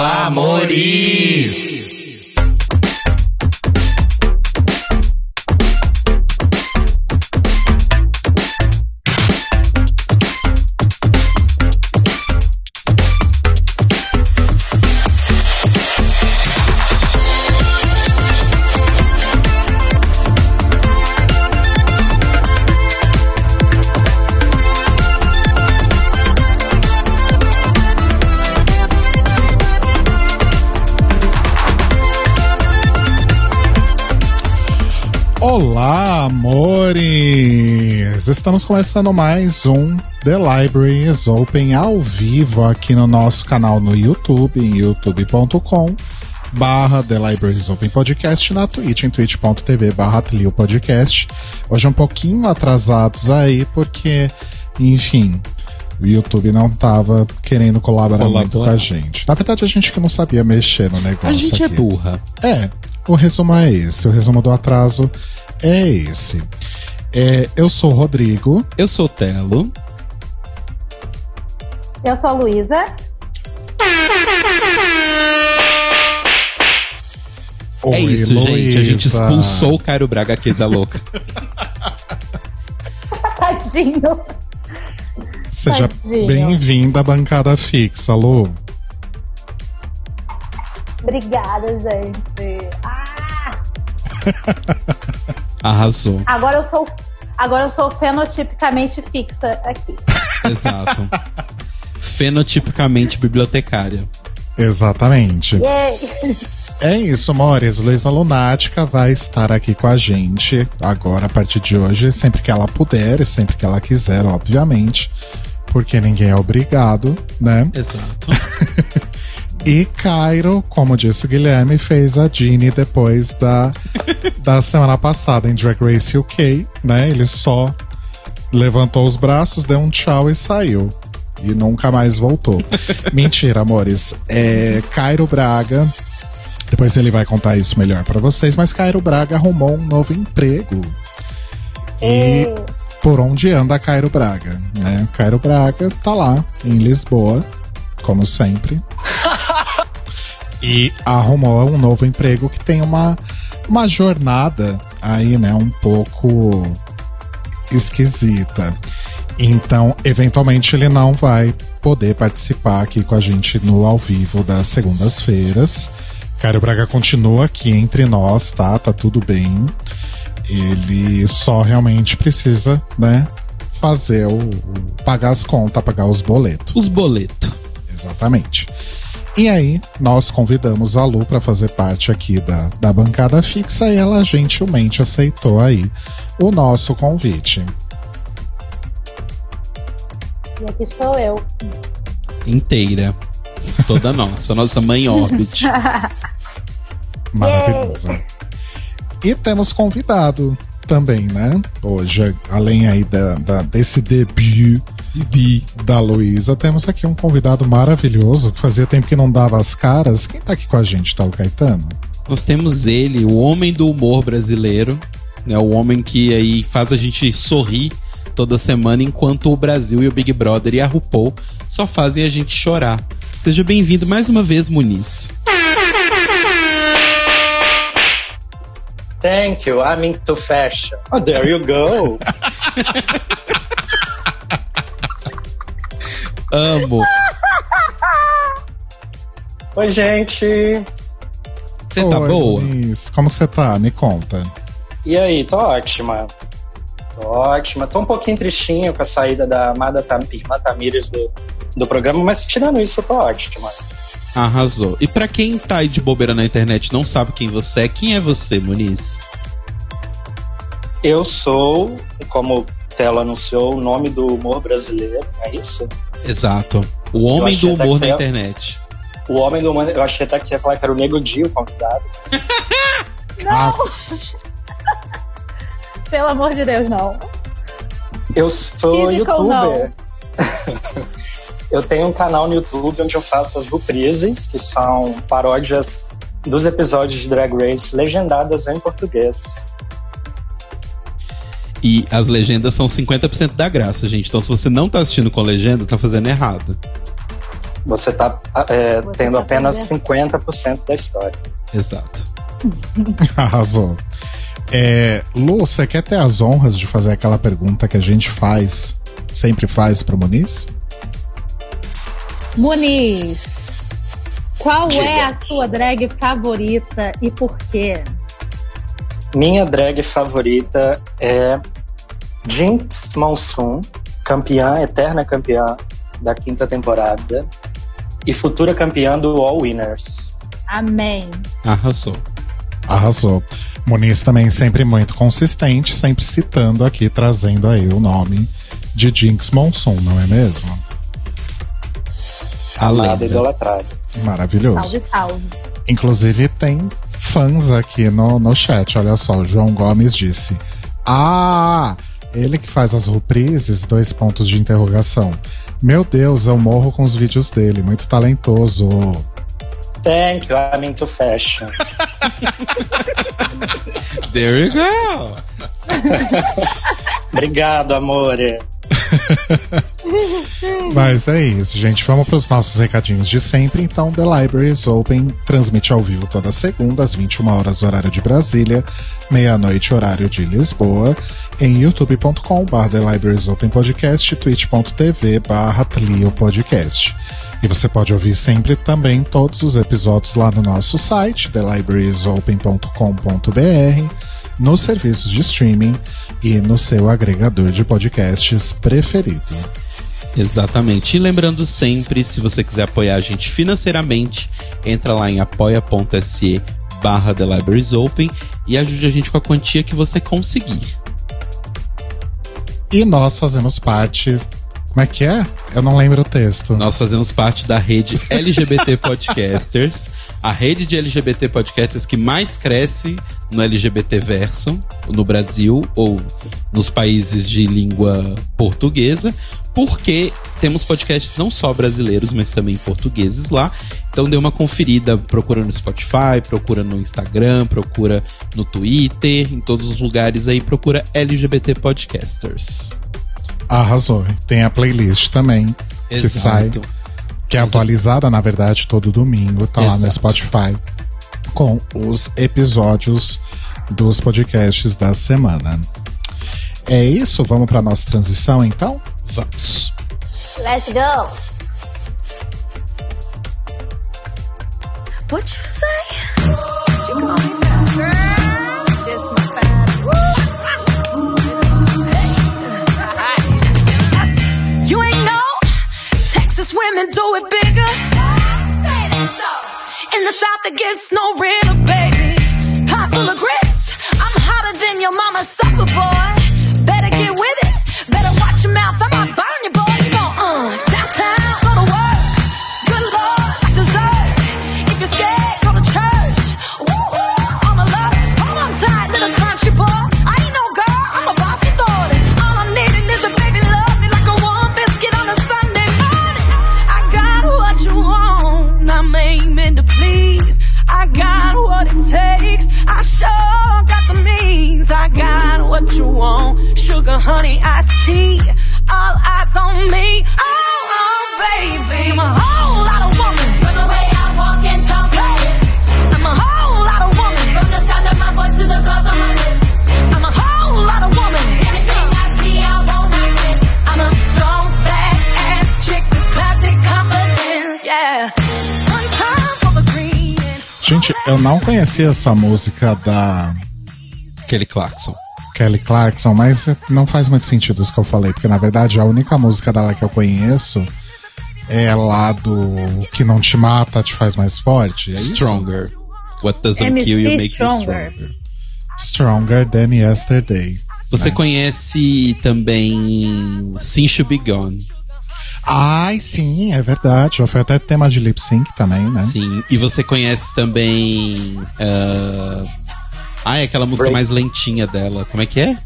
Amores! Estamos começando mais um The Library is Open ao vivo aqui no nosso canal no YouTube, em youtube.com barra The Library is Open Podcast, na Twitch, em twitch.tv barra Podcast. Hoje um pouquinho atrasados aí, porque, enfim, o YouTube não tava querendo colaborar Colaborar. muito com a gente. Na verdade, a gente que não sabia mexer no negócio A gente é aqui. burra. É, o resumo é esse. O resumo do atraso é esse. É, eu sou o Rodrigo. Eu sou o Telo. Eu sou a Luísa. é Oi, isso, gente. A gente Luísa. expulsou o Cairo Braga aqui da louca. Tadinho. Seja bem-vinda à bancada fixa, Lu. Obrigada, gente. Ah, Arrasou. agora eu sou. Agora eu sou fenotipicamente fixa aqui. Exato. Fenotipicamente bibliotecária. Exatamente. Yay! É isso, amores. Luísa Lunática vai estar aqui com a gente agora, a partir de hoje, sempre que ela puder e sempre que ela quiser, obviamente. Porque ninguém é obrigado, né? Exato. E Cairo, como disse o Guilherme, fez a Jeannie depois da, da semana passada em Drag Race UK, né? Ele só levantou os braços, deu um tchau e saiu. E nunca mais voltou. Mentira, amores. É, Cairo Braga. Depois ele vai contar isso melhor pra vocês, mas Cairo Braga arrumou um novo emprego. E por onde anda Cairo Braga, né? Cairo Braga tá lá em Lisboa, como sempre. e arrumou um novo emprego que tem uma, uma jornada aí, né, um pouco esquisita. Então, eventualmente, ele não vai poder participar aqui com a gente no ao vivo das segundas-feiras. Cairo Braga continua aqui entre nós, tá? Tá tudo bem. Ele só realmente precisa, né, fazer o, o- pagar as contas, pagar os boletos. Os boletos. Exatamente. E aí, nós convidamos a Lu para fazer parte aqui da, da bancada fixa e ela gentilmente aceitou aí o nosso convite. E aqui estou eu. Inteira. Toda nossa. Nossa mãe Orbit. Maravilhosa. E temos convidado também, né? Hoje, além aí da, da- desse debut da Luísa, temos aqui um convidado maravilhoso que fazia tempo que não dava as caras. Quem tá aqui com a gente, tá o Caetano? Nós temos ele, o homem do humor brasileiro. Né, o homem que aí faz a gente sorrir toda semana, enquanto o Brasil e o Big Brother e a RuPaul só fazem a gente chorar. Seja bem-vindo mais uma vez, Muniz. Thank you. I'm into fashion. Oh, there you go. Amo. Oi, gente. Você tá Oi, boa? Luiz, como você tá? Me conta. E aí, tô ótima. Tô ótima. Tô um pouquinho tristinho com a saída da amada Tam irmã Tamires do, do programa, mas tirando isso, eu tô ótima. Arrasou. E pra quem tá aí de bobeira na internet e não sabe quem você é, quem é você, Muniz? Eu sou, como o Telo anunciou, o nome do humor brasileiro, é isso? Exato. O homem do humor na internet. O homem do humor, eu achei até que você ia falar que era o Nego Di, o convidado. Ah, Pelo amor de Deus, não. Eu sou Physical, youtuber. eu tenho um canal no YouTube onde eu faço as reprises, que são paródias dos episódios de Drag Race legendadas em português. E as legendas são 50% da graça, gente. Então se você não tá assistindo com legenda, tá fazendo errado. Você tá é, Você tendo tá apenas perdendo. 50% da história. Exato. Arrasou. É, Lu, você quer ter as honras de fazer aquela pergunta que a gente faz, sempre faz pro Muniz? Muniz, qual Diga. é a sua drag favorita e por quê? Minha drag favorita é Jinx Monsoon, campeã, eterna campeã da quinta temporada e futura campeã do All Winners. Amém. Arrasou. Arrasou. Muniz também sempre muito consistente, sempre citando aqui, trazendo aí o nome de Jinx Monsoon, não é mesmo? A Amada lenda. idolatrada. Maravilhoso. Salve, salve. Inclusive tem fãs aqui no, no chat, olha só, o João Gomes disse: Ah, ele que faz as reprises, dois pontos de interrogação. Meu Deus, eu morro com os vídeos dele, muito talentoso. Thank you, I'm into fashion. There you go. Obrigado, amore. Mas é isso, gente. Vamos para os nossos recadinhos de sempre. Então, The Library is Open transmite ao vivo toda segunda, às 21 horas, horário de Brasília, meia-noite, horário de Lisboa, em youtube.com.br The Libraries Open Podcast, twitch.tv barra Tlio Podcast. E você pode ouvir sempre também todos os episódios lá no nosso site, thelibrariesopen.com.br, nos serviços de streaming e no seu agregador de podcasts preferido. Exatamente. E lembrando sempre, se você quiser apoiar a gente financeiramente, entra lá em apoia.se barra The Libraries Open e ajude a gente com a quantia que você conseguir. E nós fazemos parte. Como é que é? Eu não lembro o texto. Nós fazemos parte da rede LGBT Podcasters, a rede de LGBT Podcasters que mais cresce no LGBT verso, no Brasil ou nos países de língua portuguesa, porque temos podcasts não só brasileiros, mas também portugueses lá. Então dê uma conferida, procura no Spotify, procura no Instagram, procura no Twitter, em todos os lugares aí, procura LGBT Podcasters. Arrasou. Tem a playlist também, que sai, que é atualizada, na verdade, todo domingo. Tá lá no Exato. Spotify com os episódios dos podcasts da semana. É isso? Vamos para nossa transição então? Vamos. Let's go. What you say? Women do it bigger. In the South, it gets no realer, baby. Pot full of grits. I'm hotter than your mama's sucker boy. Better get with it. Better watch your mouth. I you want. Sugar, honey, iced tea. All eyes on me. Oh, oh, baby. I'm a whole lot of woman. From the way I walk and talk, I'm a whole lot of woman. from the sound of my voice to the calls on my lips. I'm a whole lot of woman. Anything I see, I won't get. I'm a strong, bad ass chick with classic confidence. Yeah. One time for the green. and- Gente, eu não conhecia essa música da Kelly Clarkson. Kelly Clarkson, mas não faz muito sentido isso que eu falei, porque na verdade a única música dela que eu conheço é lá do Que Não Te Mata, Te Faz Mais Forte. É isso? Stronger. What doesn't MC kill you makes Stronger. you stronger. Stronger Than Yesterday. Você conhece também Sin Should Be Gone. Ai, sim, é verdade. Já foi até tema de lip sync também, né? Sim. E você conhece também. ah, Ah, é aquela música Break. mais lentinha dela. Como é que é?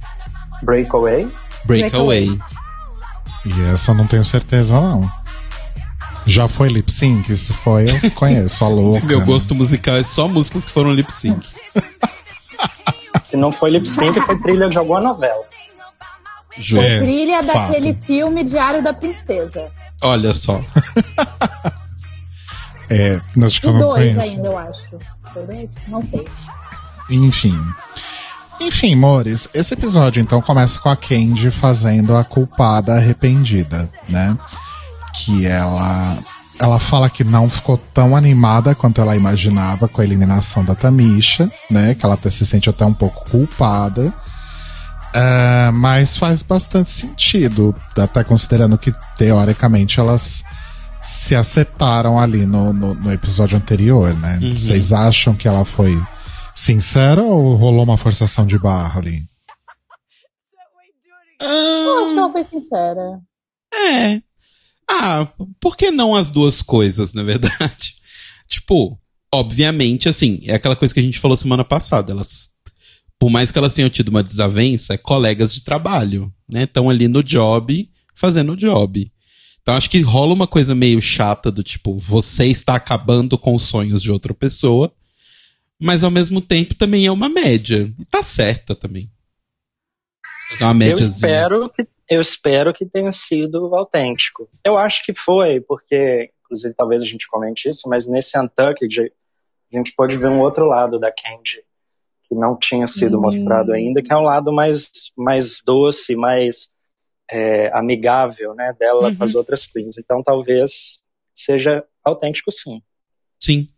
Breakaway. Breakaway. E essa eu não tenho certeza, não. Já foi lip sync? Se foi, eu conheço. A louca. Meu gosto musical é só músicas que foram lip sync. Se não foi lip sync, foi trilha de alguma novela. Justo. É, Trilha fato. daquele filme Diário da Princesa. Olha só. É, acho que eu não dois conheço. ainda, eu acho. Não sei. Enfim. Enfim, Mores, esse episódio então começa com a Candy fazendo a culpada arrependida, né? Que ela ela fala que não ficou tão animada quanto ela imaginava com a eliminação da Tamisha, né? Que ela até se sente até um pouco culpada. É, mas faz bastante sentido, até considerando que teoricamente elas se acertaram ali no, no, no episódio anterior, né? Vocês acham que ela foi sincera ou rolou uma forçação de barra ali? Eu acho que ela foi sincera. É. Ah, por que não as duas coisas, na verdade? tipo, obviamente, assim, é aquela coisa que a gente falou semana passada. Elas, por mais que elas tenham tido uma desavença, é colegas de trabalho, né? Estão ali no job, fazendo o job. Então acho que rola uma coisa meio chata do tipo, você está acabando com os sonhos de outra pessoa, mas ao mesmo tempo também é uma média. E tá certa também. Fazer uma Eu médiazinha. espero, que, eu espero que tenha sido autêntico. Eu acho que foi, porque, inclusive, talvez a gente comente isso, mas nesse Untucked a gente pode ver um outro lado da Candy que não tinha sido mostrado ainda, que é um lado mais, mais doce, mais é, amigável, né, dela com as outras queens. Então, talvez seja autêntico, sim. Sim.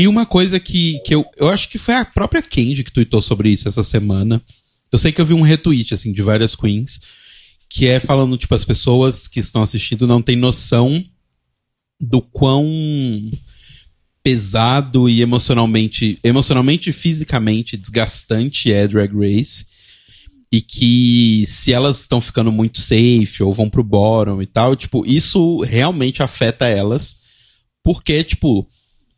E uma coisa que, que eu, eu acho que foi a própria Kenji que tweetou sobre isso essa semana. Eu sei que eu vi um retweet, assim, de várias queens, que é falando, tipo, as pessoas que estão assistindo não têm noção do quão pesado e emocionalmente, emocionalmente e fisicamente desgastante é Drag Race. E que se elas estão ficando muito safe ou vão pro bottom e tal, tipo, isso realmente afeta elas. Porque, tipo,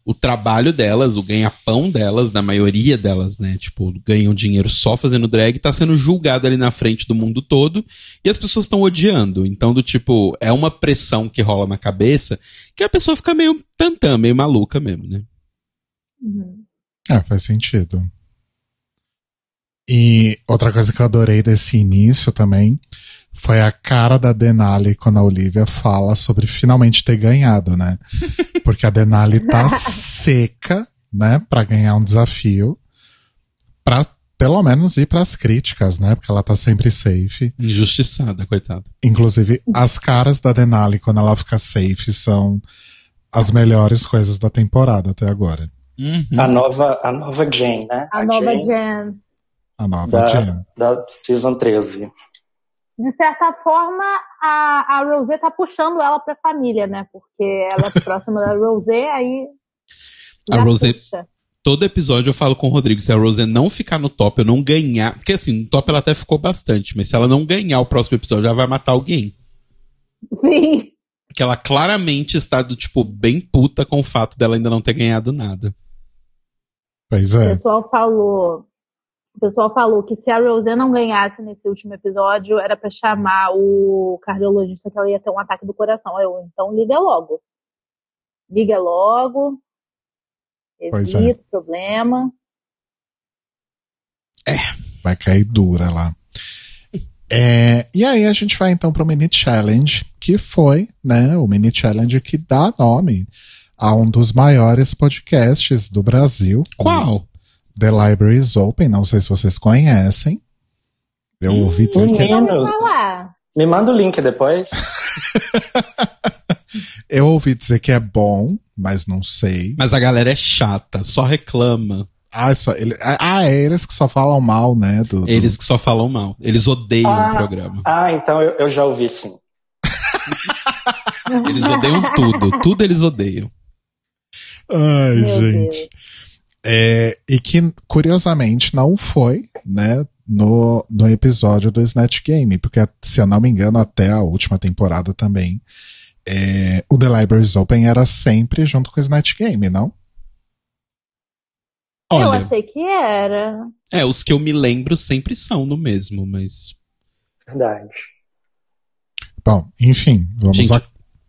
o trabalho delas, o ganha-pão delas, da maioria delas, né? Tipo, ganham dinheiro só fazendo drag, tá sendo julgado ali na frente do mundo todo e as pessoas estão odiando. Então, do tipo, é uma pressão que rola na cabeça que a pessoa fica meio tantã, meio maluca mesmo, né? Uhum. É, faz sentido. E outra coisa que eu adorei desse início também foi a cara da Denali quando a Olivia fala sobre finalmente ter ganhado, né? Porque a Denali tá seca, né, Pra ganhar um desafio, pra pelo menos ir pras críticas, né? Porque ela tá sempre safe. Injustiçada, coitada. Inclusive, as caras da Denali quando ela fica safe são as melhores coisas da temporada até agora. Uhum. A nova, a nova Jane, né? A nova Jane Jen. A nova da, Jen. da Season 13. De certa forma, a, a Rosé tá puxando ela pra família, né? Porque ela é próxima da Rosé, aí. A Rosé- puxa. Todo episódio eu falo com o Rodrigo, se a Rose não ficar no top, eu não ganhar. Porque assim, no top ela até ficou bastante, mas se ela não ganhar o próximo episódio, ela vai matar alguém. Sim. Que ela claramente está do tipo bem puta com o fato dela ainda não ter ganhado nada. Pois O é. pessoal falou. O pessoal falou que se a Rosé não ganhasse nesse último episódio, era pra chamar o cardiologista que ela ia ter um ataque do coração. Eu, então liga logo. Liga logo. Pois é. Evita o problema. vai cair dura lá. É, e aí a gente vai então pro Mini Challenge, que foi, né, o Mini Challenge que dá nome a um dos maiores podcasts do Brasil. Qual? The Library is Open, não sei se vocês conhecem. Eu ouvi dizer que é, Menino. Vamos falar. Me manda o link depois. eu ouvi dizer que é bom, mas não sei. Mas a galera é chata, só reclama. Ah, só, ele, ah, é eles que só falam mal, né? Do, do- Eles que só falam mal. Eles odeiam o programa. Ah, então eu, eu já ouvi sim. Eles odeiam tudo. Tudo eles odeiam. Ai, Meu gente. Deus. É, e que, curiosamente, não foi, né, no, no episódio do Snatch Game, porque, se eu não me engano, até a última temporada também, é, o The Libraries Open era sempre junto com o Snatch Game, não? Eu Olha, achei que era. é, os que eu me lembro sempre são no mesmo, mas. Verdade. Bom, enfim, vamos, Gente, a-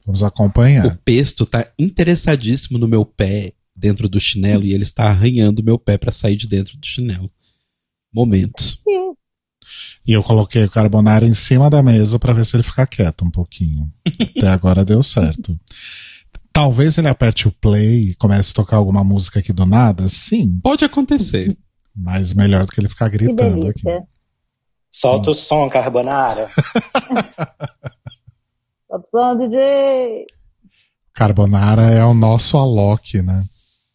vamos O acompanhar. Pesto tá interessadíssimo no meu pé dentro do chinelo e ele está arranhando meu pé pra sair de dentro do chinelo. Momentos. E eu coloquei o carbonara em cima da mesa pra ver se ele fica quieto um pouquinho. Até agora deu certo. Talvez ele aperte o play e comece a tocar alguma música aqui do nada, sim, Pode acontecer. mas melhor do que ele ficar gritando aqui. Solta o som, Carbonara. Solta o som, DJ. Carbonara é o nosso Alok, né?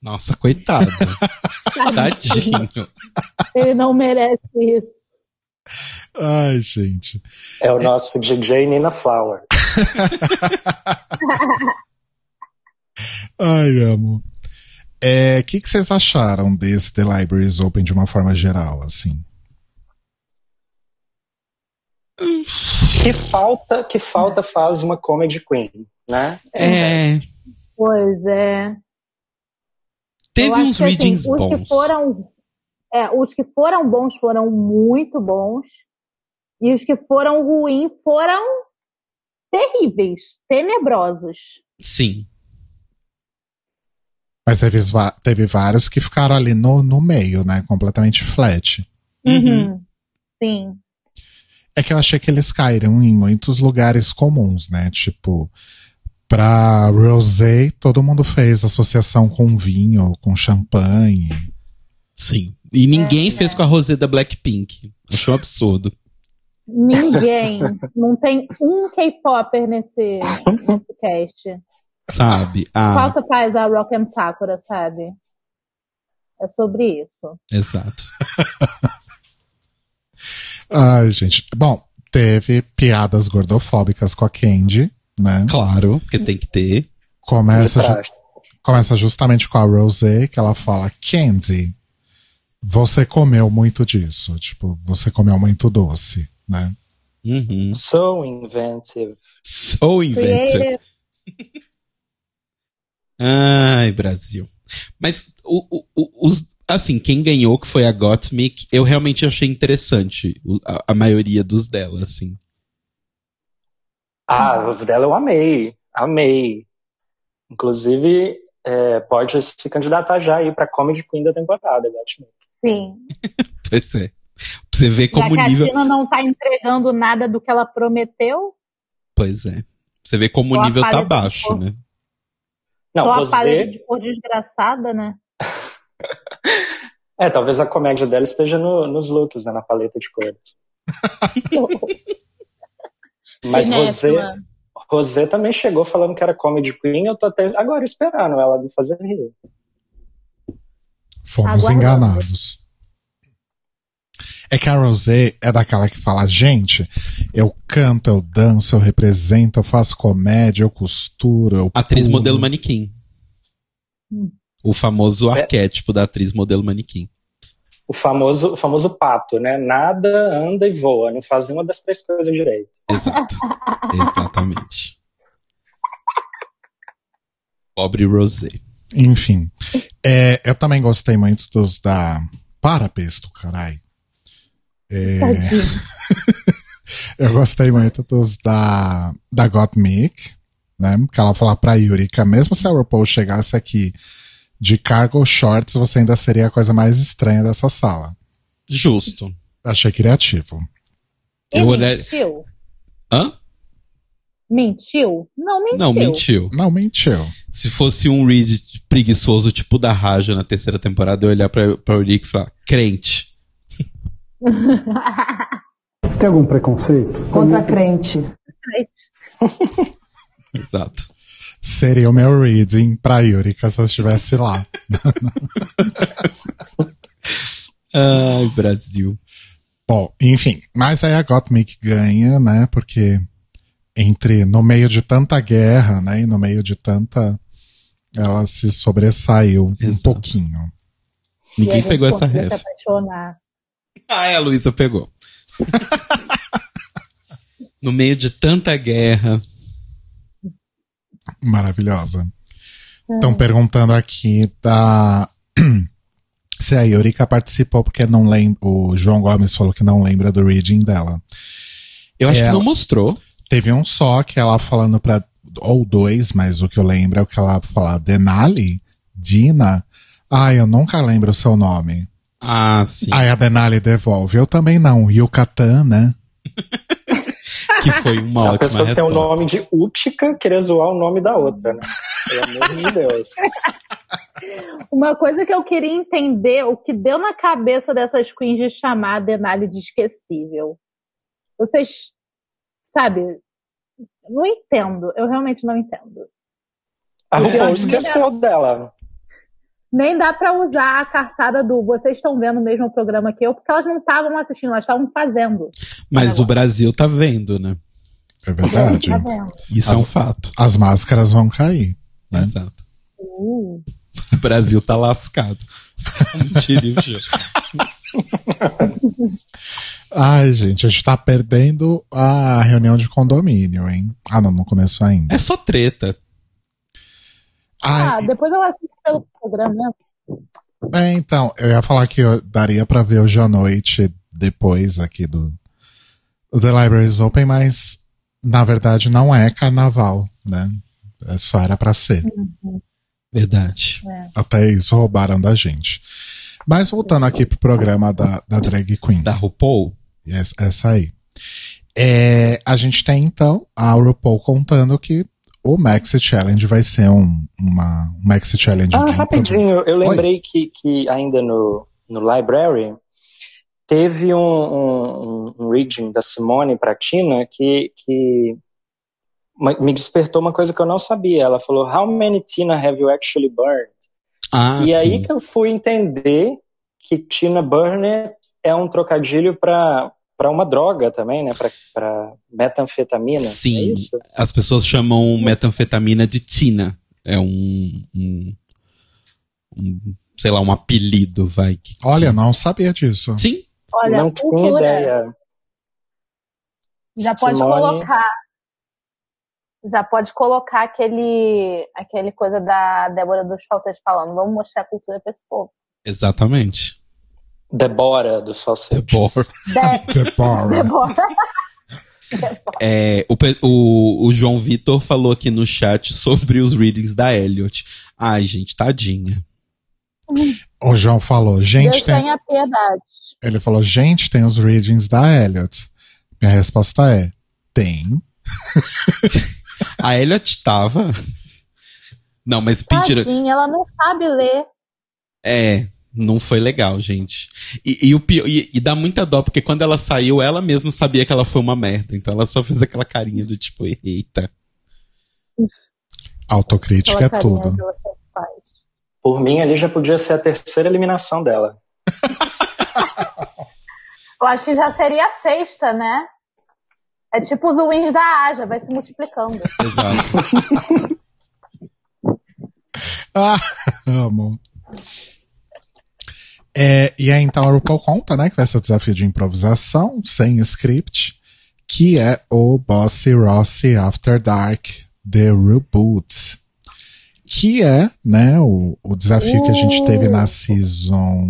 Nossa, coitado. Tadinho. Ele não merece isso. Ai, gente. É o nosso DJ Nina Flower. Ai, amo. É, o que, que vocês acharam desse The Libraries Open de uma forma geral, assim? Que falta, que falta faz uma comedy queen, né? É. Pois é. Teve uns que, assim, readings os bons. Que foram, é, os que foram bons foram muito bons. E os que foram ruins foram terríveis, tenebrosos. Sim. Mas teve, teve vários que ficaram ali no, no meio, né? Completamente flat. Uhum. Sim. É que eu achei que eles caíram em muitos lugares comuns, né? Tipo, pra Rosé, todo mundo fez associação com vinho, com champanhe. Sim. E ninguém É, fez né? com a Rosé da Blackpink. Achou um absurdo. Ninguém. não tem um K-Popper nesse, nesse cast. Sabe? Ah, Falta faz a Rock and Sakura, sabe? É sobre isso. exato. Ai, gente. Bom, teve piadas gordofóbicas com a Candy, né? Claro, porque tem que ter. Começa, ju- começa justamente com a Rosé, que ela fala: Candy, você comeu muito disso. Tipo, você comeu muito doce, né? Uhum. So inventive. So inventive. Ai, Brasil. Mas o, o- o- os, assim, quem ganhou, que foi a Gottmik, eu realmente achei interessante a, a maioria dos dela, assim. Ah, os dela eu amei. Amei. Inclusive, é, pode se candidatar já aí pra Comedy Queen da temporada, Gatman. Sim. Pois é. Pra você ver como o a nível. Tina não tá entregando nada do que ela prometeu, Pois é. Pra você ver como Só o a nível tá baixo, né? Não, só a Rosé. palha de cor desgraçada, né? É, talvez a comédia dela esteja no- nos looks, né, na paleta de cores. Mas Rosé, Péssima. Rosé também chegou falando que era Comedy Queen, eu tô até agora esperando ela me fazer rir. Fomos enganados. É que a Rosé é daquela que fala, gente, eu canto, eu danço, eu represento, eu faço comédia, eu costuro, eu Atriz pulo. modelo manequim. Hum. O famoso É. arquétipo da atriz modelo manequim. O famoso, o famoso pato, né? Nada, anda e voa, não faz uma das três coisas direito. Exato. Exatamente. Pobre Rosé. Enfim. É, eu também gostei muito dos da. Para, Pesto, carai. Tadinho. Eu gostei muito dos da, da Gottmik, né? Que ela fala pra Yurika, mesmo se a RuPaul chegasse aqui de cargo shorts, você ainda seria a coisa mais estranha dessa sala. Justo. Achei criativo. E Eu olhei- mentiu? Hã? Mentiu? Não mentiu. Não, mentiu. Não, mentiu. Se fosse um Reed preguiçoso, tipo da Raja na terceira temporada, eu ia olhar pra, pra Ulrich e falar, crente. Tem algum preconceito? Contra crente. Exato. Seria o meu reading pra Yurika se eu estivesse lá. Ai, Brasil. Bom, enfim, mas aí a Gottmik ganha, né? Porque entre no meio de tanta guerra, né? E no meio de tanta. Ela se sobressaiu um Exato. pouquinho. E Ninguém pegou essa ref. se apaixonar. Ah, é, a Luísa pegou. no meio de tanta guerra. Maravilhosa. Estão perguntando aqui da. Se a Yurika participou, porque não lembra. O João Gomes falou que não lembra do reading dela. Eu acho É, que não ela- mostrou. Teve um só que ela falando pra. Ou dois, mas o que eu lembro é o que ela fala. Denali? Dina? Ah, eu nunca lembro o seu nome. Ah, sim. Aí a Denali devolve. Eu também não. Yucatán, né? Que foi uma a ótima pessoa que tem o resposta. nome de Utica querer zoar o nome da outra, né? Pelo amor de Deus. Uma coisa que eu queria entender, o que deu na cabeça dessas queens de chamar a Denali de esquecível. Vocês, sabe, não entendo. Eu realmente não entendo. A RuPaul Eu- esqueceu dela. Nem dá pra usar a cartada do vocês estão vendo mesmo o programa que eu, porque elas não estavam assistindo, elas estavam fazendo. Mas o Brasil tá vendo, né? É verdade. Tá vendo? Isso é um fato. As máscaras vão cair. Né? Exato. Uh. O Brasil tá lascado. Ai, gente, a gente tá perdendo a reunião de condomínio, hein? Ah, não, não começou ainda. É só treta. Ah, depois eu assisto pelo programa é, então, eu ia falar que eu daria pra ver hoje à noite, depois aqui do, do The Libraries Open, mas na verdade não é carnaval, né? É só era pra ser. Verdade. Até isso roubaram da gente. Mas voltando aqui pro programa da, da Drag Queen. Da RuPaul. Yes, essa aí. É, a gente tem então a RuPaul contando que o Maxi Challenge vai ser um, uma, um Maxi Challenge Ah, de rapidinho, eu lembrei que, que ainda no, no Library teve um, um, um reading da Simone pra Tina que, que me despertou uma coisa que eu não sabia. Ela falou, How many Tina have you actually burned? Ah, e sim. aí que eu fui entender que Tina Burner é um trocadilho pra para uma droga também, né? Pra metanfetamina. Sim. É isso? As pessoas chamam metanfetamina de Tina. É um, um, um, sei lá, um apelido, vai. que- Olha, não sabia disso. Sim. Olha, não tinha cultura. ideia. Já pode Simone- colocar. Já pode colocar aquele, aquele coisa da Débora dos Falsetes falando. Vamos mostrar a cultura pra esse povo. Exatamente. Débora dos falsetes. Débora. De- Deborah. Débora. É, o, o, o João Vitor falou aqui no chat sobre os readings da Elliot. Ai, gente, tadinha. O João falou, gente, Deus tem, tenha piedade. ele falou, gente, tem os readings da Elliot. Minha resposta é, tem. A Elliot tava. Não, mas mentira. Tadinha, ela não sabe ler. É, não foi legal, gente. E, e o pior, e, e dá muita dó, porque quando ela saiu, ela mesma sabia que ela foi uma merda. Então ela só fez aquela carinha do tipo, eita. Autocrítica é tudo. Por mim, ali já podia ser a terceira eliminação dela. Eu acho que já seria a sexta, né? É tipo os wins da Aja, vai se multiplicando. Exato. Ah, amo. É, e aí então a RuPaul conta, né, que vai ser o desafio de improvisação, sem script, que é o Bossy Rossi After Dark The Reboot. Que é, né, o, o desafio que a gente teve na Season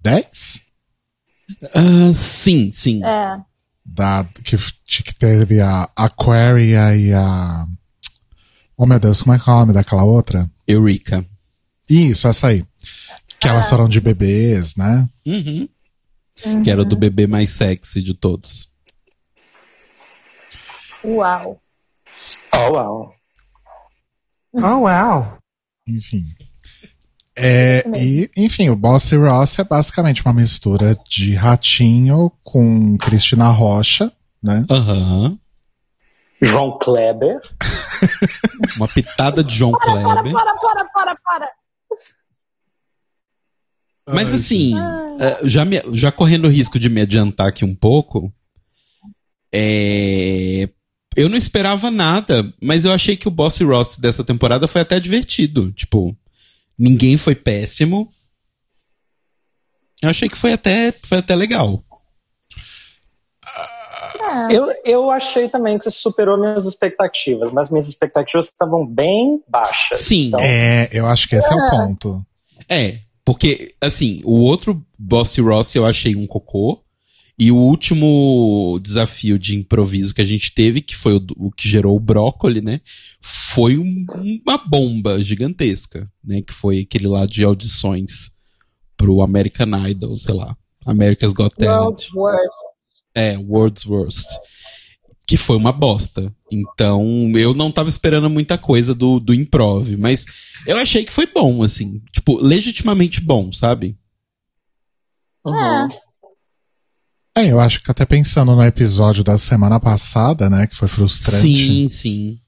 10? Ah, sim, sim. É. Da, que, que teve a Aquaria e a. Oh meu Deus, como é que é o nome daquela outra? Eureka. Isso, essa aí. Que elas foram de bebês, né? Uhum. Que era o do bebê mais sexy de todos. Uau. Oh, uau. Oh, wow. Enfim. É, e, enfim, o Bossy Ross é basicamente uma mistura de ratinho com Cristina Rocha, né? Aham. João Kleber. Uma pitada de João Kleber. Para, para, para, para. Mas assim, é, já, me- já correndo o risco de me adiantar aqui um pouco, é, eu não esperava nada, mas eu achei que o Bossy Ross dessa temporada foi até divertido. Tipo, ninguém foi péssimo. Eu achei que foi até, foi até legal. Eu, eu achei também que superou minhas expectativas, mas minhas expectativas estavam bem baixas. Sim. Então, É, eu acho que esse é o ponto. É, porque, assim, o outro Bossy Ross eu achei um cocô. E o último desafio de improviso que a gente teve, que foi o, o que gerou o brócoli, né? Foi um- uma bomba gigantesca, né? Que foi aquele lá de audições pro American Idol, sei lá. America's Got Talent. World's Worst. É, World's Worst. Que foi uma bosta. Então, eu não tava esperando muita coisa do, do improv, mas eu achei que foi bom, assim. Tipo, legitimamente bom, sabe? Uhum. É, eu acho que até pensando no episódio da semana passada, né, que foi frustrante. Sim, sim.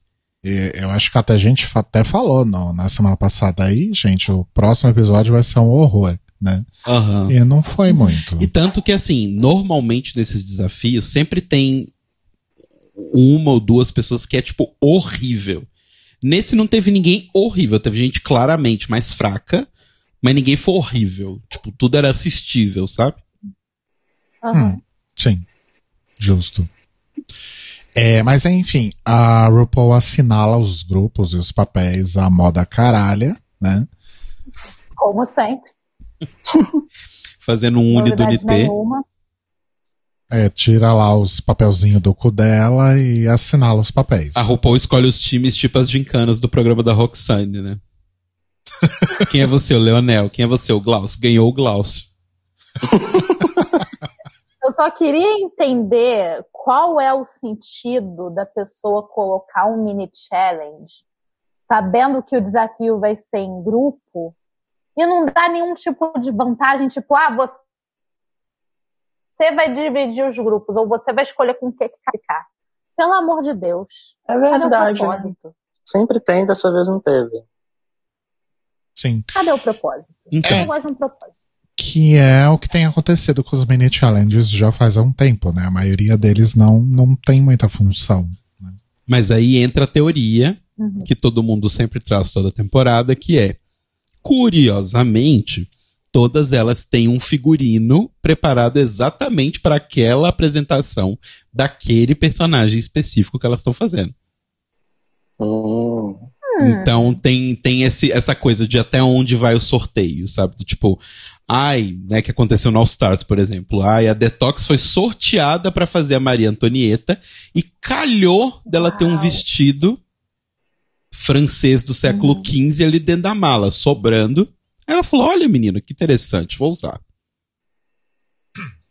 eu acho que até a gente até falou no- na semana passada aí, gente, o próximo episódio vai ser um horror, né? Aham. E não foi muito. E tanto que, assim, normalmente nesses desafios sempre tem uma ou duas pessoas que é, tipo, horrível. Nesse não teve ninguém horrível, teve gente claramente mais fraca, mas ninguém foi horrível. Tipo, tudo era assistível, sabe? Aham. Hum, sim, justo. É, mas enfim, a RuPaul assinala os grupos e os papéis à moda caralha, né? Como sempre. Fazendo um uni do NT. nenhuma. É, tira lá os papelzinhos do cu dela e assinala os papéis. A RuPaul escolhe os times tipo as gincanas do programa da Roxane, né? Quem é você, o Leonel? Quem é você, o Glaucio? Ganhou o Glaucio. Eu só queria entender qual é o sentido da pessoa colocar um mini challenge, sabendo que o desafio vai ser em grupo, e não dá nenhum tipo de vantagem, tipo, ah, você você vai dividir os grupos, ou você vai escolher com o que ficar. Pelo amor de Deus. É Cadê o verdade. né? propósito? Sempre tem, dessa vez não teve. Sim. Cadê o propósito? Então. Eu gosto de um propósito. Que é o que tem acontecido com os mini challenges já faz um tempo, né? A maioria deles não, não tem muita função. Mas aí entra a teoria Uhum. que todo mundo sempre traz toda temporada, que é, curiosamente, todas elas têm um figurino preparado exatamente para aquela apresentação daquele personagem específico que elas estão fazendo. Hum. Então tem, tem esse, essa coisa de até onde vai o sorteio, sabe? Tipo, ai, né, que aconteceu no All Stars, por exemplo. Ai, a Detox foi sorteada para fazer a Maria Antonieta e calhou dela ter um Uau. vestido francês do século XV ali dentro da mala, sobrando. Ela falou: olha, menino, que interessante, vou usar.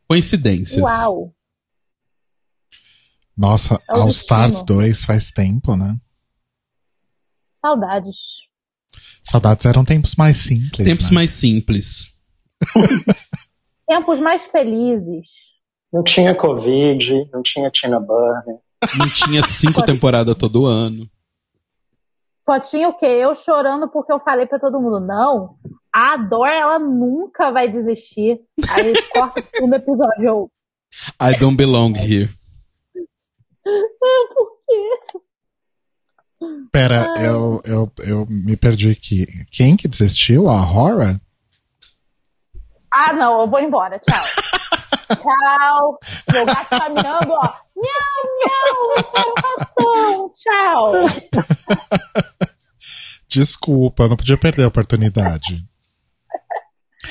Coincidências. Uau! Nossa, É All Stars destino. 2 faz tempo, né? Saudades. Saudades eram tempos mais simples. Tempos né? mais simples. Tempos mais felizes. Não tinha Covid, não tinha Tina Burner. Não tinha cinco temporadas todo ano. Só tinha o quê? Eu chorando porque eu falei pra todo mundo, não, a Dor, ela nunca vai desistir. Aí corta o segundo episódio. Eu, I don't belong here. por quê? Pera, eu, eu, eu me perdi aqui. Quem que desistiu? A Horror? Ah, não, eu vou embora. Tchau. Tchau. Meu gato tá miando, ó. Miau, miau. Tchau. Desculpa, não podia perder a oportunidade.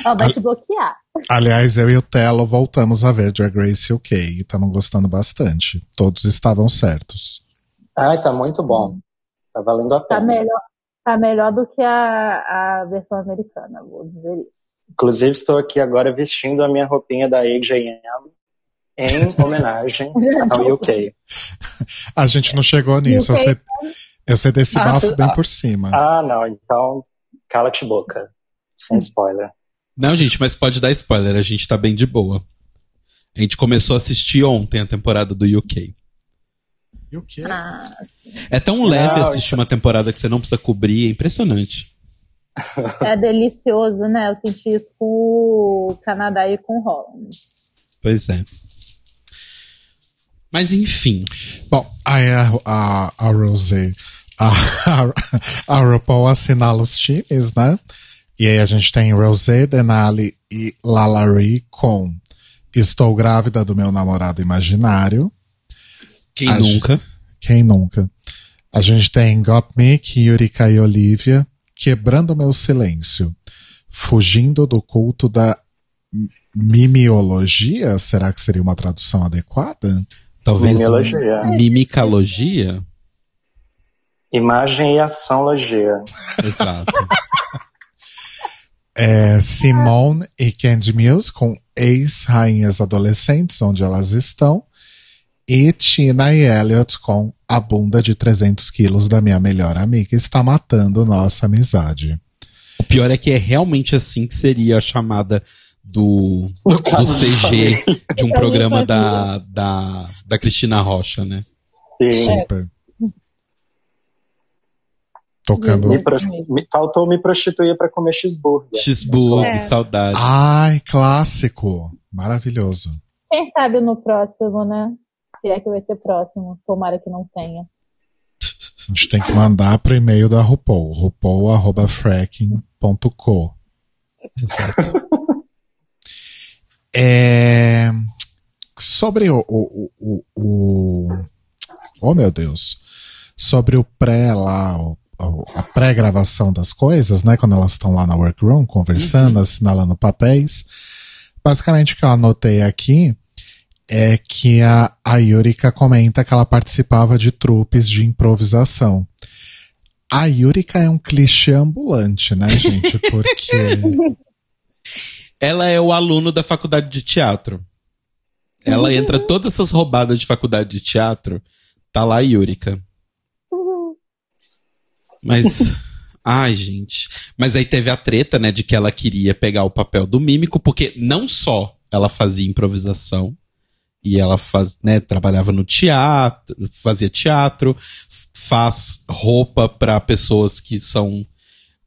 Ela vai te bloquear. Aliás, eu e o Telo voltamos a ver Drag Race UK e estamos gostando bastante. Todos estavam certos. Ai, tá muito bom. Tá valendo a Tá pena. melhor, tá melhor do que a, a versão americana, vou dizer isso. Inclusive, estou aqui agora vestindo a minha roupinha da H&M em homenagem ao UK. A gente não chegou nisso. Eu UK sei, eu sei desse Ah, bafo bem ah. por cima. Ah, não. Então, cala-te boca. Sem spoiler. Não, gente, mas pode dar spoiler, a gente tá bem de boa. A gente começou a assistir ontem a temporada do UK. UK? Ah, É tão leve Não, assistir uma temporada que você não precisa cobrir, é impressionante. é delicioso, né? Eu senti isso com o Canadá e com o Holland. Pois é. Mas enfim, Bom, aí a, a, a Rosé, a, a, a RuPaul assinala os times, né? E aí a gente tem Rosé, Denali e Lalari com Estou grávida do meu namorado imaginário. quem A nunca? Quem nunca? A gente tem Got Me, Yurika e Olivia, Quebrando Meu Silêncio, Fugindo do culto da mimiologia? Será que seria uma tradução adequada? Talvez Mimiologia. mimicalogia? Imagem e ação logia. Exato. É Simone e Candy Mills com ex-rainhas adolescentes, onde elas estão. E Tina e Elliot com a bunda de 300 quilos da minha melhor amiga está matando nossa amizade. O pior é que é realmente assim que seria a chamada do, do CG de um Eu programa da, da, da Cristina Rocha, né? Sim. Super. Tocando. Me me- faltou me prostituir pra comer cheeseburger. Cheeseburger, É. saudades. Ai, clássico. Maravilhoso. Quem sabe no próximo, né? Se é que vai ter próximo. Tomara que não tenha. A gente tem que mandar pro e-mail da RuPaul, rupol.fracking.co. Exato. É... Sobre o, o, o, o- Oh, meu Deus. Sobre o pré lá, o- a pré-gravação das coisas, né? Quando elas estão lá na workroom conversando, assinalando papéis. Basicamente, o que eu anotei aqui é que a, a Yurika comenta que ela participava de trupes de improvisação. A Yurika é um clichê ambulante, né, gente? Porque. Ela é o aluno da faculdade de teatro. Ela entra todas essas roubadas de faculdade de teatro, tá lá a Yurika. Mas. Ai, gente. Mas aí teve a treta, né, de que ela queria pegar o papel do mímico, porque não só ela fazia improvisação, e ela faz, né, trabalhava no teatro, fazia teatro, faz roupa para pessoas que são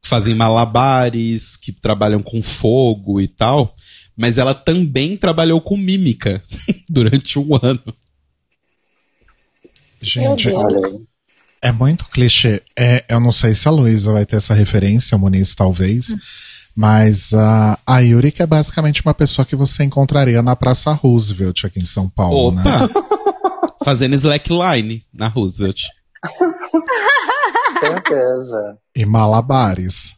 que fazem malabares, que trabalham com fogo e tal, mas ela também trabalhou com mímica durante um ano. Gente, Olha. É muito clichê. É, eu não sei se a Luísa vai ter essa referência, o Muniz talvez, mas a a Yurika é basicamente uma pessoa que você encontraria na Praça Roosevelt aqui em São Paulo, né? Opa! Fazendo slackline na Roosevelt. Certeza. E malabares.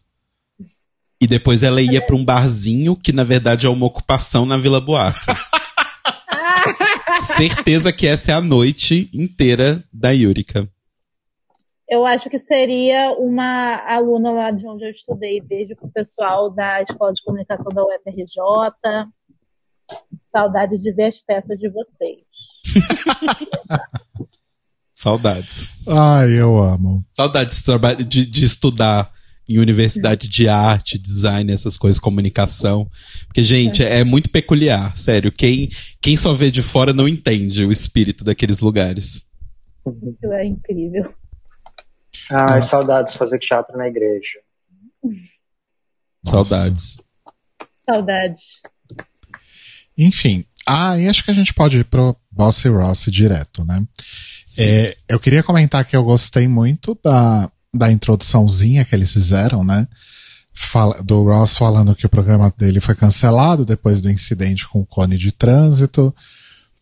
E depois ela ia pra um barzinho que na verdade é uma ocupação na Vila Buarque. Certeza que essa é a noite inteira da Yurika. Eu acho que seria uma aluna lá de onde eu estudei. Beijo pro pessoal da Escola de Comunicação da UFRJ. Saudades de ver as peças de vocês. Saudades. Ai, eu amo. Saudades de, de, de estudar em universidade de arte, design, essas coisas, comunicação. Porque, gente, é, muito peculiar, sério. Quem, quem só vê de fora não entende o espírito daqueles lugares. Isso é incrível. Ai, saudades de fazer teatro na igreja. Nossa. Saudades. Saudades. Enfim. Ah, e acho que a gente pode ir pro Bossy Ross direto, né? É, eu queria comentar que eu gostei muito da, da introduçãozinha que eles fizeram, né? Fala- do Ross falando que o programa dele foi cancelado depois do incidente com o cone de trânsito.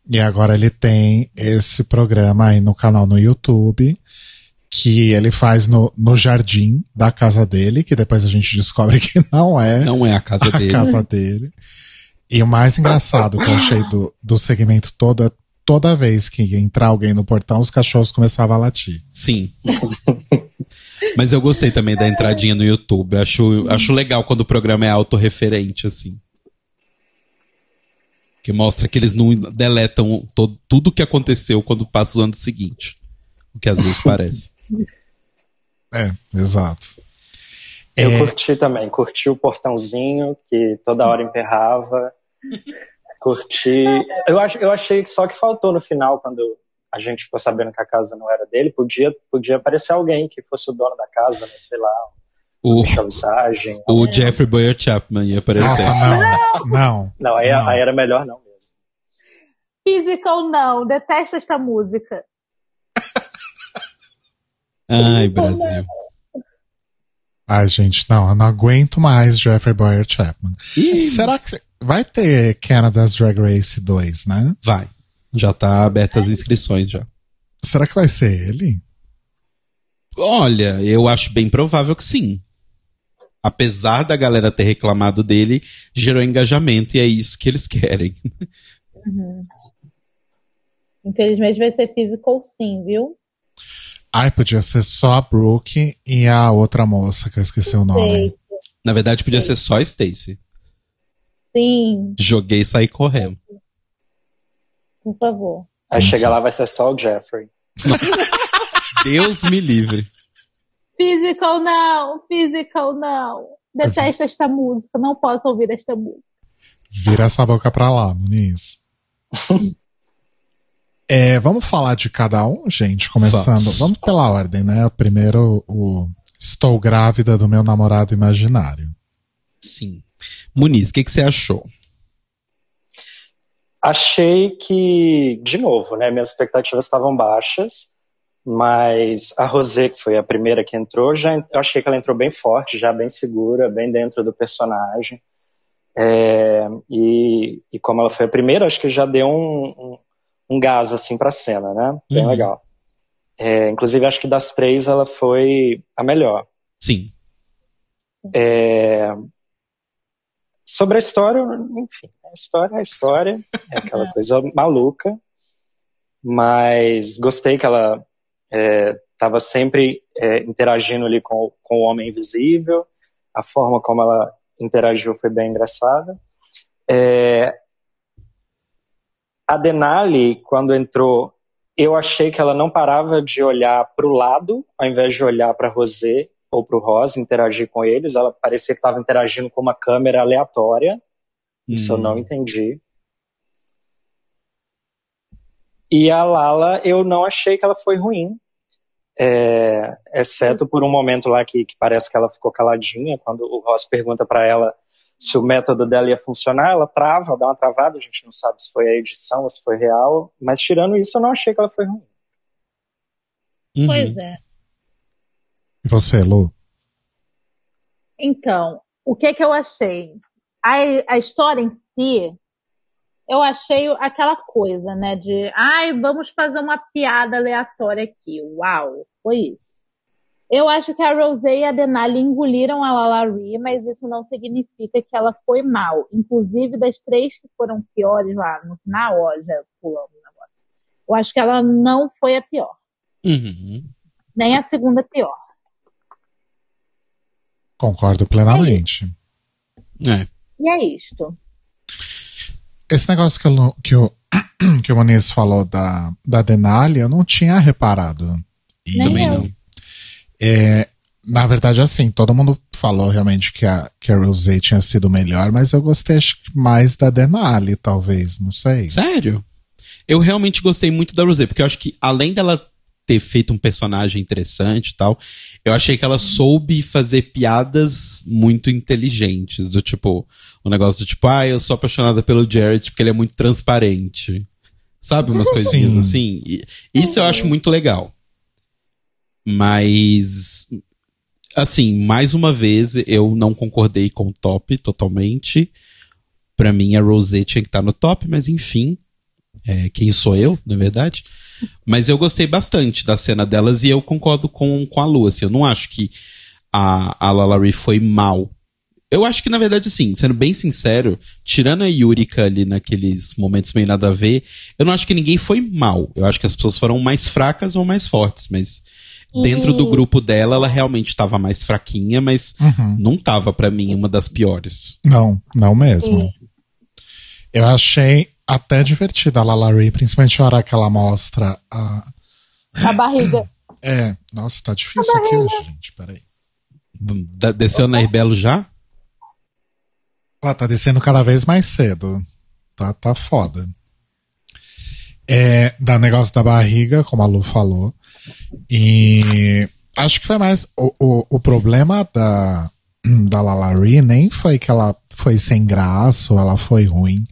E agora ele tem esse programa aí no canal no YouTube, que ele faz no, no jardim da casa dele, que depois a gente descobre que não é Não é a casa a dele. casa dele. E o mais engraçado que eu achei do, do segmento todo é toda vez que ia entrar alguém no portão, os cachorros começavam a latir. Sim. Mas eu gostei também da entradinha no YouTube. Acho, acho legal quando o programa é autorreferente, assim. Que mostra que eles não deletam to- tudo que aconteceu quando passa o ano seguinte. O que às vezes parece. É, exato. Eu É. curti também, curti o portãozinho que toda hora emperrava. Curti. Eu, ach, eu achei que só que faltou no final, quando a gente ficou sabendo que a casa não era dele, podia, podia aparecer alguém que fosse o dono da casa, né? Sei lá, O, o Jeffrey Boyer Chapman ia aparecer. Nossa, não. Não. Não, aí, Não. aí era melhor não mesmo. Physical não, detesto esta música. Ai, Brasil. Ai, gente, não, eu não aguento mais Jeffrey Boyer Chapman. Ih, Será que vai ter Canada's Drag Race 2, né? Vai. Já tá aberta as inscrições já. Será que vai ser ele? Olha, eu acho bem provável que sim. Apesar da galera ter reclamado dele, gerou engajamento e é isso que eles querem. Infelizmente vai ser physical sim, viu? Ai, podia ser só a Brooke e a outra moça, que eu esqueci o nome. Na verdade, podia ser só a Stacy. Sim, Joguei e saí correndo. por favor. Aí chega lá, vai ser só o Jeffrey. Deus me livre. Physical não, physical não. Detesto esta música, não posso ouvir esta música. Vira essa boca pra lá, Muniz. É, vamos falar de cada um, gente, começando. Vamos. Vamos pela ordem, né? Primeiro, o Estou grávida do meu namorado imaginário. Sim. Muniz, o que, que você achou? Achei que, de novo, né, minhas expectativas estavam baixas, mas a Rosé, que foi a primeira que entrou, já, eu achei que ela entrou bem forte, já bem segura, bem dentro do personagem. É, e, e como ela foi a primeira, acho que já deu um, um, um gás assim para a cena, né? Bem Uhum. legal. É, inclusive, acho que das três ela foi a melhor. Sim. É, Sobre a história, enfim, a história é a história, é aquela coisa maluca, mas gostei que ela estava sempre é, interagindo ali com, com o Homem Invisível, a forma como ela interagiu foi bem engraçada. É, a Denali, quando entrou, eu achei que ela não parava de olhar para o lado, ao invés de olhar para Rosé ou para o Rosa, interagir com eles. Ela parecia que estava interagindo com uma câmera aleatória. Isso eu Hum. não entendi. E a Lala, eu não achei que ela foi ruim. É, exceto por um momento lá que, que parece que ela ficou caladinha, quando o Ross pergunta para ela se o método dela ia funcionar, ela trava, dá uma travada, a gente não sabe se foi a edição ou se foi real, mas tirando isso, eu não achei que ela foi ruim. Uhum. Pois é. E você, Lu? Então, o que que eu achei? A, a história em si, eu achei aquela coisa, né, de, ai, vamos fazer uma piada aleatória aqui. Uau, foi isso. Eu acho que a Rosé e a Denali engoliram a Lalari, mas isso não significa que ela foi mal. Inclusive, das três que foram piores lá no final, ó, já pulando o negócio. Eu acho que ela não foi a pior. Uhum. Nem a segunda pior. Concordo plenamente. É. E é isto. Esse negócio que, eu, que, o, que o Moniz falou da, da Denali, eu não tinha reparado. E, Nem Também eu. não. É, na verdade, assim, todo mundo falou realmente que a, que a Rosé tinha sido melhor, mas eu gostei acho que mais da Denali, talvez, não sei. Sério? Eu realmente gostei muito da Rosé, porque eu acho que além dela ter feito um personagem interessante e tal, eu achei que ela soube fazer piadas muito inteligentes, do tipo, o negócio do tipo, ah, eu sou apaixonada pelo Jared porque ele é muito transparente. Sabe, umas coisinhas Sim. assim. E isso eu acho muito legal. Mas assim, mais uma vez eu não concordei com o top totalmente. Pra mim a Rosé tinha que estar no top, mas enfim, é, quem sou eu, na verdade. Mas eu gostei bastante da cena delas e eu concordo com, com a Lu, assim, eu não acho que a, a Lalari foi mal. Eu acho que, na verdade, sim, sendo bem sincero, tirando a Yurika ali naqueles momentos meio nada a ver, eu não acho que ninguém foi mal. Eu acho que as pessoas foram mais fracas ou mais fortes, mas dentro do grupo dela, ela realmente estava mais fraquinha, mas Uhum. não tava pra mim uma das piores. Não, não mesmo. Sim. Eu achei até divertida a Lalari, principalmente a hora que ela mostra a. A barriga. É, nossa, tá difícil aqui hoje, gente. Peraí. Da- Desceu na Herbelo já? Ela tá descendo cada vez mais cedo. Tá, tá foda. É, dá negócio da barriga, como a Lu falou. E acho que foi mais. O, o, o problema da, da Lalari nem foi que ela foi sem graça ou ela foi ruim.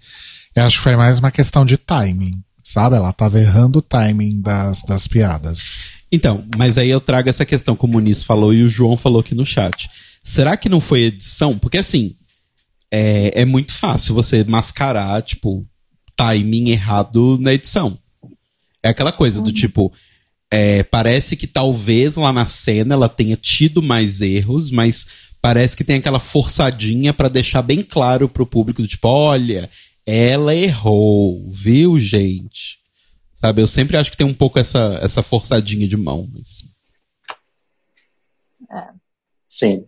Eu acho que foi mais uma questão de timing. Sabe? Ela tava errando o timing das, das piadas. Então, mas aí eu trago essa questão que o Muniz falou e o João falou aqui no chat. Será que não foi edição? Porque assim, é, é muito fácil você mascarar, tipo, timing errado na edição. É aquela coisa do tipo, é, parece que talvez lá na cena ela tenha tido mais erros, mas parece que tem aquela forçadinha pra deixar bem claro pro público do tipo, olha, ela errou, viu, gente? Sabe, eu sempre acho que tem um pouco essa, essa forçadinha de mão. Mas... Sim.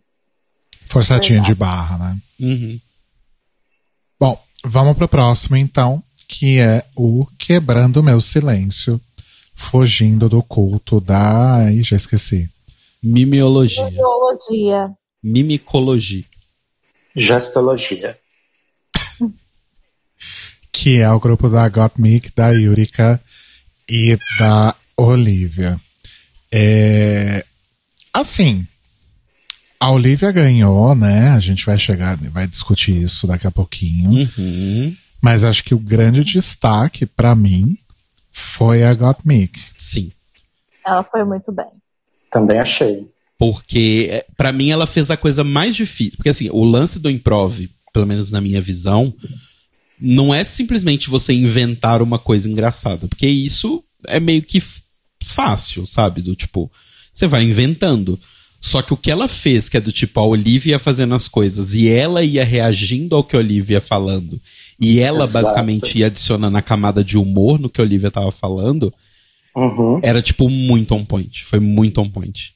Forçadinha de barra, né? Uhum. Bom, vamos pro próximo então. que é o Quebrando Meu Silêncio, fugindo do culto da. Ai, já esqueci. Mimiologia. Biologia. Mimicologia. Gestologia. Que é o grupo da Gottmik, da Yurika e da Olivia. É, assim, a Olivia ganhou, né? A gente vai chegar, vai discutir isso daqui a pouquinho. Uhum. Mas acho que o grande destaque pra mim foi a Gottmik. Sim. Ela foi muito bem. Também achei. Porque, é, pra mim, ela fez a coisa mais difícil. Porque, assim, o lance do improv, pelo menos na minha visão, não é simplesmente você inventar uma coisa engraçada. Porque isso é meio que fácil, sabe? Do tipo, você vai inventando. Só que o que ela fez, que é do tipo, a Olivia ia fazendo as coisas e ela ia reagindo ao que a Olivia ia falando, e ela Exato. basicamente ia adicionando a camada de humor no que a Olivia tava falando, Uhum. era tipo muito on point. Foi muito on point.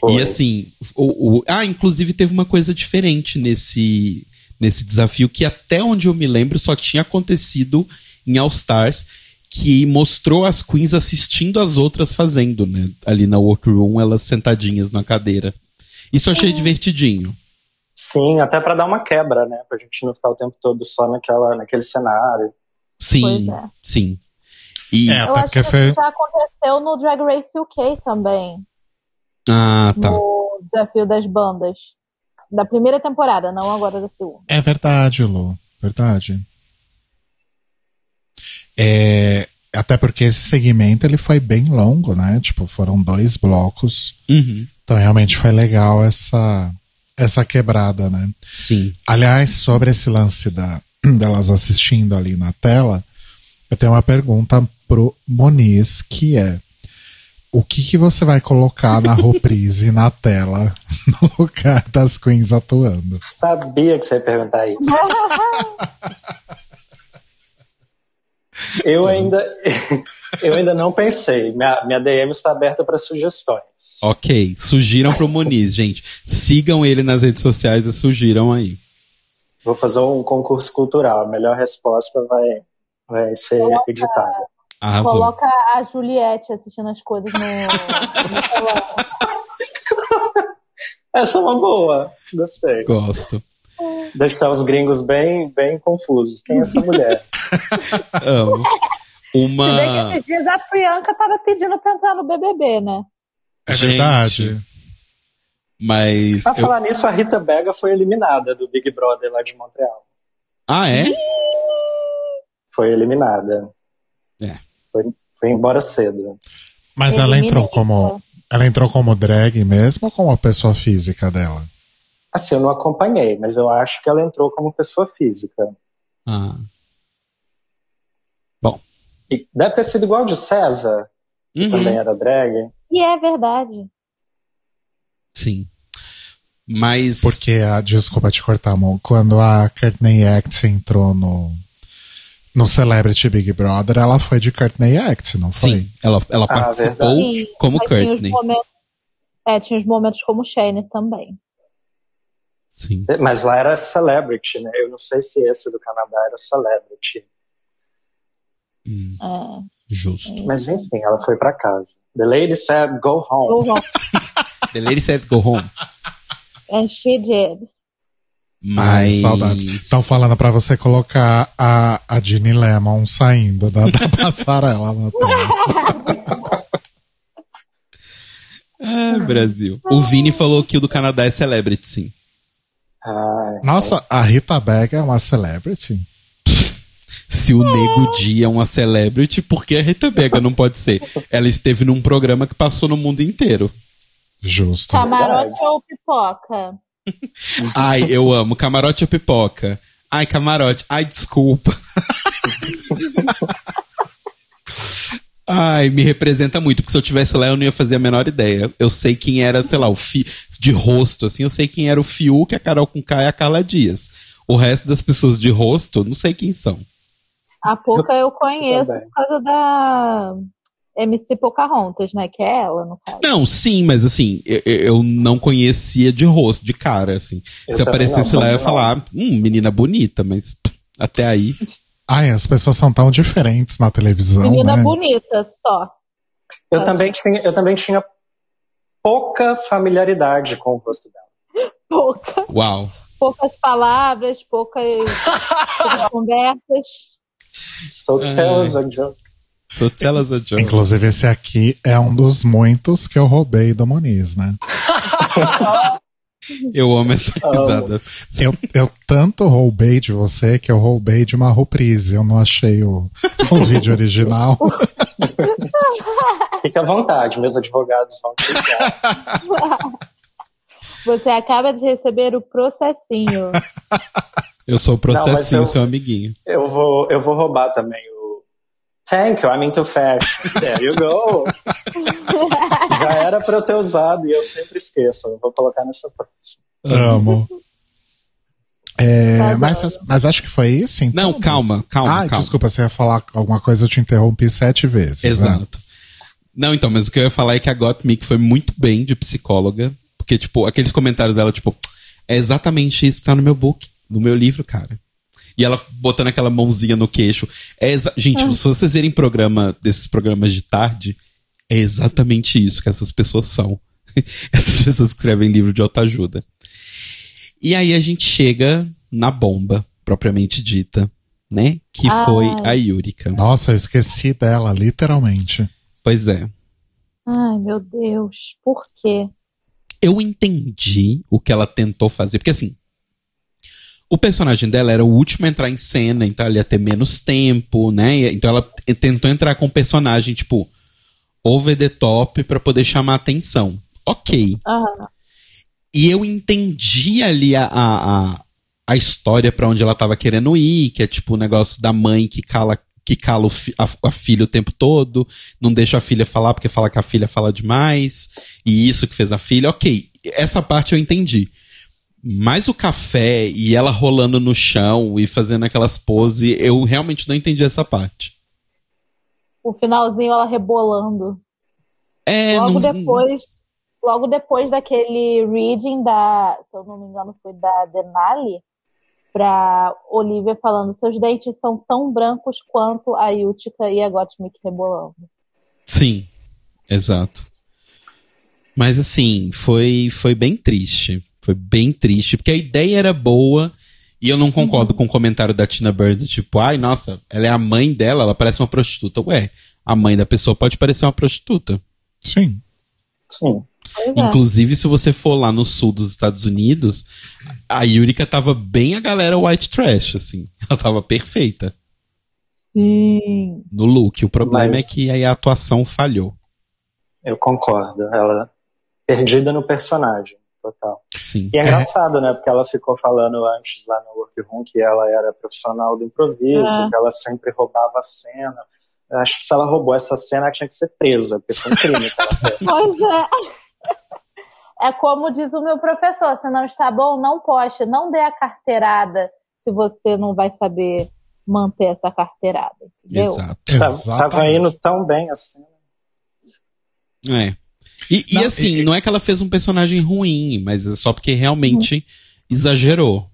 Foi. E assim, o, o- ah, inclusive teve uma coisa diferente nesse, nesse desafio que até onde eu me lembro só tinha acontecido em All Stars, que mostrou as queens assistindo as outras fazendo, né? Ali na workroom, elas sentadinhas na cadeira. Isso eu achei divertidinho. Sim, até pra dar uma quebra, né? Pra gente não ficar o tempo todo só naquela, naquele cenário. Sim, é. sim. E, É, Eu até acho que foi. isso já aconteceu no Drag Race UK também. ah, tá. No desafio das bandas. Da primeira temporada, não agora da segunda. É verdade, Lu. Verdade. É, até porque esse segmento ele foi bem longo, né? Tipo, foram dois blocos. Uhum, Então realmente foi legal essa, essa quebrada, né? sim. Aliás, sobre esse lance da, delas assistindo ali na tela, eu tenho uma pergunta pro Moniz, que é o que, que você vai colocar na reprise na tela no lugar das queens atuando? Sabia que você ia perguntar isso. Eu ainda, eu ainda não pensei. Minha, minha DM está aberta para sugestões. Ok, sugiram pro Muniz, gente. Sigam ele nas redes sociais e sugiram aí. Vou fazer um concurso cultural. A melhor resposta vai, vai ser editada. Arrasou. Coloca a Juliette assistindo as coisas no, no celular. Essa é uma boa. Gostei. Gosto. Deixar os gringos bem, bem confusos. Quem é essa mulher? Amo. Se bem que Uma. esses dias a Priyanka tava pedindo pra entrar no BBB, né? É Gente, verdade. Mas. Pra eu- falar nisso, a Rita Bega foi eliminada do Big Brother lá de Montreal. Ah, é? Foi eliminada. É. Foi, foi embora cedo. Mas ela entrou como. Ela entrou como drag mesmo ou como a pessoa física dela? Assim, eu não acompanhei, mas eu acho que ela entrou como pessoa física. Ah. E deve ter sido igual de César, que Uhum, também era drag. E é verdade. Sim. Mas. Porque a. Desculpa te cortar, amor. Quando a Courtney Act entrou no. No Celebrity Big Brother, ela foi de Courtney Act, não foi? Sim, ela, ela Ah, participou como tinha Courtney. momentos- é, tinha os momentos como Shane também. Sim. Mas lá era celebrity, né? Eu não sei se esse do Canadá era celebrity. Hum, É. justo. Mas enfim, ela foi pra casa. The lady said, go home. Go on. The lady said go home. And she did. Ai, Mas. saudades. Estão falando pra você colocar a, a Ginny Lemon saindo da, da passarela na tela. Ah, Brasil. O Vini falou que o do Canadá é celebrity, sim. Ai, Nossa, a Rita Bega é uma celebrity? Se o Nego Di é uma celebrity, por que a Rita Bega não pode ser? Ela esteve num programa que passou no mundo inteiro. Justo. Camarote ou pipoca? Ai, eu amo. Camarote ou pipoca? Ai, camarote. Ai, desculpa. Ai, me representa muito, porque se eu tivesse lá eu não ia fazer a menor ideia. Eu sei quem era, sei lá, o fi de rosto, assim, eu sei quem era o Fiuk, a Carol com K e a Carla Dias. O resto das pessoas de rosto, não sei quem são. A Poca eu conheço por causa da MC Pocahontas, né? Que é ela, no caso. Não, sim, mas assim, eu, eu não conhecia de rosto, de cara, assim. Eu Se aparecesse não, lá, eu ia falar, hum, menina bonita, mas pff, até aí. Ai, as pessoas são tão diferentes na televisão, Menina né? bonita, só. Eu também, tinha, eu também tinha pouca familiaridade com o rosto dela. Pouca, Uau. poucas palavras, poucas, poucas conversas. Estou É. tells joke. So tell us a joke. Inclusive, esse aqui é um dos muitos que eu roubei do Moniz, né? Eu amo essa risada. Eu, eu tanto roubei de você que eu roubei de uma reprise. Eu não achei o, o vídeo original. Fique à vontade, meus advogados vão te ligar. Você acaba de receber o processinho. Eu sou o processinho, Não, eu- seu amiguinho. Eu vou, eu vou roubar também o. Thank you, I'm into fashion. There you go. Já era pra eu ter usado e eu sempre esqueço. Eu vou colocar nessa próxima. Amo. É, Tá mas, mas acho que foi isso, então. Não, calma, calma, Ah, calma. desculpa, você ia falar alguma coisa, eu te interrompi sete vezes. né? Exato. Não, então, mas o que eu ia falar é que a Gottmik foi muito bem de psicóloga. Porque, tipo, aqueles comentários dela, tipo, é exatamente isso que tá no meu book, no meu livro, cara. E ela botando aquela mãozinha no queixo. É Gente, se vocês verem programa desses programas de tarde, é exatamente isso que essas pessoas são. essas pessoas que escrevem livro de autoajuda. E aí a gente chega na bomba, propriamente dita, né? Que Ai. foi a Yurika. Nossa, eu esqueci dela, literalmente. Pois é. Ai, meu Deus. Por quê? eu entendi o que ela tentou fazer, porque assim, o personagem dela era o último a entrar em cena, então ela ia ter menos tempo, né? Então ela tentou entrar com um personagem, tipo, over the top pra poder chamar atenção. Ok. Aham. E eu entendi ali a, a, a, história pra onde ela tava querendo ir, que é tipo o negócio da mãe que cala, que cala fi- a, a filha o tempo todo, não deixa a filha falar porque fala que a filha fala demais, e isso que fez a filha. Ok, essa parte eu entendi. Mas o café e ela rolando no chão e fazendo aquelas poses, eu realmente não entendi essa parte. O finalzinho ela rebolando. É, logo não, depois, logo depois daquele reading da, se eu não me engano, foi da Denali, pra Olivia falando, seus dentes são tão brancos quanto a Yutica e a Gottmik rebolando. Sim, exato. Mas assim, foi, foi bem triste. Foi bem triste, porque a ideia era boa e eu não concordo com o comentário da Tina Bird, tipo, ai, nossa, ela é a mãe dela, ela parece uma prostituta. Ué, a mãe da pessoa pode parecer uma prostituta. Sim. Sim. É. Inclusive, se você for lá no sul dos Estados Unidos, a Yurika tava bem a galera white trash, assim. Ela tava perfeita Sim. no look. O problema Mas- é que aí a atuação falhou. Eu concordo. Ela perdida no personagem, total. Sim. E é engraçado, né? Porque ela ficou falando antes lá no Workroom que ela era profissional do improviso, É. que ela sempre roubava a cena. Eu acho que se ela roubou essa cena, ela tinha que ser presa, porque foi um crime que ela fez. Pois é. É como diz o meu professor, se não está bom, não poste, não dê a carteirada se você não vai saber manter essa carteirada, entendeu? Exato. Tava, tava indo tão bem assim. É. E, e Não, assim, e- não é que ela fez um personagem ruim, mas é só porque realmente exagerou.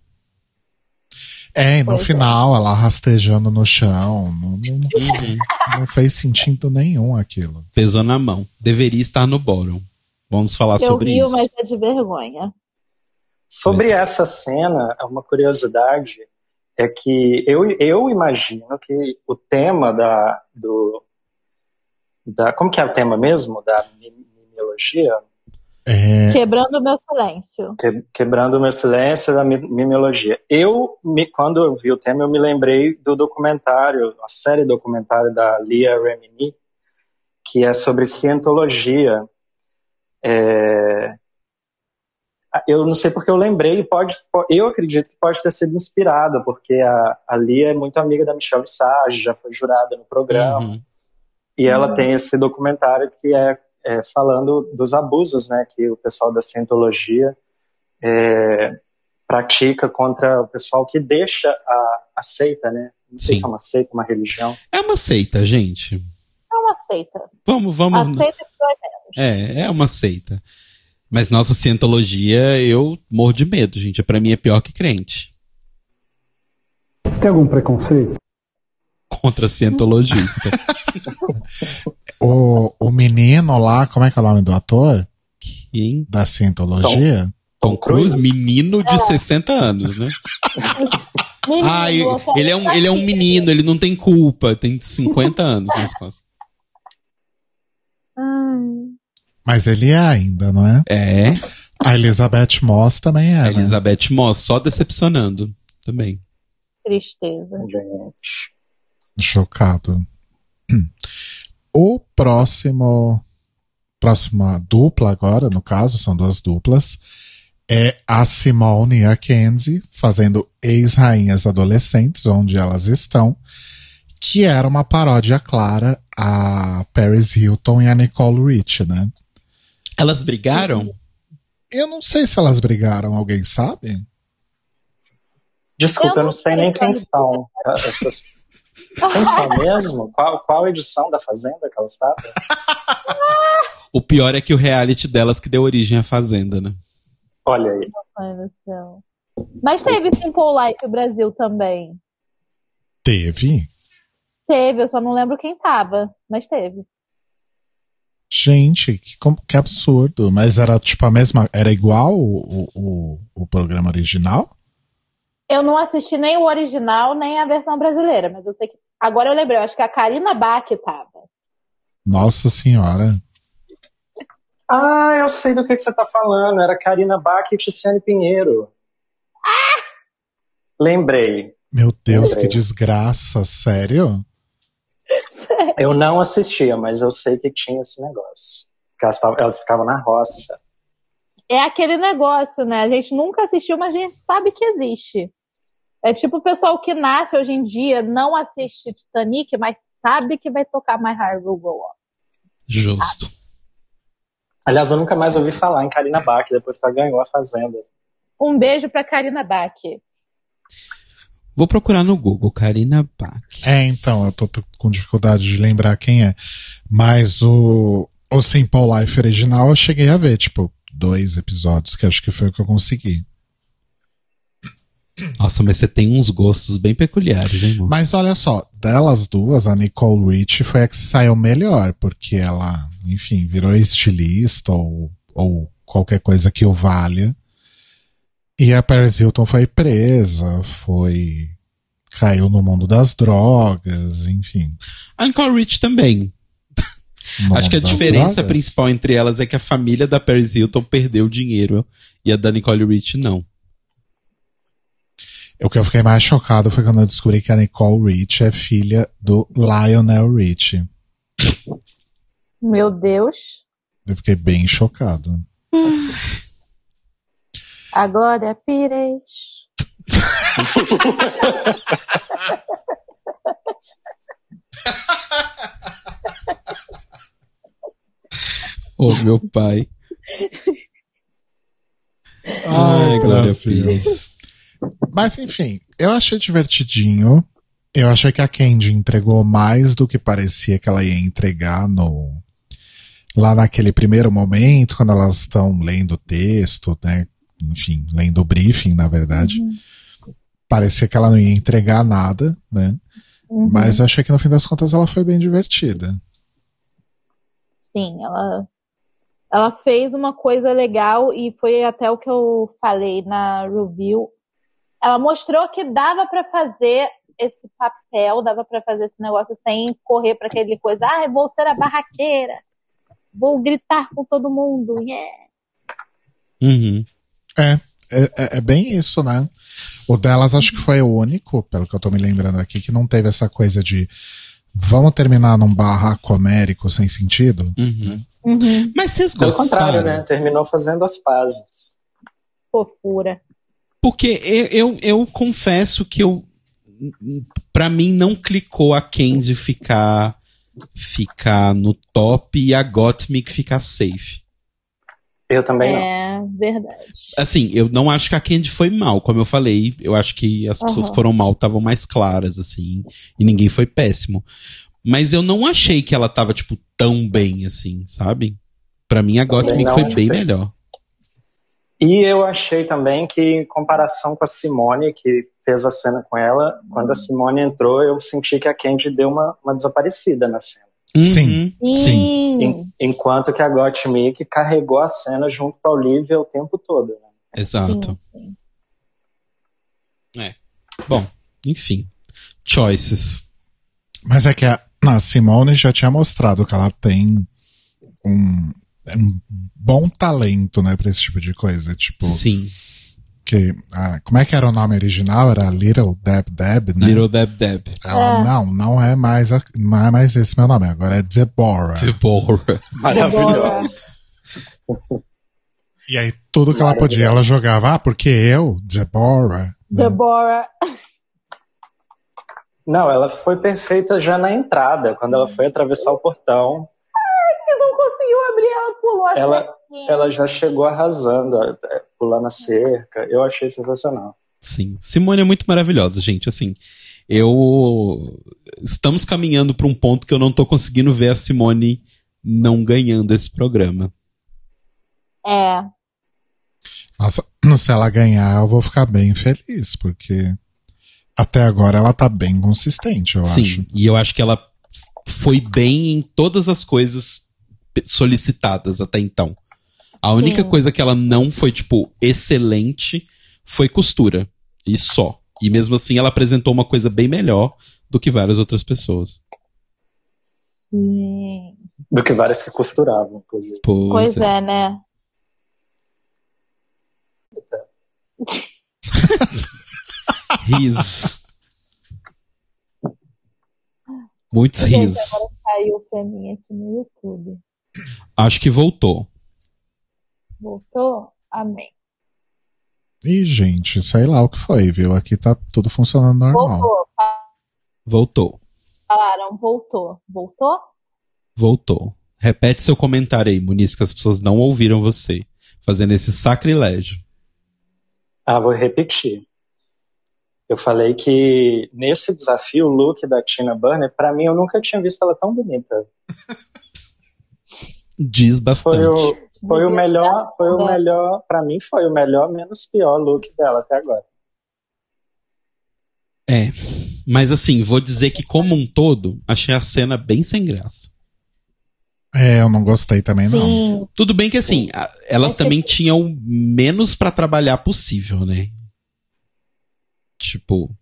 É, e no Pois é. final, ela rastejando no chão. Não, não- não fez sentido nenhum aquilo. Pesou na mão. Deveria estar no bottom. Vamos falar Eu sobre rio, isso. mas é de vergonha. Sobre Pois é. essa cena, uma curiosidade é que eu, eu imagino que o tema da, do, da. Como que é o tema mesmo? Da É, Quebrando o meu silêncio. Que- Quebrando o meu silêncio da mi- mimiologia. Eu, me, quando eu vi o tema, eu me lembrei do documentário, a série documentário da Lia Remini, que é sobre cientologia. É, eu não sei porque eu lembrei, pode, po- eu acredito que pode ter sido inspirada, porque a, a Lia é muito amiga da Michelle Visage, já foi jurada no programa. Uhum. E ela tem esse documentário que é, é falando dos abusos né, que o pessoal da cientologia é, pratica contra o pessoal que deixa a, a seita, né? Não sei Sim. se é uma seita, uma religião. É uma seita, gente. É uma seita. Vamos, vamos. Aceita que dói menos. É, é uma seita. Mas nossa cientologia, eu morro de medo, gente. Pra mim é pior que crente. Tem algum preconceito? Contra cientologista. O, o menino lá, como é que é o nome do ator? Quem? Da cientologia? Tom Cruise, Cruise? menino de 60 anos, né? Menino, Ah, ele é um, ele é um menino, ele não tem culpa, tem 50 anos nas costas. Mas ele é ainda, não é? É, A Elizabeth Moss também é. a né? Elizabeth Moss, só decepcionando também. tristeza. Gente. Chocado. O próximo. Próxima dupla agora, no caso, são duas duplas. É a Simone e a Kenzie fazendo ex-rainhas adolescentes, onde elas estão. Que era uma paródia clara a Paris Hilton e a Nicole Rich, né? Elas brigaram? Eu não sei se elas brigaram, alguém sabe? Desculpa, Eu não sei nem quem qual- são. Essas... Quem são mesmo? Qual, qual edição da Fazenda que elas estavam? O pior é que o reality delas que deu origem à Fazenda, né? Olha aí. Mas teve Simple Life Brasil também. Teve. Teve, eu só não lembro quem tava, mas teve. Gente, que, que absurdo. Mas era tipo a mesma. Era igual o, o, o programa original? Eu não assisti nem o original, nem a versão brasileira, mas eu sei que. Agora eu lembrei, eu acho que a Karina Bach tava. Nossa senhora. Ah, eu sei do que, que você tá falando. Era Karina Bach e Tiziane Pinheiro. Lembrei. Meu Deus, que Lembrei. desgraça, sério? Eu não assistia, mas eu sei que tinha esse negócio. Porque elas, tavam- elas ficavam na roça. É aquele negócio, né? A gente nunca assistiu, mas a gente sabe que existe. É tipo o pessoal que nasce hoje em dia, não assiste Titanic, mas sabe que vai tocar My Heart Will Go On. Justo. Aliás, eu nunca mais ouvi falar em Karina Bach depois que ela ganhou a Fazenda. Um beijo pra Karina Bach. Vou procurar no Google, Karina Bach. É, então, eu tô, tô com dificuldade de lembrar quem é. Mas o, o Simple Life original eu cheguei a ver, tipo, dois episódios, que acho que foi o que eu consegui. Nossa, mas você tem uns gostos bem peculiares, hein, amor? Mas olha só, delas duas, a Nicole Rich foi a que saiu melhor, porque ela, enfim, virou estilista ou, ou qualquer coisa que o valha. E a Paris Hilton foi presa, foi. caiu no mundo das drogas, enfim. A Nicole Rich também. No Acho que a diferença drogas. principal entre elas é que a família da Paris Hilton perdeu dinheiro e a da Nicole Rich não. O que eu fiquei mais chocado foi quando eu descobri que a Nicole Rich é filha do Lionel Rich. Meu Deus. Eu fiquei bem chocado. A Glória Pires. Ô, meu pai. Ai, Glória Brasil. Pires. Mas enfim, eu achei divertidinho. Eu achei que a Candy entregou mais do que parecia que ela ia entregar no lá naquele primeiro momento, quando elas estão lendo o texto, né? Enfim, lendo o briefing, na verdade. Parecia que ela não ia entregar nada, né? Uhum. Mas eu achei que no fim das contas ela foi bem divertida. Sim, ela, ela fez uma coisa legal e foi até o que eu falei na review. Ela mostrou que dava pra fazer esse papel, dava pra fazer esse negócio sem correr pra aquele coisa, ah, vou ser a barraqueira, vou gritar com todo mundo, yeah. Uhum. É, é, é- é bem isso, né? O delas acho que foi o único, pelo que eu tô me lembrando aqui, que não teve essa coisa de vamos terminar num barraco homérico sem sentido. Uhum. Uhum, Mas vocês Pelo gostaram? contrário, né? Terminou fazendo as pazes. fofura. Porque eu, eu, eu confesso que eu. Pra mim não clicou a Kenzie ficar ficar no top e a Gottmik ficar safe. Eu também não. É verdade. Assim, eu não acho que a Candy foi mal, como eu falei. Eu acho que as pessoas Aham. que foram mal estavam mais claras, assim. E ninguém foi péssimo. Mas eu não achei que ela tava, tipo, tão bem, assim, sabe? Pra mim, a Gottmik foi bem melhor. E eu achei também que, em comparação com a Simone, que fez a cena com ela, quando a Simone entrou, eu senti que a Candy deu uma, uma desaparecida na cena. Sim. Uhum. Sim. En- enquanto que a Gottmik carregou a cena junto com a Olivia o tempo todo. Né? Exato. Sim, sim. Bom, enfim. Choices. Mas é que a, a Simone já tinha mostrado que ela tem um, um bom talento, né, pra esse tipo de coisa. Tipo, Sim. que. ah, como é que era o nome original? Era Little Deb Deb, né? Little Deb Deb. Ela, É. não, não é mais a- não é mais esse meu nome, agora é Deborah. Deborah. Maravilhoso. E aí tudo que ela podia, ela jogava, ah, porque eu, Deborah. né? Deborah. Não, ela foi perfeita já na entrada, quando ela foi atravessar o portão. Não conseguiu abrir, ela pulou a Ela, ela já chegou arrasando, até pulando a cerca. Eu achei sensacional. Sim. Simone é muito maravilhosa, gente. Assim, eu. Estamos caminhando para um ponto que eu não tô conseguindo ver a Simone não ganhando esse programa. É. Nossa, se ela ganhar, eu vou ficar bem feliz, porque até agora ela tá bem consistente, eu Sim. acho. E eu acho que ela foi bem em todas as coisas solicitadas até então. A única Sim. coisa que ela não foi, tipo, excelente foi costura. E só. E mesmo assim, ela apresentou uma coisa bem melhor do que várias outras pessoas. Sim. Do que várias que costuravam, inclusive. Pois, Pois é. é, né? Risos. Muitos Gente, risos. agora saiu pra mim aqui no YouTube. Acho que voltou. Voltou? Amém. Ih, gente, sei lá o que foi, viu? Aqui tá tudo funcionando normal. Voltou. Voltou. Falaram, voltou. Voltou? Voltou. Repete seu comentário aí, Muniz, que as pessoas não ouviram você. Fazendo esse sacrilégio. Ah, vou repetir. Eu falei que nesse desafio, o look da Tina Burner, pra mim, eu nunca tinha visto ela tão bonita. Diz bastante. Foi o, foi o melhor, foi o É. melhor, pra mim foi o melhor, menos pior look dela até agora. É. Mas assim, vou dizer que como um todo, achei a cena bem sem graça. É, eu não gostei também, não. Sim. Tudo bem que assim, a- elas também tinham menos pra trabalhar possível, né? Tipo.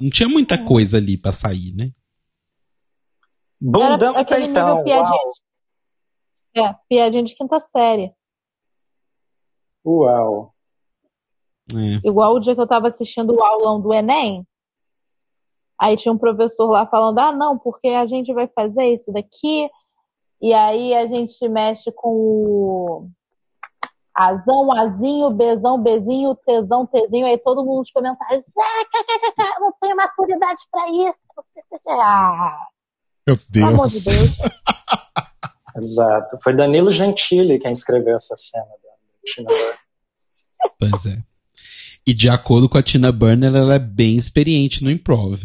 Não tinha muita coisa ali pra sair, né? Bundão Era e aquele peitão, nível piadinha. de- É, piadinha de quinta série. uau. É. Igual o dia que eu tava assistindo o aulão do Enem. Aí tinha um professor lá falando: ah, não, porque a gente vai fazer isso daqui. E aí a gente mexe com o azão, azinho, bezão, bezinho, tesão, tezinho. Aí todo mundo nos comentários: ah, não tenho maturidade pra isso. Ah, Meu pelo amor de Deus. Deus. Exato. Foi Danilo Gentili quem escreveu essa cena da Tina Burner. Pois é. E de acordo com a Tina Burner, ela é bem experiente no improv.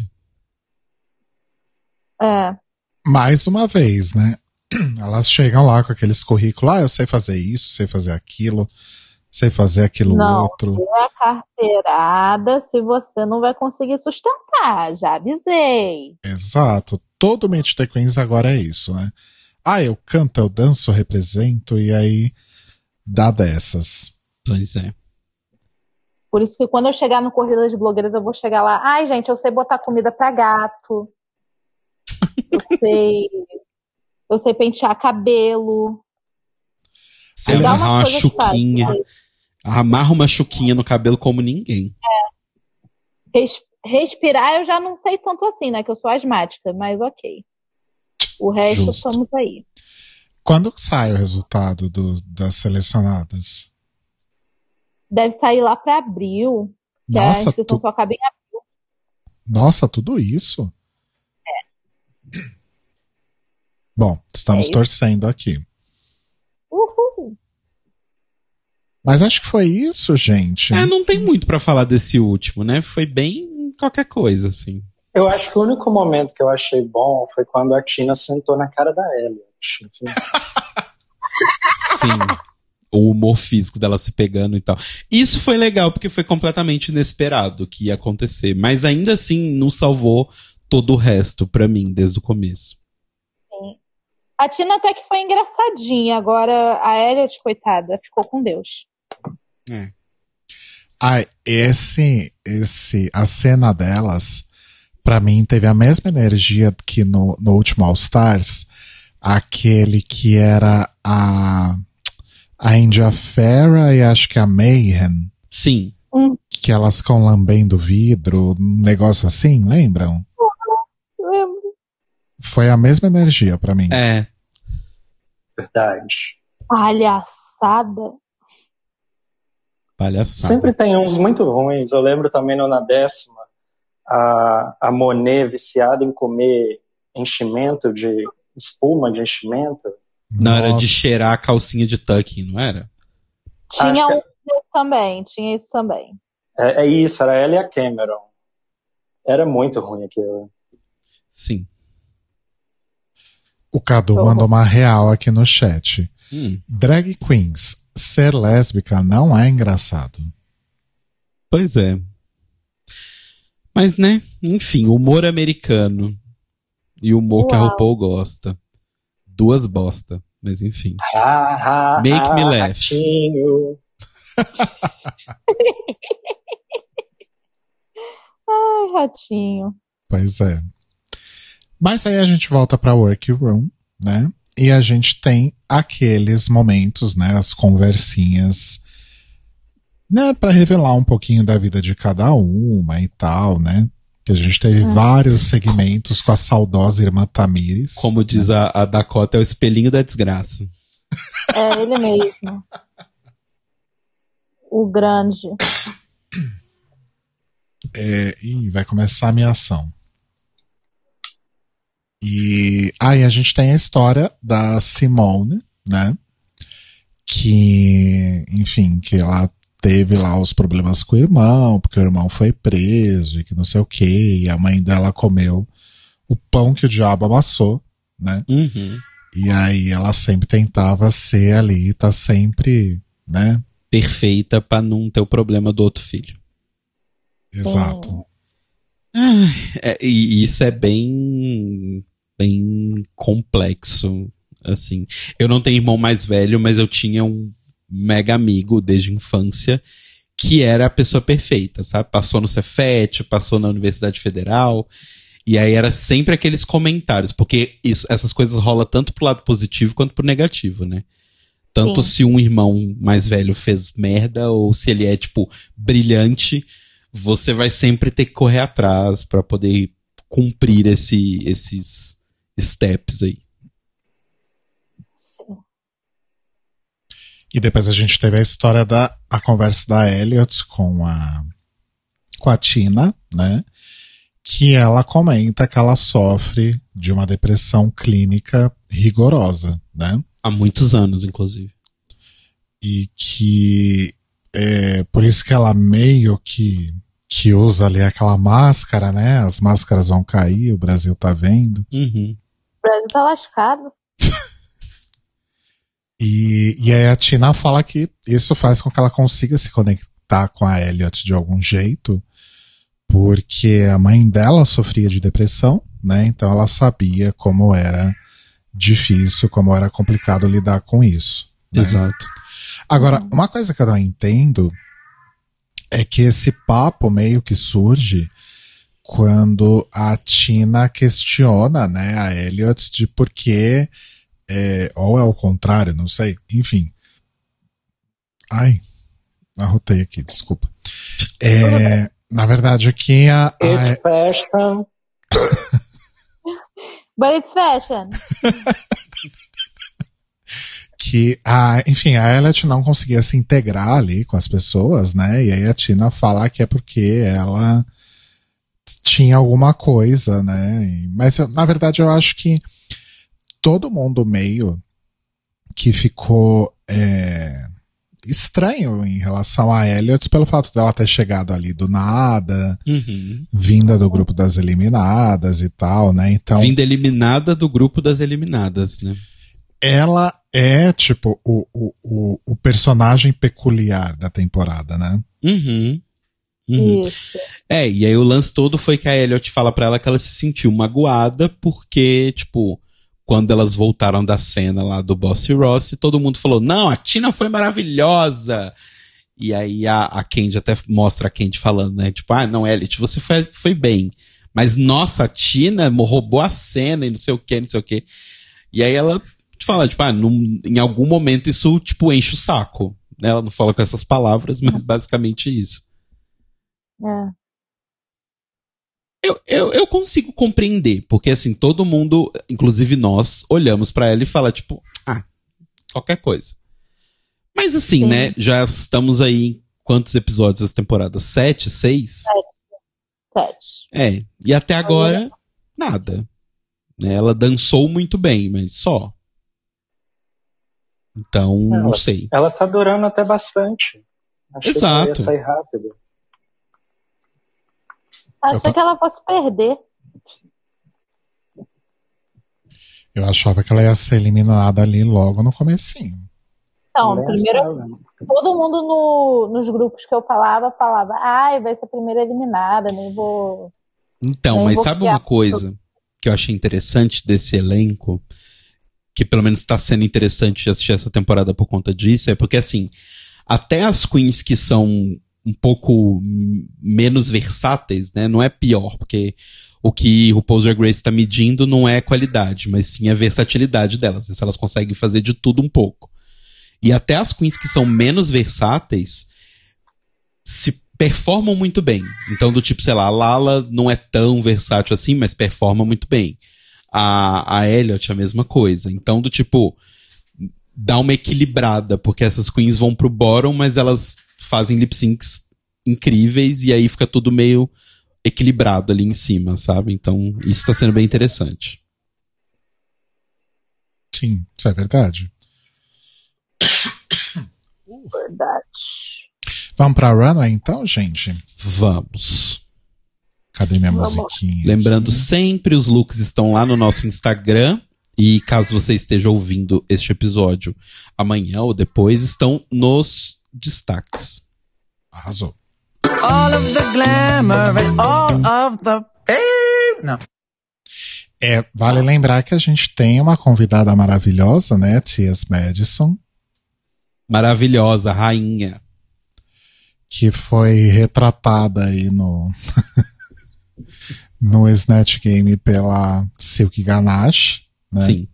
É, Mais uma vez, né? Elas chegam lá com aqueles currículos, ah, eu sei fazer isso, sei fazer aquilo, sei fazer aquilo Não. outro. é a carteirada se você não vai conseguir sustentar. Já avisei. Exato. Todo Meet the Queens agora é isso, né? Ah, eu canto, eu danço, eu represento, e aí dá dessas. Pois é. Por isso que quando eu chegar no Corrida de Blogueiras, eu vou chegar lá. Ai, gente, eu sei botar comida pra gato. Eu sei. Eu sei pentear cabelo. Você Aí dá amarra uma coisas chuquinha. Amarra uma chuquinha no cabelo como ninguém. Res- respirar eu já não sei tanto assim, né? Que eu sou asmática, mas ok. O resto Justo. estamos aí. Quando sai o resultado do- das selecionadas? Deve sair lá pra abril. Que a Nossa, inscrição tu- só acaba em abril. nossa, tudo isso? Bom, estamos É torcendo aqui. Uhul. Mas acho que foi isso, gente. É, não tem muito pra falar desse último, né? Foi bem qualquer coisa, assim. Eu acho que o único momento que eu achei bom foi quando a Tina sentou na cara da final. Sim. o humor físico dela se pegando e tal. Isso foi legal, porque foi completamente inesperado que ia acontecer. Mas ainda assim, não salvou todo o resto pra mim, desde o começo. A Tina até que foi engraçadinha, agora a Elliot, coitada, ficou com Deus. Ai, esse, esse, a cena delas, pra mim, teve a mesma energia que no, no último All Stars, aquele que era a, a India Farah e acho que a Mayhem, Sim. que elas ficam lambendo vidro, um negócio assim, lembram? Lembro. Foi a mesma energia pra mim. É. Verdade. Palhaçada. Palhaçada. Sempre tem uns muito ruins. Eu lembro também no, na décima, a, a Monet viciada em comer enchimento de espuma de enchimento. Na hora de cheirar a calcinha de tucking, não era? Tinha um desse também, tinha isso também. É, é isso, era ela e a Cameron. Era muito ruim aquilo. Sim. O Cadu mandou uma real aqui no chat. Hum. Drag queens, ser lésbica não é engraçado. Pois é. Mas, né? Enfim, humor americano. E o humor que a Uau. RuPaul gosta. Duas bosta. Mas enfim. Ah, ah, Make ah, me laugh. Ai, ratinho. Pois é. Mas aí a gente volta pra workroom, né? E a gente tem aqueles momentos, né? As conversinhas, né? Pra revelar um pouquinho da vida de cada uma e tal, né? Que a gente teve vários segmentos com a saudosa irmã Tamires. Como diz a, a Dakota, é o espelhinho da desgraça. É ele mesmo. O grande. É, ih, vai começar a minha ação. E aí a gente tem a história da Simone, né? Que, enfim, que ela teve lá os problemas com o irmão, porque o irmão foi preso e que não sei o que, e a mãe dela comeu o pão que o diabo amassou, né? Uhum. E aí ela sempre tentava ser ali, tá sempre, né? Perfeita pra não ter o problema do outro filho. Exato. É, e isso é bem bem complexo assim. Eu não tenho irmão mais velho mas eu tinha um mega amigo desde a infância que era a pessoa perfeita sabe? Passou no Cefet passou na Universidade Federal e aí era sempre aqueles comentários porque isso, essas coisas rolam tanto pro lado positivo quanto pro negativo né? Tanto Sim. se um irmão mais velho fez merda ou se ele é tipo brilhante você vai sempre ter que correr atrás pra poder cumprir esse, esses steps aí. Sim. E depois a gente teve a história da a conversa da Elliot com a com a Tina, né? Que ela comenta que ela sofre de uma depressão clínica rigorosa, né? Há muitos anos, inclusive. E que é por isso que ela meio que que usa ali aquela máscara, né? As máscaras vão cair, o Brasil tá vendo. Uhum. O Brasil tá lascado. E, e aí a Tina fala que isso faz com que ela consiga se conectar com a Elliot de algum jeito, porque a mãe dela sofria de depressão, né? Então ela sabia como era difícil, como era complicado lidar com isso. né? Exato. Agora, uma coisa que eu não entendo é que esse papo meio que surge quando a Tina questiona, né, a Elliot de por que, é, ou é o contrário, não sei, enfim. Ai, arrotei aqui, desculpa. É, na verdade, aqui a, a, It's fashion. But it's fashion. que a, enfim, a Elliot não conseguia se integrar ali com as pessoas, né? E aí a Tina fala que é porque ela tinha alguma coisa, né? Mas eu- na verdade eu acho que todo mundo meio que ficou é, estranho em relação a Elliot pelo fato dela ter chegado ali do nada, Uhum. vinda do grupo das eliminadas e tal, né? Então Vinda eliminada do grupo das eliminadas, né? ela é, tipo, o, o, o, o personagem peculiar da temporada, né? Uhum. Uhum. Isso. É, e aí o lance todo foi que a Elliot fala pra ela que ela se sentiu magoada porque, tipo, quando elas voltaram da cena lá do Boss Ross, todo mundo falou: Não, a Tina foi maravilhosa. E aí a, a Candy até mostra a Candy falando, né? Tipo, ah, não, Elliot, você foi, foi bem. Mas nossa, a Tina roubou a cena e não sei o que, não sei o que. E aí ela fala, tipo, ah, num- em algum momento isso, tipo, enche o saco. Né? Ela não fala com essas palavras, mas basicamente isso. É. Eu, eu, eu consigo compreender, porque assim, todo mundo, inclusive nós, olhamos pra ela e fala, tipo, ah, qualquer coisa. Mas assim, Sim. né, já estamos aí em quantos episódios dessa temporada? Sete, seis? Sete. É, e até agora, nada. Né, Ela dançou muito bem, mas só. Então, não Ela- sei. Ela tá durando até bastante. Achei que ela ia Exato. sair rápido. Achei tô- que ela fosse perder. Eu achava que ela ia ser eliminada ali logo no comecinho. Então, primeiro, todo mundo no- nos grupos que eu falava, falava, ai, vai ser a primeira eliminada, nem vou. Então, Nem mas vou sabe uma coisa que eu achei interessante desse elenco? Que pelo menos está sendo interessante de assistir essa temporada por conta disso, é porque assim, até as queens que são um pouco menos versáteis, né? Não é pior, porque o que o Poser Grace está medindo não é qualidade, mas sim a versatilidade delas, né, se elas conseguem fazer de tudo um pouco. E até as queens que são menos versáteis se performam muito bem. Então, do tipo, sei lá, a Lala não é tão versátil assim, mas performa muito bem. A, a Elliot, a mesma coisa. Então, do tipo, dá uma equilibrada, porque essas queens vão pro bottom, mas elas fazem lip syncs incríveis e aí fica tudo meio equilibrado ali em cima, sabe? Então, isso tá sendo bem interessante. Sim, isso é verdade. Verdade. Vamos pra Runway então, gente? Vamos. Cadê minha Vamos. musiquinha? Lembrando aqui? sempre, os looks estão lá no nosso Instagram. E caso você esteja ouvindo este episódio amanhã ou depois, estão nos destaques. Arrasou. All of the glamour and all of the fame. No. É, vale lembrar que a gente tem uma convidada maravilhosa, né? T.S. Madison, Maravilhosa, rainha. que foi retratada aí no no Snatch Game pela Silk Ganache, né? Sim,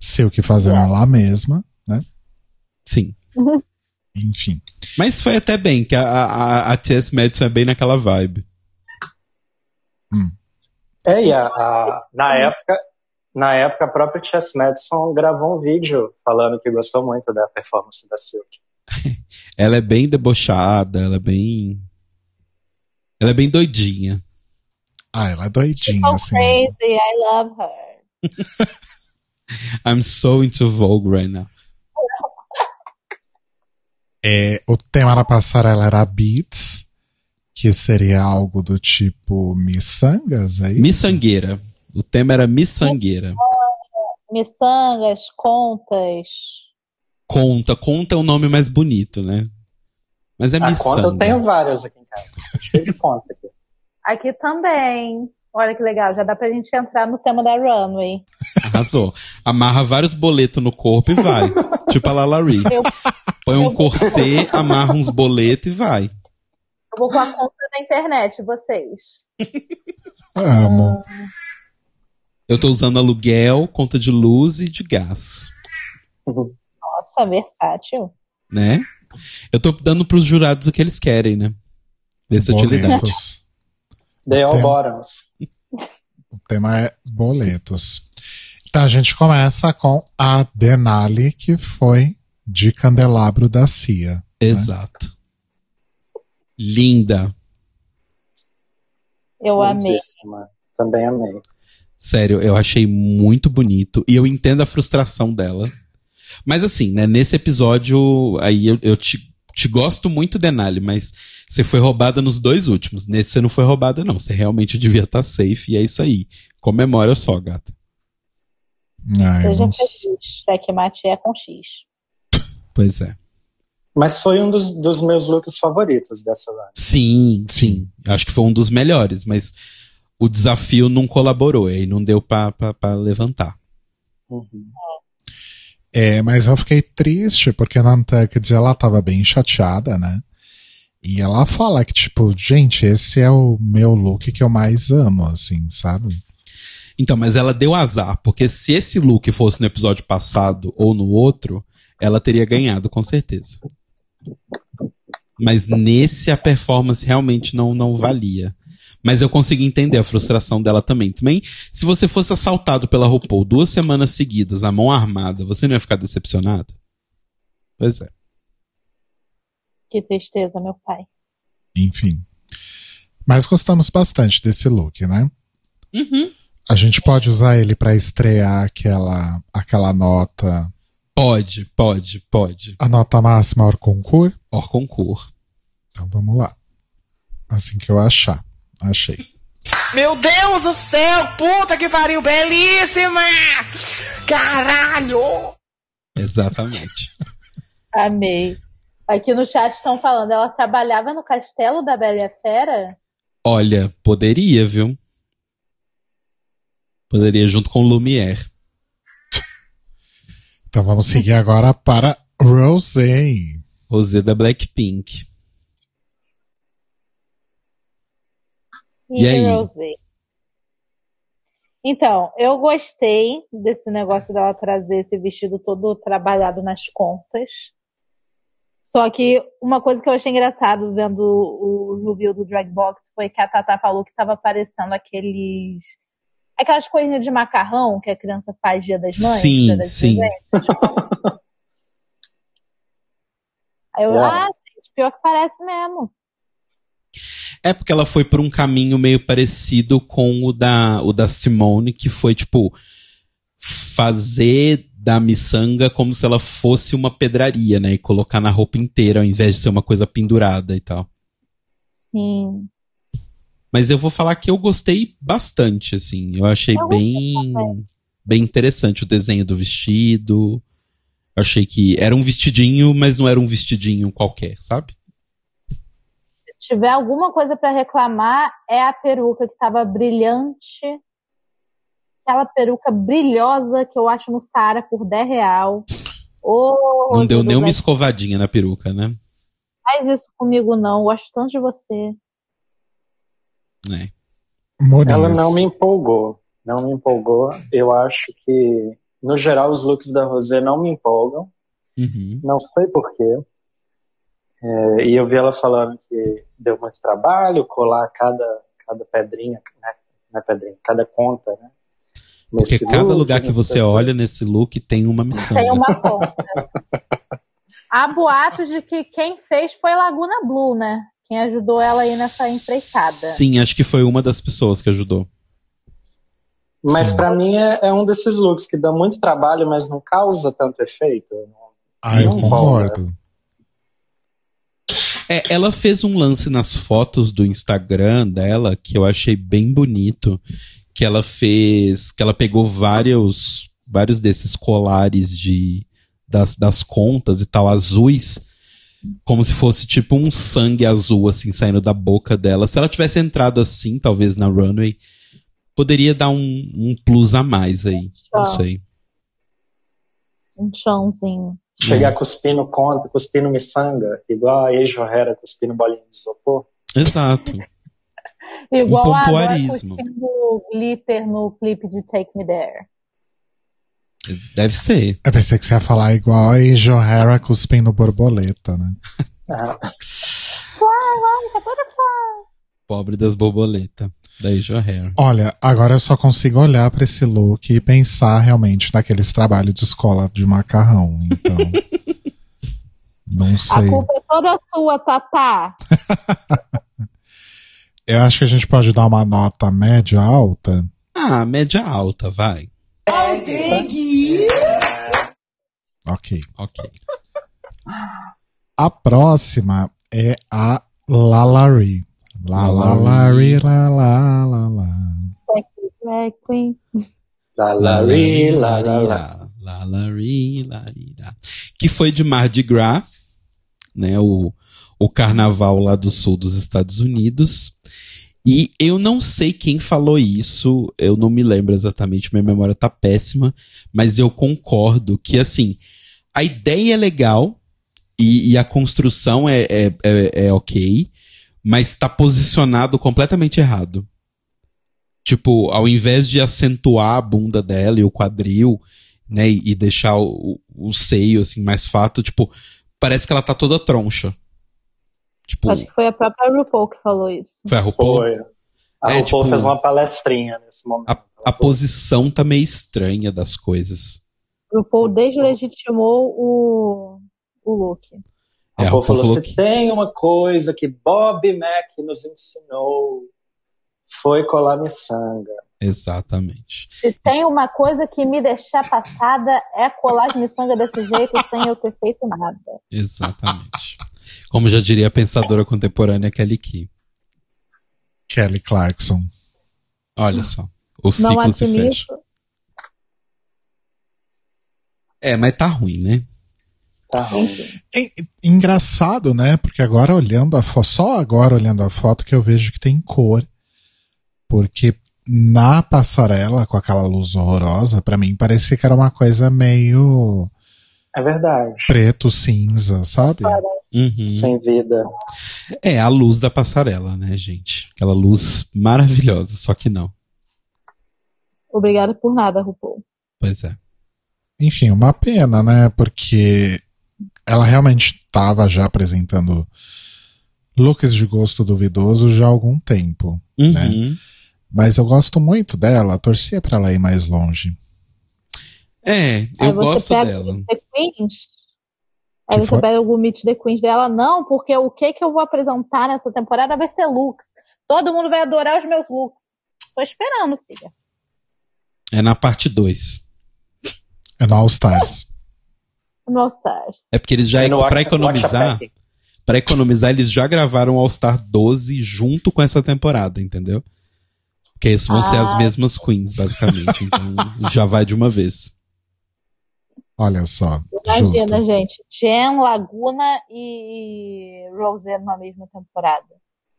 Silk fazendo ela mesma, né? sim. Enfim. Mas foi até bem, que a, a, a T.S. Madison é bem naquela vibe. É, e a, a- na época, na época a própria Chess Madison gravou um vídeo falando que gostou muito da performance da Silk. Ela é bem debochada, ela é bem. Ela é bem doidinha. Ah, ela é doidinha, So assim mesmo. crazy, I love her. I'm so into Vogue right now. É, o tema da passarela era Beats, que seria algo do tipo miçangas, é isso? Miçangueira. O tema era miçangueira. Miçangas, contas. Conta. Conta é o nome mais bonito, né? Mas é A miçanga. conta eu tenho várias aqui em casa. Cheio de conta aqui. Aqui também. Olha que legal, já dá pra gente entrar no tema da runway. Arrasou. Amarra vários boletos no corpo e vai. tipo a Lalari. Eu, Põe um corset, amarra uns boletos e vai. eu vou com a conta da internet, vocês. Amo. Eu tô usando aluguel, conta de luz e de gás. Nossa, versátil. Né? Eu tô dando pros jurados o que eles querem, né? Versatilidade. Boletos. The All Bottoms. O tema é boletos. Então a gente começa com a Denali, que foi de candelabro da CIA. Exato. Linda. Eu amei. Também amei. Sério, eu achei muito bonito. E eu entendo a frustração dela. Mas assim, né? Nesse episódio, aí eu, eu te, te gosto muito, Denali, mas você foi roubada nos dois últimos. Nesse você não foi roubada, não. Você realmente devia estar safe. E é isso aí. Comemora só, gata. Ah, eu Seja não sei. feliz. Checkmate é com X. Pois é. Mas foi um dos, dos meus looks favoritos dessa run. Sim, sim. Acho que foi um dos melhores, mas o desafio não colaborou, aí não deu pra, pra, pra levantar. Uhum. É, mas eu fiquei triste porque na Untucked ela tava bem chateada, né? E ela fala que, tipo, gente, esse é o meu look que eu mais amo, assim, sabe? Então, mas ela deu azar, porque se esse look fosse no episódio passado ou no outro, ela teria ganhado, com certeza. Mas nesse a performance realmente não, não valia. Mas eu consegui entender a frustração dela também. Também, se você fosse assaltado pela RuPaul duas semanas seguidas, a mão armada, você não ia ficar decepcionado? Pois é. Que tristeza, meu pai. Enfim. Mas gostamos bastante desse look, né? Uhum. A gente pode usar ele pra estrear aquela, aquela nota, Pode, pode, pode. a nota máxima hors concurso. Or concur. Então vamos lá. Assim que eu achar. Achei. Meu Deus do céu, puta que pariu, belíssima! Caralho! Exatamente. Amei. Aqui no chat estão falando, ela trabalhava no castelo da Bela e a Fera? Olha, poderia, viu? Poderia junto com Lumière. Então vamos seguir agora para Rosé. Rosé da Blackpink. E aí? Rosé. Então, eu gostei desse negócio dela trazer esse vestido todo trabalhado nas contas. Só que uma coisa que eu achei engraçado vendo o review do Drag Box foi que a Tata falou que tava parecendo aqueles. Aquelas coisinhas de macarrão que a criança faz dia das mães. Sim, das sim. Aí eu, Uau. ah, gente, pior que parece mesmo. É porque ela foi por um caminho meio parecido com o da, o da Simone, que foi tipo fazer da miçanga como se ela fosse uma pedraria, né? E colocar na roupa inteira ao invés de ser uma coisa pendurada e tal. Sim. Mas eu vou falar que eu gostei bastante, assim. Eu achei Eu bem, bem interessante o desenho do vestido. Eu achei que era um vestidinho, mas não era um vestidinho qualquer, sabe? Se tiver alguma coisa pra reclamar, é a peruca que tava brilhante. Aquela peruca brilhosa que eu acho no Saara por 10 real. Ô, não deu nem uma escovadinha na peruca, né? Faz isso comigo não, eu gosto tanto de você. É. Moniz. Ela não me empolgou. Não me empolgou. Eu acho que, no geral, os looks da Rosé não me empolgam. Uhum. Não sei porquê. É, e eu vi ela falando que deu muito trabalho colar cada, cada pedrinha, né? Não é pedrinha, cada conta, né? Porque Nesse cada look, lugar que você quê. olha nesse look tem uma missão. Tem uma conta. Há boatos de que quem fez foi Laguna Blue, né? Quem ajudou ela aí nessa empreitada. Sim, acho que foi uma das pessoas que ajudou. Mas pra mim é, é um desses looks que dá muito trabalho, mas não causa tanto efeito. Ah, eu concordo. É, ela fez um lance nas fotos do Instagram dela que eu achei bem bonito, que ela fez, que ela pegou vários, vários desses colares de das, das contas e tal azuis, como se fosse tipo um sangue azul assim saindo da boca dela. Se ela tivesse entrado assim, talvez na runway, poderia dar um, um plus a mais aí. Não Tchau. sei. Um chãozinho. Chegar cuspindo conta, cuspindo miçanga, igual a ex Herrera cuspindo bolinha de isopor. Exato. Igual a agora pompoarismo. cuspindo glitter no clipe de Take Me There. Deve ser. Eu pensei que você ia falar igual a Asia O'Hara cuspindo borboleta, né? Ah, Pobre das borboletas. Da Asia Hair. Olha, agora eu só consigo olhar pra esse look e pensar realmente naqueles trabalhos de escola de macarrão. Então. não A sei. culpa é toda sua, Tatá. Eu acho que a gente pode dar uma nota média alta. Ah, média alta, vai. Ok. Ok. A próxima é a Lalari. Lalari, la la la la. Drag Queen. La la ri, la la la. Larira, la, la, ri, larira. Que foi de Mardi Gras, né? O, o carnaval lá do sul dos Estados Unidos. E eu não sei quem falou isso, eu não me lembro exatamente, minha memória tá péssima, mas eu concordo que, assim, a ideia é legal e, e a construção é, é, é, é ok, mas tá posicionado completamente errado. Tipo, ao invés de acentuar a bunda dela e o quadril, né, e, e deixar o, o seio, assim, mais fato, tipo, parece que ela tá toda troncha. Tipo, Acho que foi a própria RuPaul que falou isso. foi a RuPaul? Foi. A É, RuPaul tipo, fez uma palestrinha nesse momento. A, a posição tá meio estranha das coisas. RuPaul deslegitimou o, o look. A É, RuPaul RuPaul falou, falou se que- tem uma coisa que Bob Mac nos ensinou, foi colar miçanga. Exatamente. Se tem uma coisa que me deixar passada é colar as miçangas desse jeito sem eu ter feito nada. Exatamente. Como já diria a pensadora contemporânea Kelly Key. Kelly Clarkson. Olha só. O Não ciclo se fecha. É, mas tá ruim, né? Tá ruim. É engraçado, né? Porque agora olhando a foto, só agora olhando a foto que eu vejo que tem cor. Porque na passarela, com aquela luz horrorosa, pra mim parecia que era uma coisa meio É verdade. preto, cinza, sabe? Uhum. Sem vida. É a luz da passarela, né, gente? Aquela luz maravilhosa, só que não. Obrigada por nada, RuPaul. Pois é. Enfim, uma pena, né? Porque ela realmente estava já apresentando looks de gosto duvidoso já há algum tempo. Né? Uhum. Mas eu gosto muito dela, torcia pra ela ir mais longe. É, Aí eu gosto dela. the Queens. Aí Que você foi? pega o Meet the Queens dela, não, porque o que que eu vou apresentar nessa temporada vai ser looks. Todo mundo vai adorar os meus looks. Tô esperando, filha. É na parte 2. É no All Stars. No Stars. É porque eles já, pra Watch- economizar, Watch a Pack. Pra economizar, eles já gravaram o All Star 12 junto com essa temporada, entendeu? Porque esses vão ser Ah. as mesmas queens, basicamente. Então já vai de uma vez. Olha só. Imagina, Justo. gente. Jen, Laguna e Rosé na mesma temporada.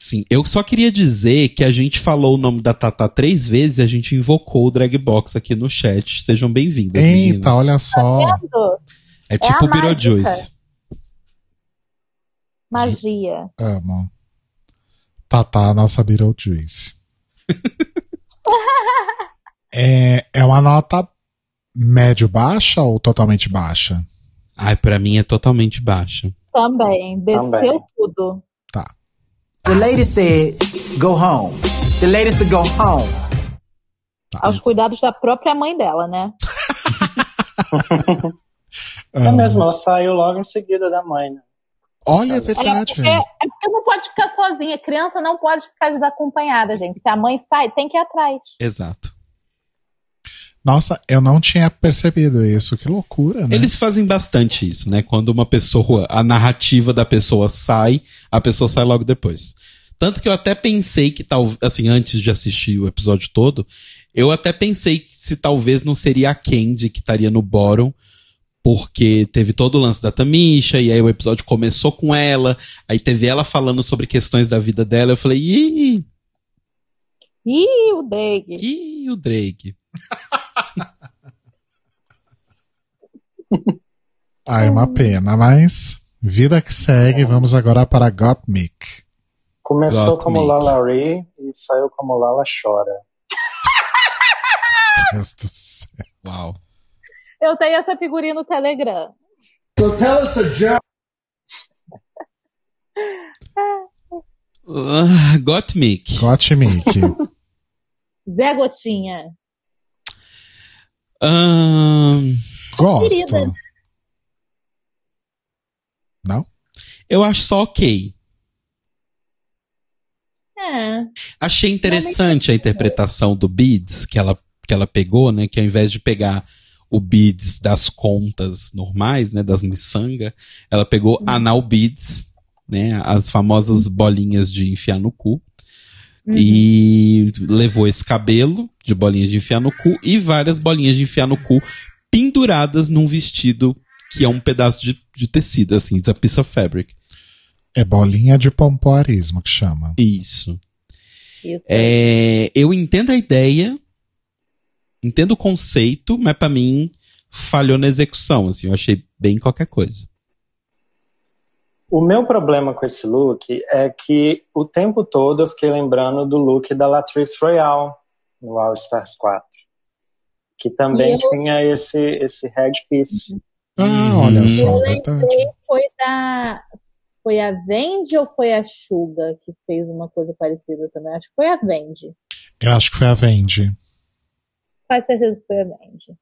Sim, eu só queria dizer que a gente falou o nome da Tata três vezes e a gente invocou o Drag Box aqui no chat. Sejam bem-vindas. meninas. Eita, olha só. Vendo? É tipo a o Beetlejuice. mágica. Magia. Amo. Tatá, a nossa Beetlejuice. é, é uma nota médio-baixa ou totalmente baixa? Ai, pra mim é totalmente baixa. Também. Desceu Também. tudo. The lady said, go home. The lady said, go home. Aos cuidados da própria mãe dela, né? É mesmo, ela saiu logo em seguida da mãe. Né? Olha, é É verdade. porque, é porque não pode ficar sozinha. Criança não pode ficar desacompanhada, gente. Se a mãe sai, tem que ir atrás. Exato. Nossa, eu não tinha percebido isso. Que loucura, né? Eles fazem bastante isso, né? Quando uma pessoa, a narrativa da pessoa sai, a pessoa sai logo depois. Tanto que eu até pensei que tal, assim, antes de assistir o episódio todo, eu até pensei que se talvez não seria a Candy que estaria no bottom, porque teve todo o lance da Tamisha, e aí o episódio começou com ela, aí teve ela falando sobre questões da vida dela, eu falei, ih, Ih, o Drake. ih, o Drake. Ai, uma pena, mas vida que segue. Vamos agora para Gottmik. Começou Got como. Lala Ri e saiu como Lala Chora. Deus do céu. Uau. Eu tenho essa figurinha no Telegram. So tell us a joke. Uh, Gottmik. Gottmik. Zé Gotinha. Ahn, Gosto. Querida. Não? eu acho só ok. É. Achei interessante a interpretação do Bids que ela, que ela pegou, né? Que ao invés de pegar o Bids das contas normais, né? Das miçanga, ela pegou anal Bids, né? As famosas bolinhas de enfiar no cu. E levou esse cabelo de bolinhas de enfiar no cu e várias bolinhas de enfiar no cu penduradas num vestido que é um pedaço de, de tecido, assim, it's a piece of fabric. É bolinha de pompoarismo que chama. Isso. Isso. É, eu entendo a ideia, entendo o conceito, mas pra mim falhou na execução, assim, eu achei bem qualquer coisa. O meu problema com esse look é que o tempo todo eu fiquei lembrando do look da Latrice Royale no All Stars 4. Que também eu- tinha esse, esse headpiece. Ah, olha Uhum. só, Eu verdade. lembrei, foi da. Foi a Vendi ou foi a Suga que fez uma coisa parecida também? Acho que foi a Vendi. Eu acho que foi a Vendi. Faz certeza que foi a Vendi.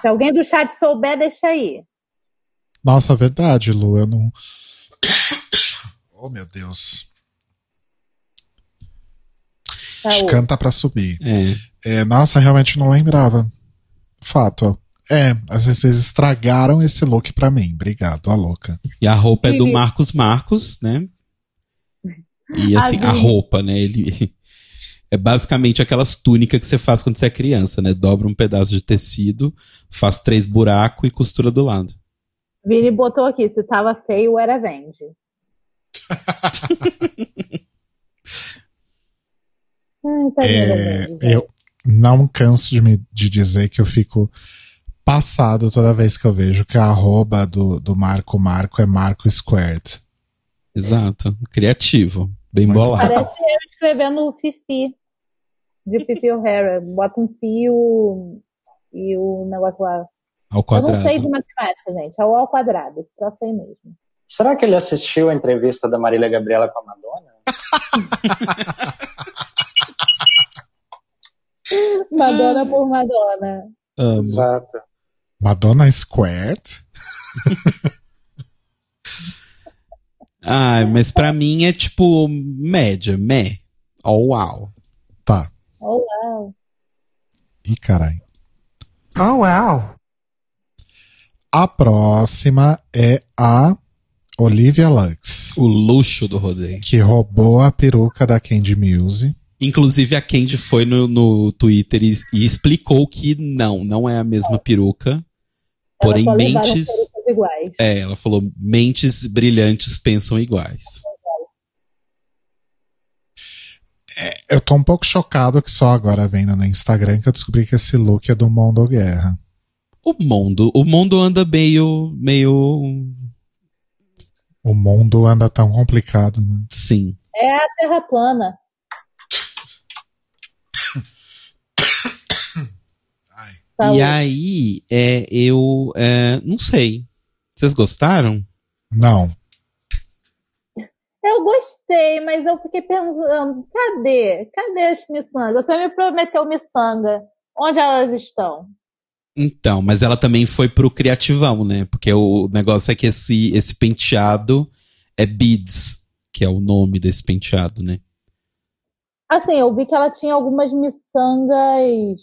Se alguém do chat souber, deixa aí. Nossa, verdade, Lu, eu não. Oh, meu Deus. Saúde. Canta pra subir. É. É, nossa, realmente não lembrava. Fato. É, às vezes vocês estragaram esse look pra mim. Obrigado, a louca. E a roupa é do. Marcos Marcos, né? E assim, a Sim. roupa, né? Ele é basicamente aquelas túnicas que você faz quando você é criança, né? Dobra um pedaço de tecido, faz três buracos e costura do lado. Vini botou aqui, se tava feio, era Vendi. Ai, tá É, eu não canso de, me, de dizer que eu fico passado toda vez que eu vejo que a arroba do, do Marco Marco é Marco Squared. Exato. Criativo. Bem Muito bolado. Parece eu escrevendo Fifi. De Fifi O'Hara. Bota um fio e o negócio lá. Ao Eu quadrado. não sei de matemática, gente. É o ao quadrado. Esse troço aí mesmo. Será que ele assistiu a entrevista da Marília Gabriela com a Madonna? Madonna por Madonna. Amo. Exato. Madonna Squared? Ah, mas pra mim é tipo média, meh. Oh, uau. Tá. Oh, wow. Ih, caralho. Oh, wow. A próxima é a Olivia Lux, O luxo do rodeio. que roubou a peruca da Candy Muse. Inclusive a Candy foi no, no Twitter e, e explicou que não, não é a mesma peruca. Porém, só levaram mentes. É, ela falou: mentes brilhantes pensam iguais. Eu tô um pouco chocado que só agora vendo no Instagram que eu descobri que esse look é do Mundo Guerra. O mundo, o mundo anda meio, meio, O mundo anda tão complicado, né? sim. É a Terra plana. Saúde. E aí, é, eu, é, não sei. Vocês gostaram? Não. Eu gostei, mas eu fiquei pensando, cadê? Cadê as miçangas? Você me prometeu miçanga. Onde elas estão? Então, mas ela também foi pro criativão, né? Porque o negócio é que esse, esse penteado é beads, que é o nome desse penteado, né? Assim, eu vi que ela tinha algumas miçangas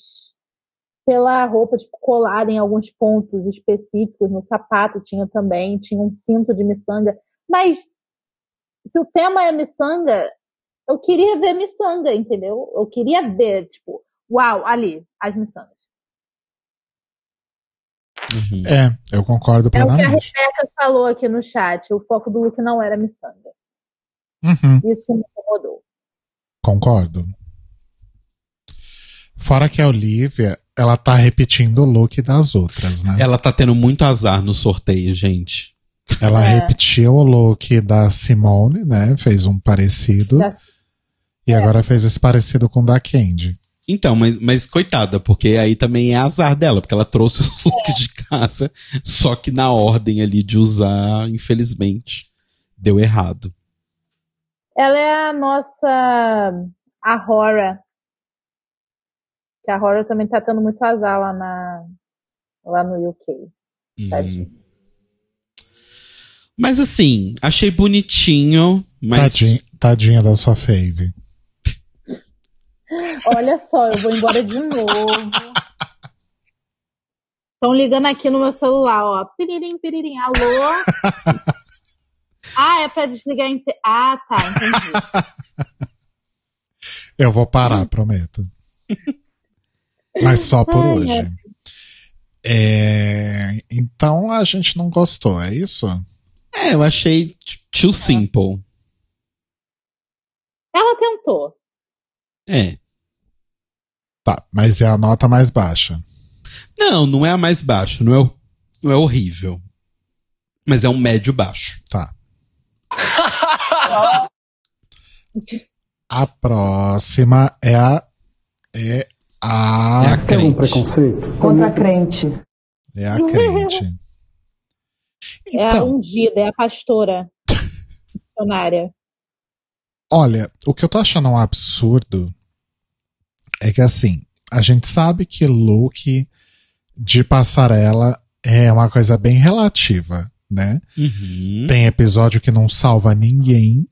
pela roupa, tipo, colada em alguns pontos específicos. No sapato tinha também, tinha um cinto de miçanga. Mas se o tema é miçanga, eu queria ver miçanga, entendeu? Eu queria ver, tipo, uau, ali, as miçangas. Uhum. É, eu concordo É o que a plenamente. Rebeca falou aqui no chat. O foco do look não era miçanga. Uhum, Isso que me incomodou. concordo. Fora que a Olivia, ela tá repetindo o look das outras, né? Ela tá tendo muito azar no sorteio, gente. Ela É. repetiu o look da Simone, né? Fez um parecido. Já- E agora fez esse parecido com o da Candy. Então, mas, mas coitada, porque aí também é azar dela, porque ela trouxe os looks de casa, só que na ordem ali de usar, infelizmente, deu errado. Ela é a nossa Ahora. Que a Ahora também tá tendo muito azar lá, na, lá no UK. Uhum. Mas assim, achei bonitinho, mas. Tadinha, tadinha da sua fave. Olha só, eu vou embora de novo. Estão ligando aqui no meu celular, ó. Piririm, piririm. Alô? Ah, é pra desligar a inte... Ah, tá, entendi. Eu vou parar, prometo. Mas só por Ai, hoje. É, Então a gente não gostou, é isso? É, eu achei too simple. Ela tentou. É. Tá, mas é a nota mais baixa. Não, não é a mais baixa, não é, não é horrível. Mas é um médio baixo. Tá. A próxima é a. É a. É a crente. Contra crente. É a crente. É a Então, ungida, é a pastora. Missionária. olha, o que eu tô achando um absurdo é que assim, a gente sabe que look de passarela é uma coisa bem relativa, né? Uhum. Tem episódio que não salva ninguém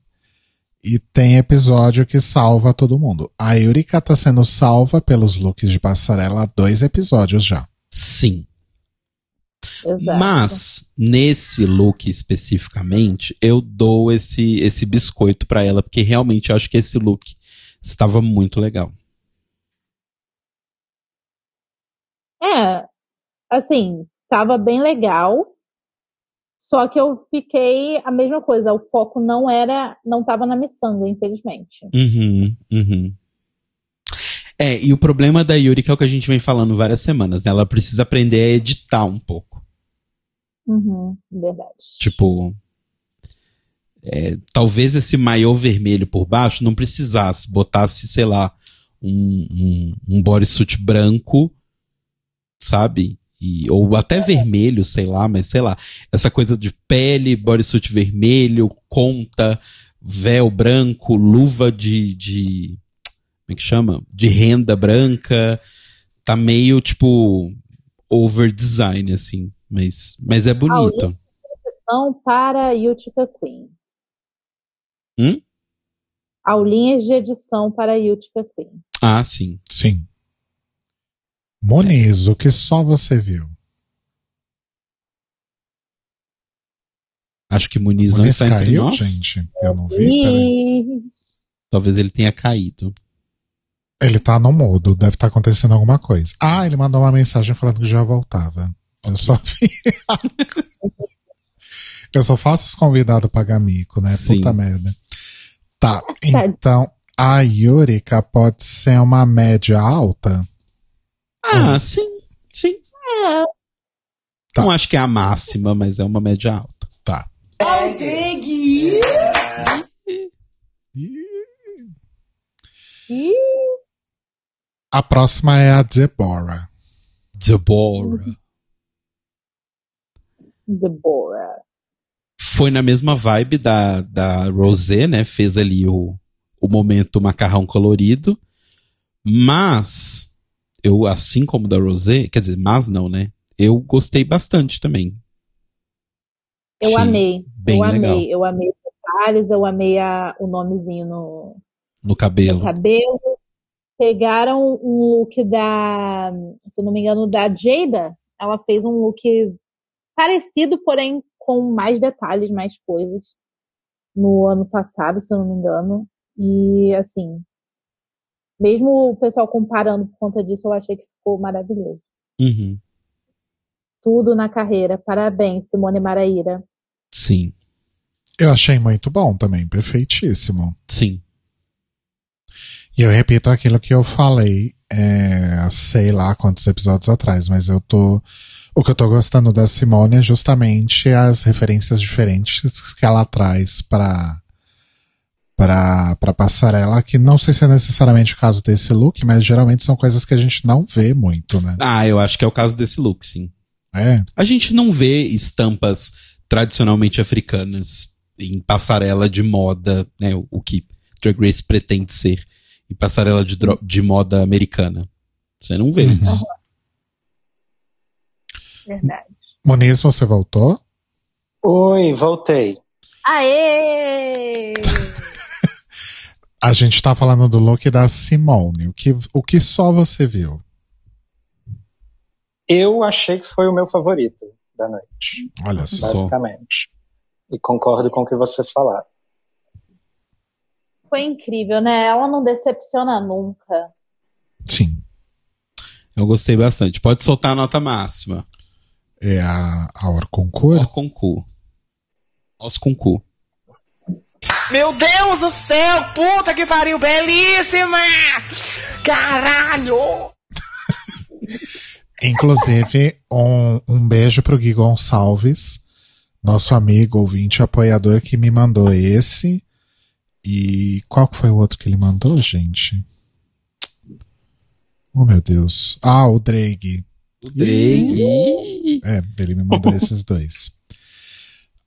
e tem episódio que salva todo mundo. A Eureka tá sendo salva pelos looks de passarela há dois episódios já. Sim. Exato. Mas, nesse look especificamente, eu dou esse, esse biscoito pra ela, porque realmente eu acho que esse look estava muito legal. É, assim, tava bem legal. Só que eu fiquei a mesma coisa. O foco não era, não tava na miçanga, infelizmente. Uhum, uhum. É, e o problema da Yuri, que é o que a gente vem falando várias semanas, né? Ela precisa aprender a editar um pouco. Uhum, verdade. Tipo. é, talvez esse maiô vermelho por baixo não precisasse, botasse, sei lá, um, um, um bodysuit branco, sabe? E, ou até vermelho, sei lá, mas sei lá. Essa coisa de pele, bodysuit vermelho, conta, véu branco, luva de. de como é que chama? De renda branca. Tá meio, tipo, over design, assim. Mas, mas é bonito. Edição para Utica Queen. Hum? Aulinhas de edição para Utica Queen. Ah, sim. Sim. Moniz, o que só você viu? Acho que Muniz não Moniz está entre caiu, nós. gente? Eu não vi. peraí. Talvez ele tenha caído. Ele tá no mudo, deve estar acontecendo alguma coisa. Ah, ele mandou uma mensagem falando que já voltava. Eu só vi. Eu só faço os convidados pagar mico, né? Sim. Puta merda. Tá, então a Yurika pode ser uma média alta? Ah, sim, sim. é, Tá. Não acho que é a máxima, mas é uma média alta. Tá. e A próxima é a Deborah. Deborah. Deborah. Foi na mesma vibe da, da Rosé, né? Fez ali o, o momento macarrão colorido. Mas, eu, assim como da Rosé, quer dizer, mas não, né? Eu gostei bastante também. Eu Achei amei. bem eu amei. legal. Eu amei os detalhes, eu amei a, o nomezinho no, No no cabelo. cabelo. Pegaram um look da, se eu não me engano, da Jada. Ela fez um look parecido, porém com mais detalhes, mais coisas. No ano passado, se eu não me engano. E assim, mesmo o pessoal comparando por conta disso, eu achei que ficou maravilhoso. Uhum. Tudo na carreira. Parabéns, Simone Maraíra. Sim, Eu achei muito bom também, perfeitíssimo. sim. E eu repito aquilo que eu falei, é, sei lá quantos episódios atrás, mas eu tô. O que eu tô gostando da Simone é justamente as referências diferentes que ela traz pra, pra, pra passarela, que não sei se é necessariamente o caso desse look, mas geralmente são coisas que a gente não vê muito, né? Ah, eu acho que é o caso desse look, sim. É. A gente não vê estampas tradicionalmente africanas em passarela de moda, né? O, que Drag Race pretende ser. Em passarela de, de moda americana. Você não vê Uhum. isso. Verdade. Moniz, você voltou? Oi, voltei. Aê! A gente tá falando do look da Simone. O que, o que só você viu? Eu achei que foi o meu favorito da noite, Olha só. basicamente. E concordo com o que vocês falaram. Foi incrível, né? Ela não decepciona nunca. Sim. Eu gostei bastante. Pode soltar a nota máxima. É a, a Orconcourt? Os concurso. Os concurso. Meu Deus do céu, puta que pariu, belíssima! Caralho! Inclusive, um, um beijo pro Gui Gonçalves, nosso amigo, ouvinte, apoiador, que me mandou esse. E qual que foi o outro que ele mandou, gente? Oh, meu Deus. Ah, o Drake. O Drake. É, ele me mandou esses dois.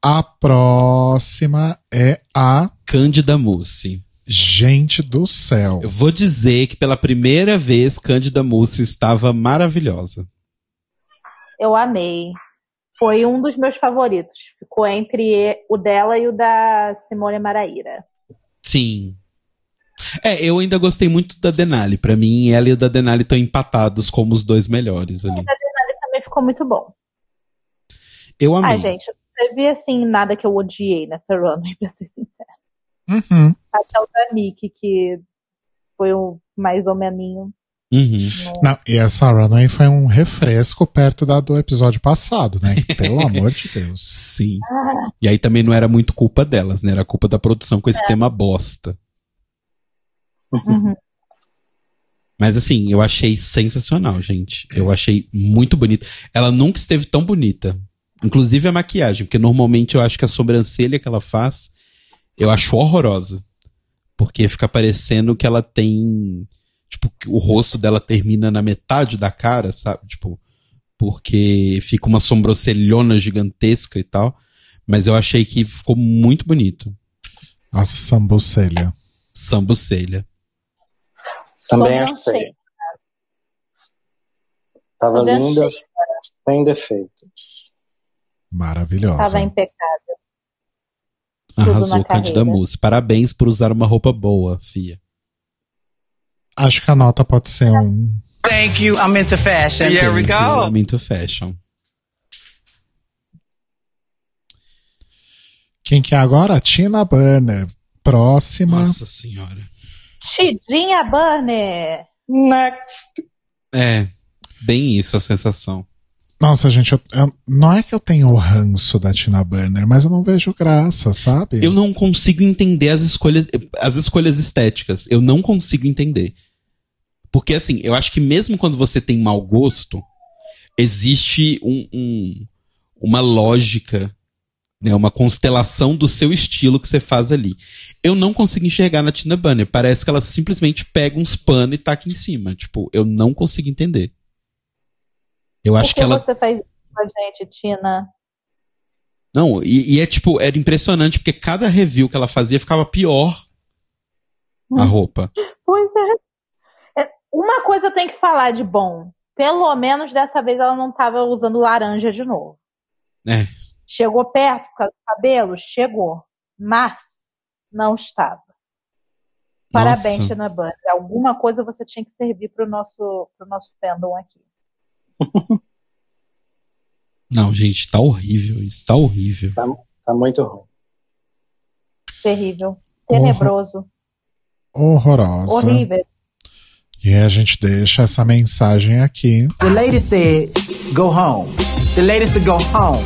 A próxima é a Cândida Mousse. Gente do Céu. Eu vou dizer que pela primeira vez Cândida Mousse estava maravilhosa. Eu amei. Foi um dos meus favoritos. Ficou entre o dela e o da Simone Maraíra. Sim. É, eu ainda gostei muito da Denali. Pra mim, ela e o da Denali estão empatados como os dois melhores ali. A Denali também ficou muito bom. Eu amei. Ai, gente, não teve assim nada que eu odiei nessa runway, pra ser sincera. Uhum. Até o da Nick, que foi o mais ou menos. Uhum. Não, e essa runway foi um refresco perto da do episódio passado, né? Pelo amor de Deus. Sim. E aí também não era muito culpa delas, né? Era culpa da produção com esse tema bosta. Uhum. Mas assim, eu achei sensacional, gente. Eu achei muito bonito. Ela nunca esteve tão bonita. Inclusive a maquiagem, porque normalmente eu acho que a sobrancelha que ela faz, eu acho horrorosa. Porque fica parecendo que ela tem. Tipo, o rosto dela termina na metade da cara, sabe? Tipo, porque fica uma sobrancelhona gigantesca e tal. Mas eu achei que ficou muito bonito. A sambucelha. Sambucelha. Também achei. Tava linda, sem defeitos. Maravilhosa. Tava impecável. Arrasou, Cândida carreira. Mousse. Parabéns por usar uma roupa boa, Fia. Acho que a nota pode ser um. Thank you. I'm into fashion. Here we go. I'm into fashion. Quem que é agora? Tina Burner. Próxima. Nossa senhora. Tidinha Burner. Next! É, bem isso a sensação. Nossa, gente, eu- eu- não é que eu tenho o ranço da Tina Burner, mas eu não vejo graça, sabe? Eu não consigo entender as escolhas, as escolhas estéticas. Eu não consigo entender. Porque, assim, eu acho que mesmo quando você tem mau gosto, existe um, um- uma lógica, né, uma constelação do seu estilo que você faz ali. Eu não consigo enxergar na Tina Burner. Parece que ela simplesmente pega uns panos e taca em cima. Tipo, eu não consigo entender. Eu acho Por que, que ela. você faz isso com a gente, Tina? Não, e, e é tipo, era impressionante, porque cada review que ela fazia ficava pior a roupa. Pois é. É, Uma coisa tenho que falar de bom. Pelo menos dessa vez ela não tava usando laranja de novo. É. Chegou perto por causa do cabelo? Chegou. Mas não estava. Parabéns. Tina Burner. Alguma coisa você tinha que servir pro nosso, pro nosso fandom aqui. Não, gente, tá horrível isso, tá horrível. Tá muito ruim. Terrível. Tenebroso. Horrorosa. Horrível. E a gente deixa essa mensagem aqui, The lady said, go home. The lady said, go home.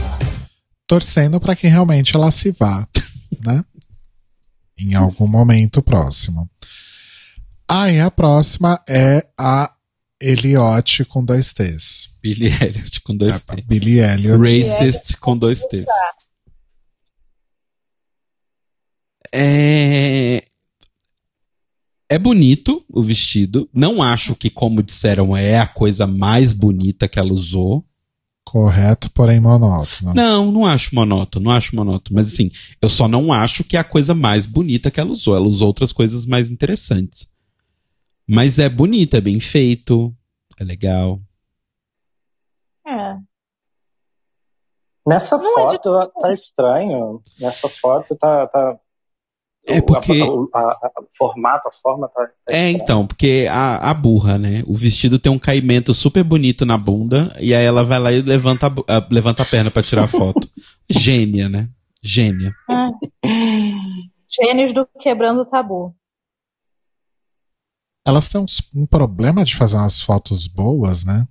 torcendo para que realmente ela se vá, né? Em algum momento próximo. Aí a próxima é a Elliot com dois T's. Billy Elliot com dois A T. Billy Elliot. Racist com dois T's. É... É bonito o vestido. Não acho que, como disseram, é a coisa mais bonita que ela usou. Correto, porém monótono. Não, não acho monótono, não acho monótono. Mas assim, eu só não acho que é a coisa mais bonita que ela usou. Ela usou outras coisas mais interessantes. Mas é bonita, é bem feito, é legal. É. Nessa Não é foto tá estranho. Nessa foto tá. tá É o- porque- a- a- a- o formato, a forma tá. tá É, então, porque a, a burra, né? O vestido tem um caimento super bonito na bunda, e aí ela vai lá e levanta a, levanta a perna pra tirar a foto. Gênia, né? Gênia. Gênios do Quebrando o Tabu. Elas têm um problema de fazer umas fotos boas, né?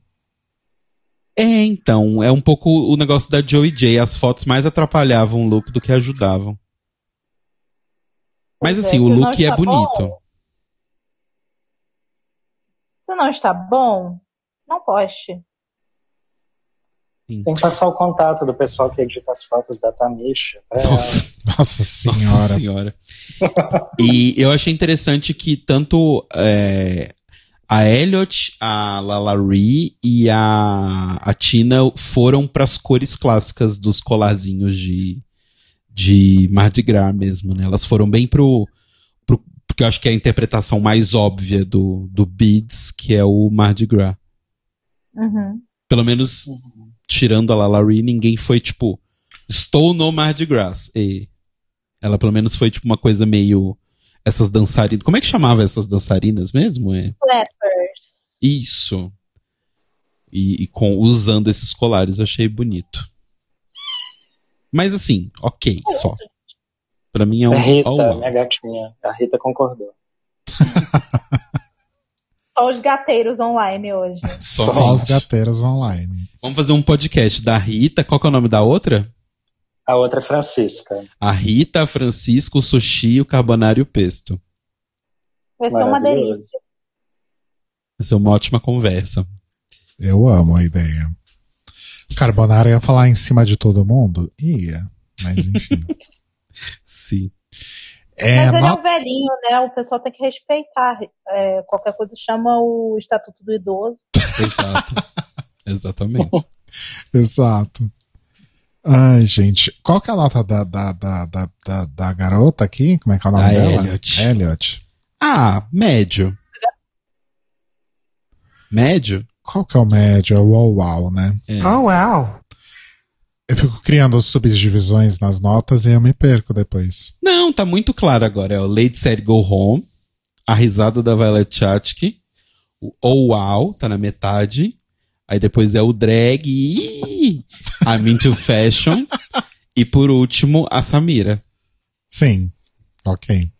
É, então, é um pouco o negócio da Joey J. As fotos mais atrapalhavam o look do que ajudavam. Mas é, assim, o look é bonito. bom, Se não está bom, não poste. Tem que passar o contato do pessoal que edita as fotos da Tamisha. Nossa, Nossa senhora. nossa senhora. e eu achei interessante que tanto é, a Elliot, a Lalaurie e a, a Tina foram pras cores clássicas dos colarzinhos de, de Mardi Gras mesmo, né? Elas foram bem pro, pro. Porque eu acho que é a interpretação mais óbvia do, do Beads, que é o Mardi Gras. Uhum. Pelo menos, tirando a Lalaurie, ninguém foi tipo, estou no Mardi Gras. E ela pelo menos foi tipo uma coisa meio. Essas dançarinas. Como é que chamava essas dançarinas mesmo? É Flappers. isso. E, e com usando esses colares, eu achei bonito. Mas assim, ok, só. Pra mim é um. A Rita, oh, minha gatinha. A Rita concordou. Só os gateiros online hoje. Somente. Só os gateiros online. Vamos fazer um podcast da Rita. Qual que é o nome da outra? A outra é Francisca. A Rita, a Francisco, o Sushi, o Carbonara e o Pesto. Vai ser uma delícia. Vai ser uma ótima conversa. Eu amo a ideia. Carbonara ia falar em cima de todo mundo? Ia. Mas enfim. Sim. É, Mas ele é um velhinho, né? O pessoal tem que respeitar. É, qualquer coisa chama o Estatuto do Idoso. Exato. Exatamente. Exato. Ai, gente. Qual que é a nota da, da, da, da, da, da garota aqui? Como é que é o nome Da dela? Elliot. Elliot. Ah, médio. Médio? Qual que é o médio? É o Uau Uau, né? É. Oh, wow. Eu fico criando subdivisões nas notas e eu me perco depois. Não, tá muito claro agora. É o Lady Said Go Home, a risada da Violet Chachki, o Oh Wow, tá na metade. Aí depois é o drag, ih, I'm into fashion. e por último, a Samira. Sim. Ok.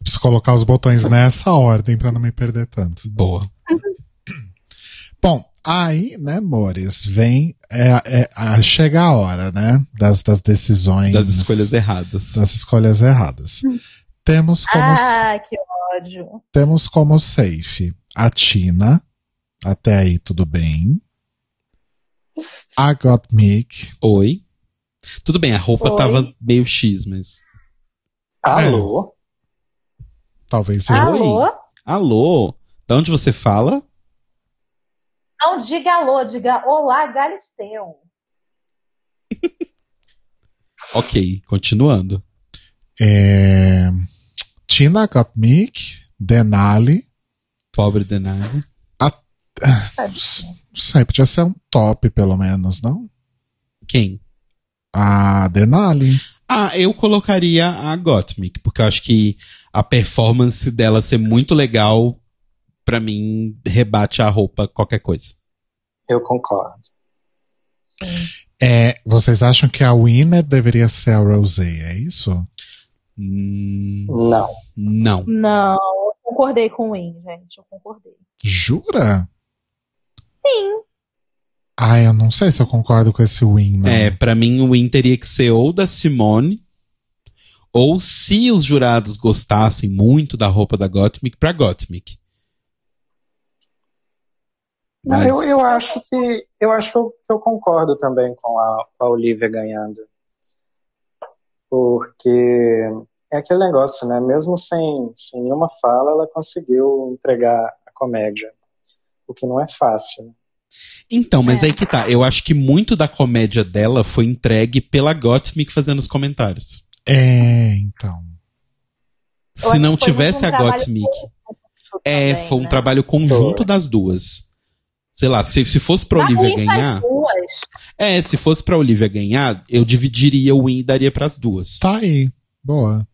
Preciso colocar os botões nessa ordem pra não me perder tanto. Boa. Bom, aí, né, amores, vem. É, é, a- chega a hora, né? Das, das decisões. Das escolhas erradas. Das escolhas erradas. Temos como, Ah, que ódio. temos como safe a Tina. Até aí, tudo bem. A Gottmik. Oi. Tudo bem, a roupa Oi. tava meio X, mas. Alô? Talvez seja. Alô? Alô? Da onde você fala? Não diga alô, diga olá, Galisteu. Ok, continuando. É, Tina Gottmik, Denali. Pobre Denali. Não sei, podia ser um top, pelo menos, não? Quem? A Denali. Ah, eu colocaria a Gottmik, porque eu acho que a performance dela ser muito legal, pra mim, rebate a roupa qualquer coisa. Eu concordo. É, vocês acham que a winner deveria ser a Rosé, é isso? Hum, Não. não. Não, eu concordei com o Win, gente. Eu concordei. Jura? Sim. Ah, eu não sei se eu concordo com esse win, não. É, pra mim o win teria que ser ou da Simone, ou se os jurados gostassem muito da roupa da Gottmik, pra Gottmik. Não, Mas- eu, eu acho que eu acho que eu, que eu concordo também com a, com a Olivia ganhando. Porque é aquele negócio, né? Mesmo sem, sem nenhuma fala, ela conseguiu entregar a comédia. O que não é fácil. né? Então, mas aí que tá. Eu acho que muito da comédia dela foi entregue pela Gottmik fazendo os comentários. É, então. Se não tivesse um a Gottmik. É, também, foi um né? trabalho conjunto das duas. Sei lá, se, se fosse pra Olivia ganhar. É, se fosse pra Olivia ganhar, eu dividiria o win e daria pras duas. Tá aí. Boa.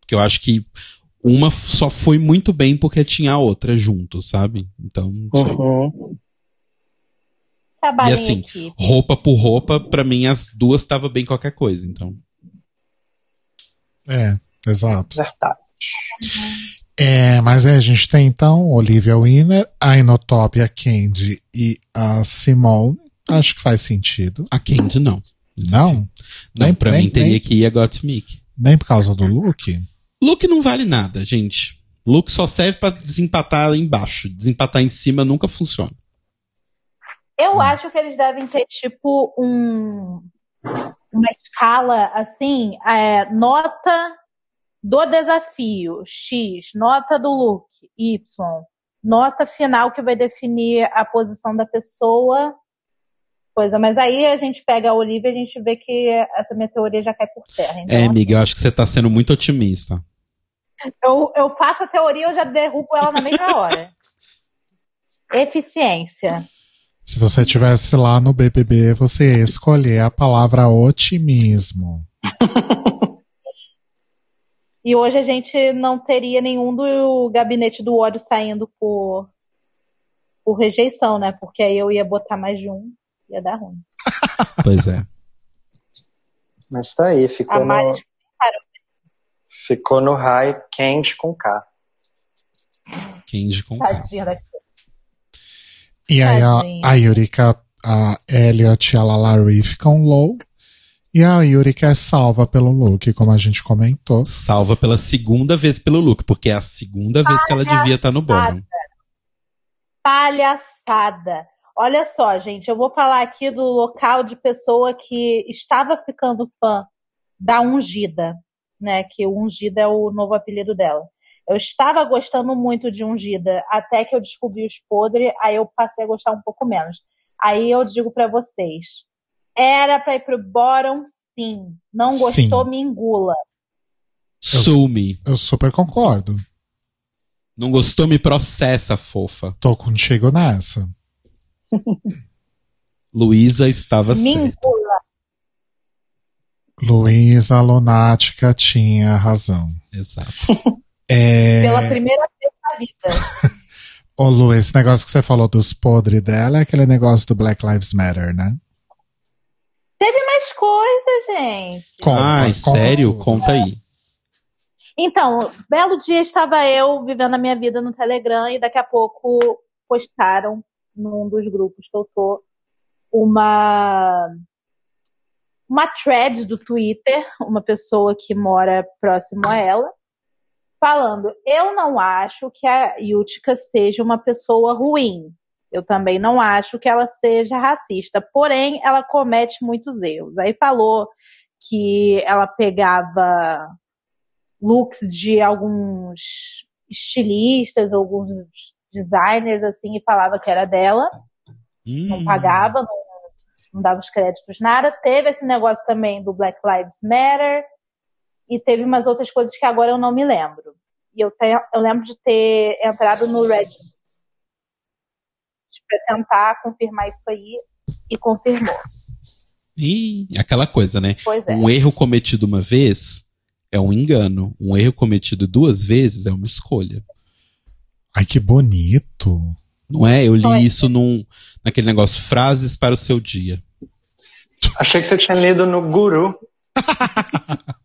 Porque eu acho que uma só foi muito bem porque tinha a outra junto, sabe? Então. Uhum. E assim, equipe. roupa por roupa, pra mim as duas tava bem qualquer coisa, então. É, exato. Verdade. É, mas é, a gente tem então Olivia Winner, a Inotop, a Candy e a Simone. Acho que faz sentido. A Candy não. Não? Não, Nem- pra nem- mim teria nem- que ir a Gottmik. Nem por causa do look? Look não vale nada, gente. Look só serve pra desempatar embaixo. Desempatar em cima nunca funciona. Eu Hum. acho que eles devem ter, tipo, um, uma escala assim, é, nota do desafio, X, nota do look, Y, nota final que vai definir a posição da pessoa, coisa. Mas aí a gente pega a Olivia e a gente vê que essa minha teoria já cai por terra. Então, É, amiga, eu acho que você tá sendo muito otimista. Eu, eu faço a teoria e eu já derrubo ela na mesma hora. Eficiência. Se você tivesse lá no BBB, você ia escolher a palavra otimismo. E hoje a gente não teria nenhum do gabinete do ódio saindo por, por rejeição, né? Porque aí eu ia botar mais de um, ia dar ruim. Pois é. Mas tá aí, ficou A no, ficou no high quente com K. Candy com K. tadinha da E aí a, Tadinha. a Yurika, a Elliot e a Lalari ficam low. E a Yurika é salva pelo look, como a gente comentou. Salva pela segunda vez pelo look, porque é a segunda vez que ela devia estar no bottom. palhaçada. Olha só, gente, eu vou falar aqui do local de pessoa que estava ficando fã da Ungida, né? Que o Ungida é o novo apelido dela. Eu estava gostando muito de Ungida, até que eu descobri os podres, aí eu passei a gostar um pouco menos. Aí eu digo pra vocês, era pra ir pro bottom, sim. Não gostou, Sim. me engula. Sumi. Eu super concordo. Não gostou, me processa, fofa. Tô contigo nessa. Luísa estava Me certa. engula. Luísa Lunática tinha razão. Exato. É... Pela primeira vez na vida. Ô Lu, esse negócio que você falou dos podres dela é aquele negócio do Black Lives Matter, né? Teve mais coisa, gente. Conta, Ai, conta sério? tudo. Conta aí. Então, belo dia estava eu vivendo a minha vida no Telegram e daqui a pouco postaram num dos grupos que eu tô uma uma thread do Twitter, uma pessoa que mora próximo a ela, falando: "Eu não acho que a Yutka seja uma pessoa ruim. Eu também não acho que ela seja racista, porém ela comete muitos erros". Aí falou que ela pegava looks de alguns estilistas, alguns designers, assim, e falava que era dela, não pagava, não, não dava os créditos, nada. Teve esse negócio também do Black Lives Matter, e teve umas outras coisas que agora eu não me lembro. E eu, te- eu lembro de ter entrado no Reddit para tentar confirmar isso aí, e confirmou. Ih, aquela coisa, né? Pois é. Um erro cometido uma vez é um engano. Um erro cometido duas vezes é uma escolha. Ai, que bonito. Não é? Eu li é. isso num, naquele negócio, frases para o seu dia. Achei que você tinha lido no Guru.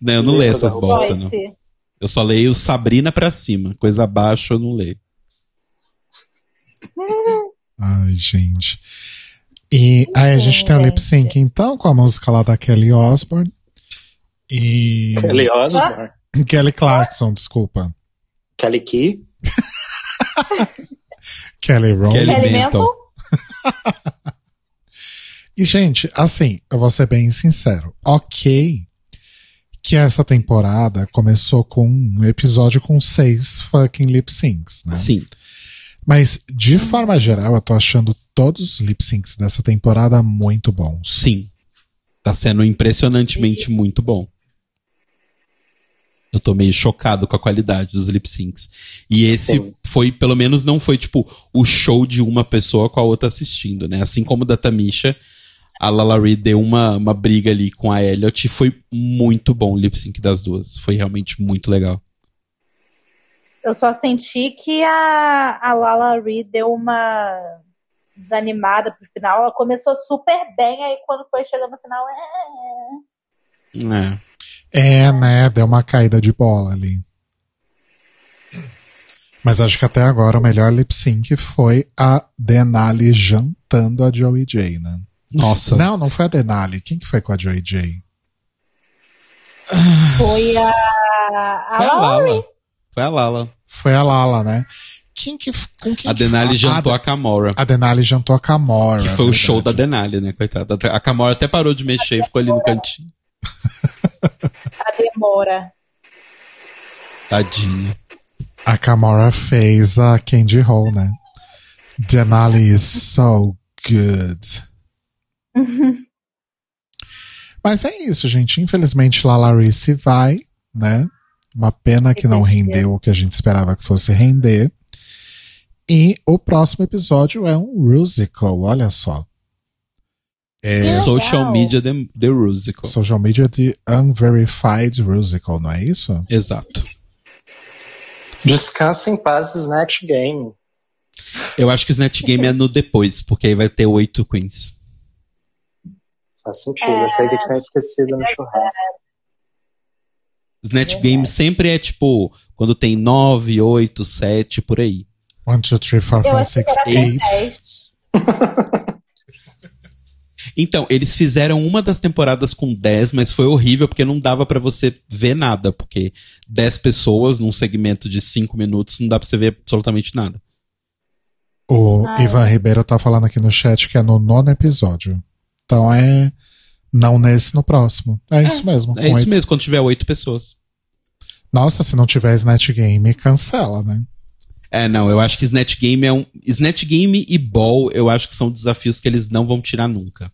Não, eu não leio essas Foi bosta, não. Eu só leio Sabrina pra cima. Coisa abaixo eu não leio. Ai, gente. E aí a gente tem o lip sync, então, com a música lá da Kelly Osbourne. E. Kelly Osbourne. Kelly Clarkson, desculpa. Kelly Key. Kelly Rowland. Kelly. Mental? E, gente, assim, eu vou ser bem sincero. Ok que essa temporada começou com um episódio com seis fucking lip syncs, né? Sim. Mas, de forma geral, eu tô achando todos os lip syncs dessa temporada muito bons. Sim. Tá sendo impressionantemente muito bom. Eu tô meio chocado com a qualidade dos lip syncs. E esse Sim. Foi, pelo menos não foi tipo o show de uma pessoa com a outra assistindo, né? Assim como o da Tamisha, a Lala Reed deu uma, uma briga ali com a Elliot e foi muito bom o lip sync das duas. Foi realmente muito legal. Eu só senti que a, a Lala Reed deu uma desanimada pro final. Ela começou super bem, aí quando foi chegando no final, é. É. É, né? Deu uma caída de bola ali. Mas acho que até agora o melhor lip sync foi a Denali jantando a Joey J, né? Nossa. Não, não foi a Denali. Quem que foi com a Joey J? Foi a. a Foi a Lala. Foi a Lala. Foi a Lala, né? Quem que, com quem A que Denali foi? jantou a, a Camora. a Denali jantou a Camora. Que foi o verdade. show da Denali, né, coitada. A Camora até parou de mexer e ficou ali no cantinho. A demora. Tadinha. A Camora fez a Candy Hall, né? Denali is so good. Mas é isso, gente. Infelizmente, Lalarice vai, né? Uma pena que não rendeu o que a gente esperava que fosse render. E o próximo episódio é um musical, olha só. É. Social Media The, The Rusical. social media de Unverified Musical, não é isso? Exato. Descansa em paz, Snatch Game. Eu acho que o Snatch Game é no depois, porque aí vai ter oito queens. Faz sentido, é... achei que tinha esquecido no churrasco. Snatch é. Game sempre é tipo, quando tem nove, oito, sete, por aí. 1, 2, 3, 4, 5, 6, 8. Então, eles fizeram uma das temporadas com 10, mas foi horrível porque não dava pra você ver nada, porque 10 pessoas num segmento de 5 minutos não dá pra você ver absolutamente nada. O Ah, Ivan Ribeiro tá falando aqui no chat que é no nono episódio. Então é. Não nesse, no próximo. É, isso mesmo. É isso oito- mesmo, quando tiver 8 pessoas. Nossa, se não tiver Snatch Game, cancela, né? É, não, eu acho que Snatch Game é um. Snatch Game e Ball, eu acho que são desafios que eles não vão tirar nunca.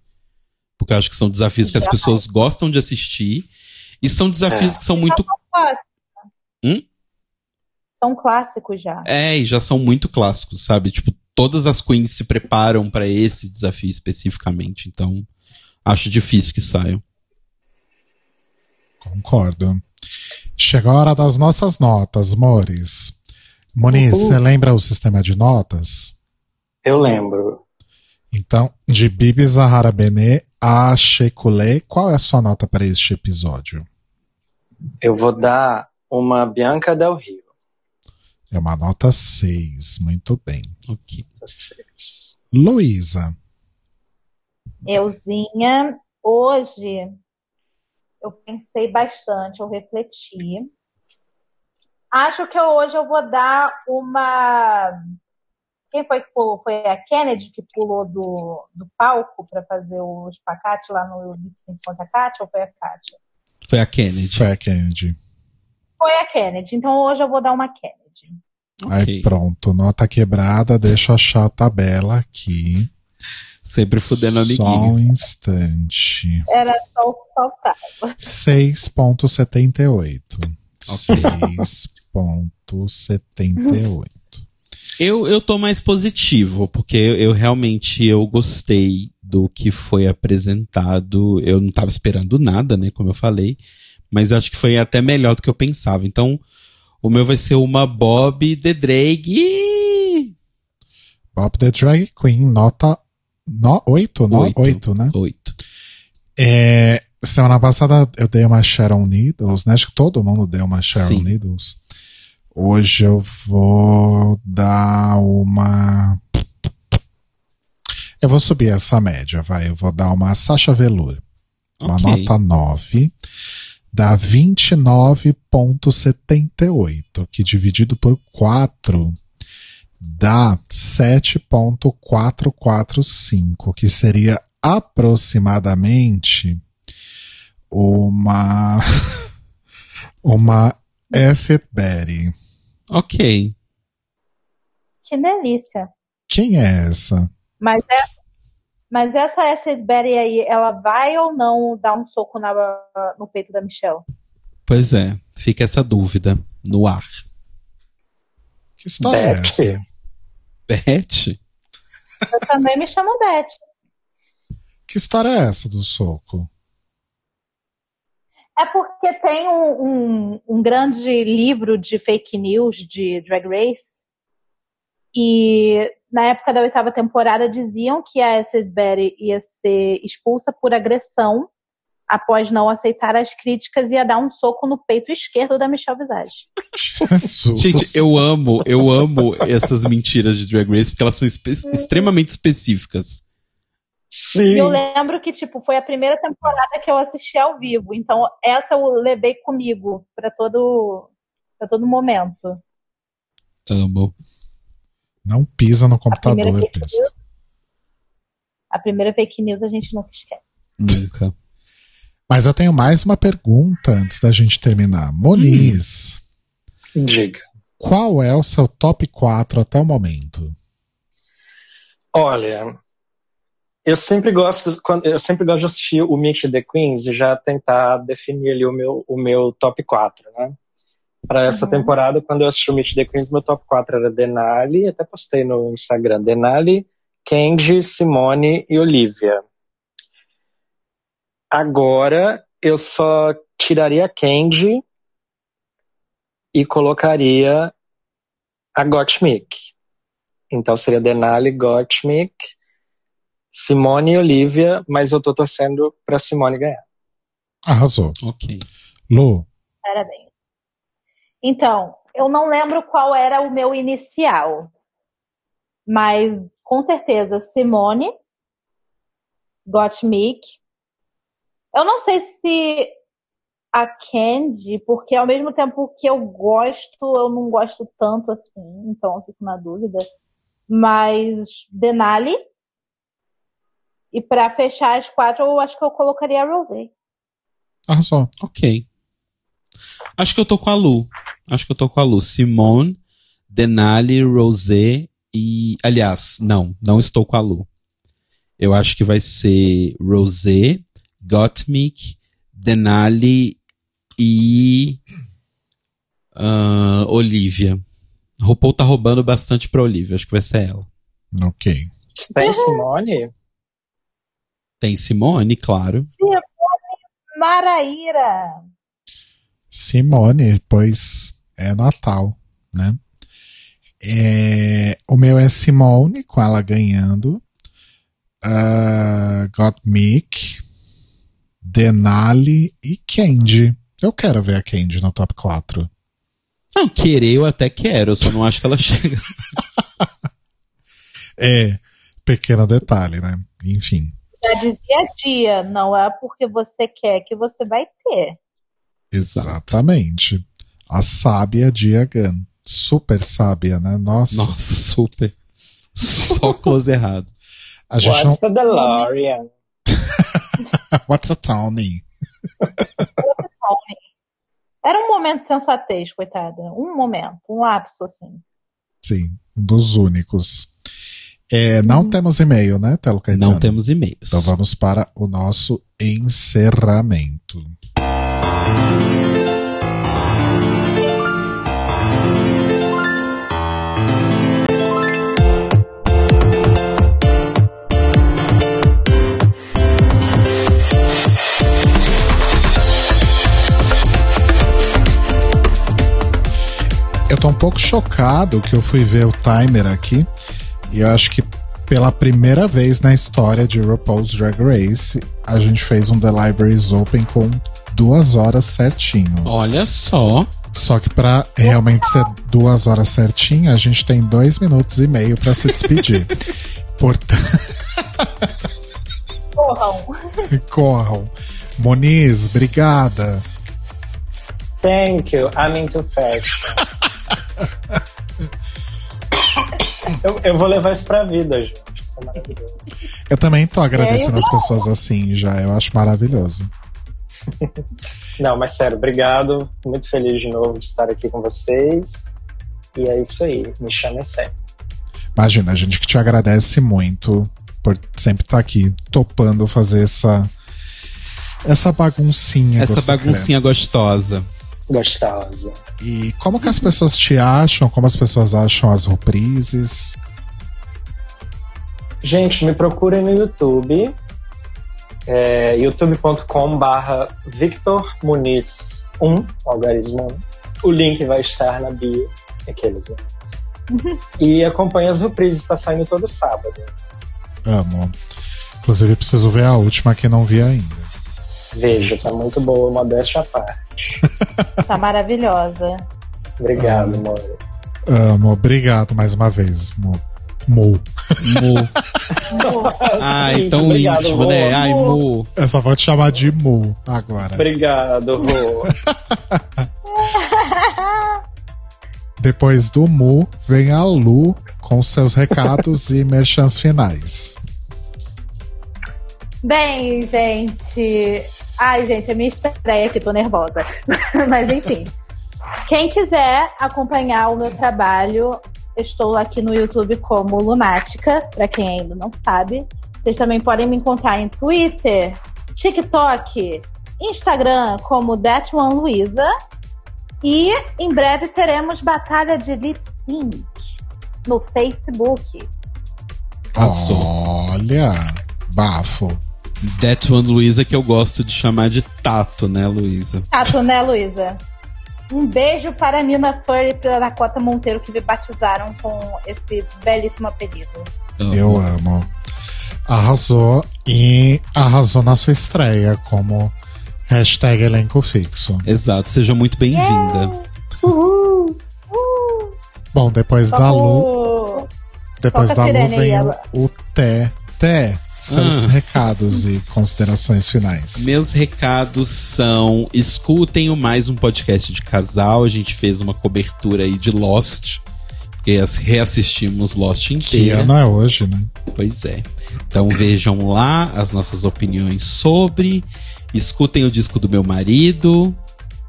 Porque eu acho que são desafios que as pessoas gostam de assistir. E são desafios É. que são muito. Clássicos. Hum? São clássicos já. É, e já são muito clássicos, sabe? Tipo, todas as queens se preparam pra esse desafio especificamente. Então, acho difícil que saiam. Concordo. Chegou a hora das nossas notas, Mores. Moniz, você lembra o sistema de notas? Eu lembro. Então, de Bibi Zahara Benet a Shekulé, qual é a sua nota para este episódio? Eu vou dar uma Bianca Del Rio. É uma nota 6. Muito bem. Ok. Luísa. Euzinha, hoje eu pensei bastante, eu refleti. Acho que hoje eu vou dar uma. Quem foi que pulou? Foi a Kennedy que pulou do, do palco para fazer o espacate lá no 25 contra a Kátia, ou foi a Kátia? Foi a Kennedy. Foi a Kennedy. Foi a Kennedy, então hoje eu vou dar uma Kennedy. Aí Ok. pronto, nota quebrada, deixa eu achar a tabela aqui. Sempre fudendo Só amiguinho. um instante. Era só o que faltava. 6.78. Ok. 6.78. Eu, eu tô mais positivo, porque eu, eu realmente eu gostei do que foi apresentado. Eu não tava esperando nada, né? Como eu falei. Mas acho que foi até melhor do que eu pensava. Então, o meu vai ser uma Bob The Drag. Bob the Drag Queen, nota no, 8, no, Oito. 8, né? Oito. É, semana passada eu dei uma Sharon Needles, né? Acho que todo mundo deu uma Sharon Sim. Needles. Hoje eu vou dar uma. Eu vou subir essa média, vai. Eu vou dar uma Sasha Velour. Uma Ok. nota 9. Dá 29,78, que dividido por 4 dá 7,445, que seria aproximadamente uma uma Betty. Ok. Que delícia. Quem é essa? Mas, é, mas essa Acid Betty aí, ela vai ou não dar um soco na, no peito da Michelle? Pois é. Fica essa dúvida no ar. Que história é Betty. essa? Beth? Eu também me chamo Beth. Que história é essa do soco? É porque tem um, um, um grande livro de fake news de Drag Race. E na época da oitava temporada, diziam que a Acid Betty ia ser expulsa por agressão após não aceitar as críticas e ia dar um soco no peito esquerdo da Michelle Visage. Gente, eu amo, eu amo essas mentiras de Drag Race porque elas são espe- extremamente específicas. Sim. E eu lembro que, tipo, foi a primeira temporada que eu assisti ao vivo. Então, essa eu levei comigo pra todo, pra todo momento. Amo. Não pisa no A primeira, computador, Cristo. news, a primeira fake news a gente nunca esquece. Nunca. Mas eu tenho mais uma pergunta antes da gente terminar. Moniz, Diga. qual é o seu top 4 até o momento? Olha, eu sempre gosto, quando- eu sempre gosto de assistir o Meet the Queens e já tentar definir ali o meu, o meu top 4, né? Para essa Uhum. temporada, quando eu assisti o Meet the Queens, meu top 4 era Denali, até postei no Instagram, Denali, Candy, Simone e Olivia. Agora, eu só tiraria a Candy e colocaria a Gottmik. Então seria Denali, Gottmik, Simone e Olivia, mas eu tô torcendo pra Simone ganhar. Arrasou. Ok. Lu, Parabéns. Então, eu não lembro qual era o meu inicial. Mas, com certeza, Simone, Gottmik. Eu não sei se a Candy, porque ao mesmo tempo que eu gosto, eu não gosto tanto assim, então eu fico na dúvida. Mas Denali. E pra fechar as quatro, eu acho que eu colocaria a Rosé. arrasou. Ok. Acho que eu tô com a Lu. Acho que eu tô com a Lu. Simone, Denali, Rosé e. Aliás, não, não estou com a Lu. Eu acho que vai ser Rosé, Gottmik, Denali e. ah, Olivia. RuPaul tá roubando bastante pra Olivia. Acho que vai ser ela. Ok. Tem Simone? Tem Simone, claro. Simone Maraíra. Simone, pois é Natal, né? É, o meu é Simone, com ela ganhando. Uh, Gottmik, Denali e Candy. Eu quero ver a Candy no top 4. Não, querer eu até quero, eu só não acho que ela chega. É, pequeno detalhe, né? Enfim. Já dizia dia, não é porque você quer que você vai ter. Exatamente. A sábia Diagan. Super sábia, né? Nossa. Nossa, super. Só close errado. A gente What's não. the DeLorean? What's a Tony? Era um momento de sensatez, coitada. Um momento, um lapso, assim. Sim, um dos únicos. É, não temos e-mail, né, Telo Caetano? Não temos e-mails. Então vamos para o nosso encerramento. Eu tô um pouco chocado que eu fui ver o timer aqui e eu acho que pela primeira vez na história de RuPaul's Drag Race a gente fez um The Libraries Open com duas horas certinho. Olha só. Só que pra realmente ser duas horas certinho, a gente tem dois minutos e meio pra se despedir. Portanto, Corram. corram. Moniz, obrigada. Thank you, I'm into fashion. eu, eu vou levar isso pra vida, gente. Isso é maravilhoso. Eu também tô agradecendo É, as pessoas assim já, eu acho maravilhoso. Não, mas sério, obrigado. Muito feliz de novo de estar aqui com vocês. E é isso aí. Me chamem sempre. Imagina, a gente que te agradece muito por sempre estar aqui topando fazer essa essa baguncinha. Essa gostosa. baguncinha gostosa. Gostosa. E como que as pessoas te acham? Como as pessoas acham as reprises? Gente, me procurem no YouTube. É, youtube.com barra Victor Muniz 1, algarismo 1. O link vai estar na bio. Aqueles, né? E acompanha as reprises, tá saindo todo sábado. Amo. Inclusive, preciso ver a última que não vi ainda. Veja, tá muito boa, modéstia à parte. Tá maravilhosa. Obrigado, amor. Amo. Obrigado mais uma vez, Mo. Mo. Mo. Ai, tão Obrigado, íntimo, Rô. né? Ai, Mo. Eu só vou te chamar de Mo agora. Obrigado, Rô. Depois do Mu, vem a Lu com seus recados e merchans finais. Bem, gente. Ai, gente, é minha estreia aqui, tô nervosa. Mas enfim. Quem quiser acompanhar o meu trabalho, estou aqui no YouTube como Lunática, pra quem ainda não sabe. Vocês também podem me encontrar em Twitter, TikTok, Instagram como That One Luiza. E em breve teremos batalha de lip sync no Facebook. Olha, bafo. That One Luísa, que eu gosto de chamar de Tato, né, Luísa? Tato, né, Luísa? Um beijo para a Nina Furry e para a Dakota Monteiro que me batizaram com esse belíssimo apelido. Eu amo. Arrasou e arrasou na sua estreia como hashtag elenco fixo. Exato, seja muito bem-vinda. Uhul! Uhul! Bom, depois da Lu, depois toca da a Lu vem o, o Té. Té, seus Ah. recados e considerações finais. Meus recados são: escutem o mais um podcast de casal. A gente fez uma cobertura aí de Lost. Porque as- reassistimos Lost Que inteira. ano é hoje, né? Pois é. Então vejam lá as nossas opiniões sobre. Escutem o disco do meu marido.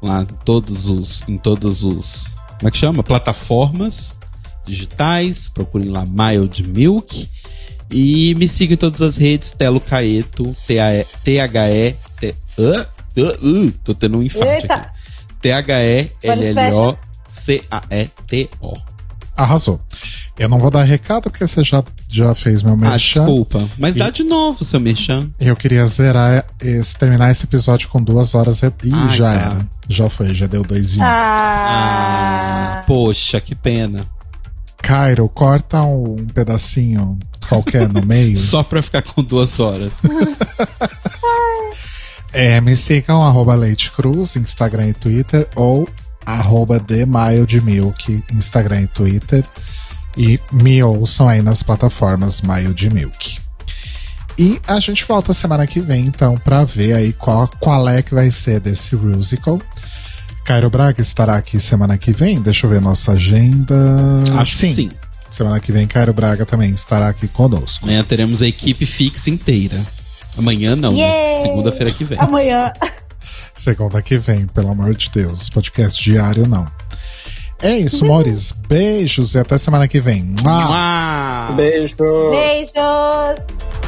Lá em todos os. Em todos os. Como é que chama? Plataformas digitais. Procurem lá Mild Milk. E me sigam em todas as redes, Telo Caeto, T-H-E. T- uh, uh, uh, tô tendo um infarto Eita. aqui. T-H-E-L-L-O-C-A-E-T-O. Arrasou. Eu não vou dar recado porque você já, já fez meu Ah, merchan. desculpa. Mas dá de novo, seu merchan. Eu queria zerar, esse, terminar esse episódio com duas horas. e- Ih, Ai, já tá. era. Já foi, já deu dois em um. Ah, Ah, poxa, que pena. Cairo, corta um pedacinho qualquer no meio. Só pra ficar com duas horas. É, me sigam, arroba Leite Cruz, Instagram e Twitter, ou arroba TheMildMilk, Instagram e Twitter. E me ouçam aí nas plataformas Mild Milk. E a gente volta semana que vem, então, pra ver aí qual, qual é que vai ser desse musical. Cairo Braga estará aqui semana que vem. Deixa eu ver nossa agenda. Acho que sim. Semana que vem, Cairo Braga também estará aqui conosco. Amanhã teremos a equipe fixa inteira. Amanhã não, né? Segunda-feira que vem. amanhã. Segunda que vem, pelo amor de Deus. Podcast diário, não. É isso, Mores. Beijos e até semana que vem. Mua! Beijo. Beijos!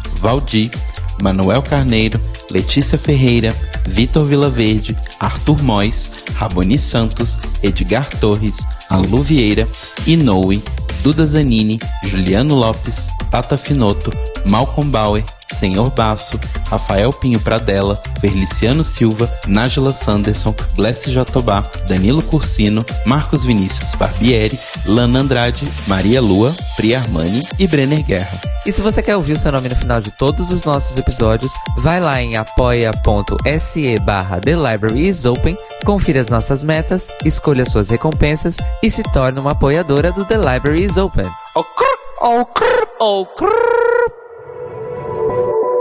Valdir, Manuel Carneiro, Letícia Ferreira, Vitor Vilaverde, Arthur Mois, Raboni Santos, Edgar Torres, Alu Vieira, Inoue, Duda Zanini, Juliano Lopes, Tata Finoto, Malcolm Bauer, Senhor Basso, Rafael Pinho Pradella, Feliciano Silva, Nájila Sanderson, Glessi Jatobá, Danilo Cursino, Marcos Vinícius Barbieri, Lana Andrade, Maria Lua, Pri Armani e Brenner Guerra. E se você quer ouvir o seu nome no final de todos os nossos episódios, vai lá em apoia.se barra The Library is Open, confira as nossas metas, escolha suas recompensas e se torne uma apoiadora do The Library is Open. Oh, crrr, oh, crrr, oh, crrr.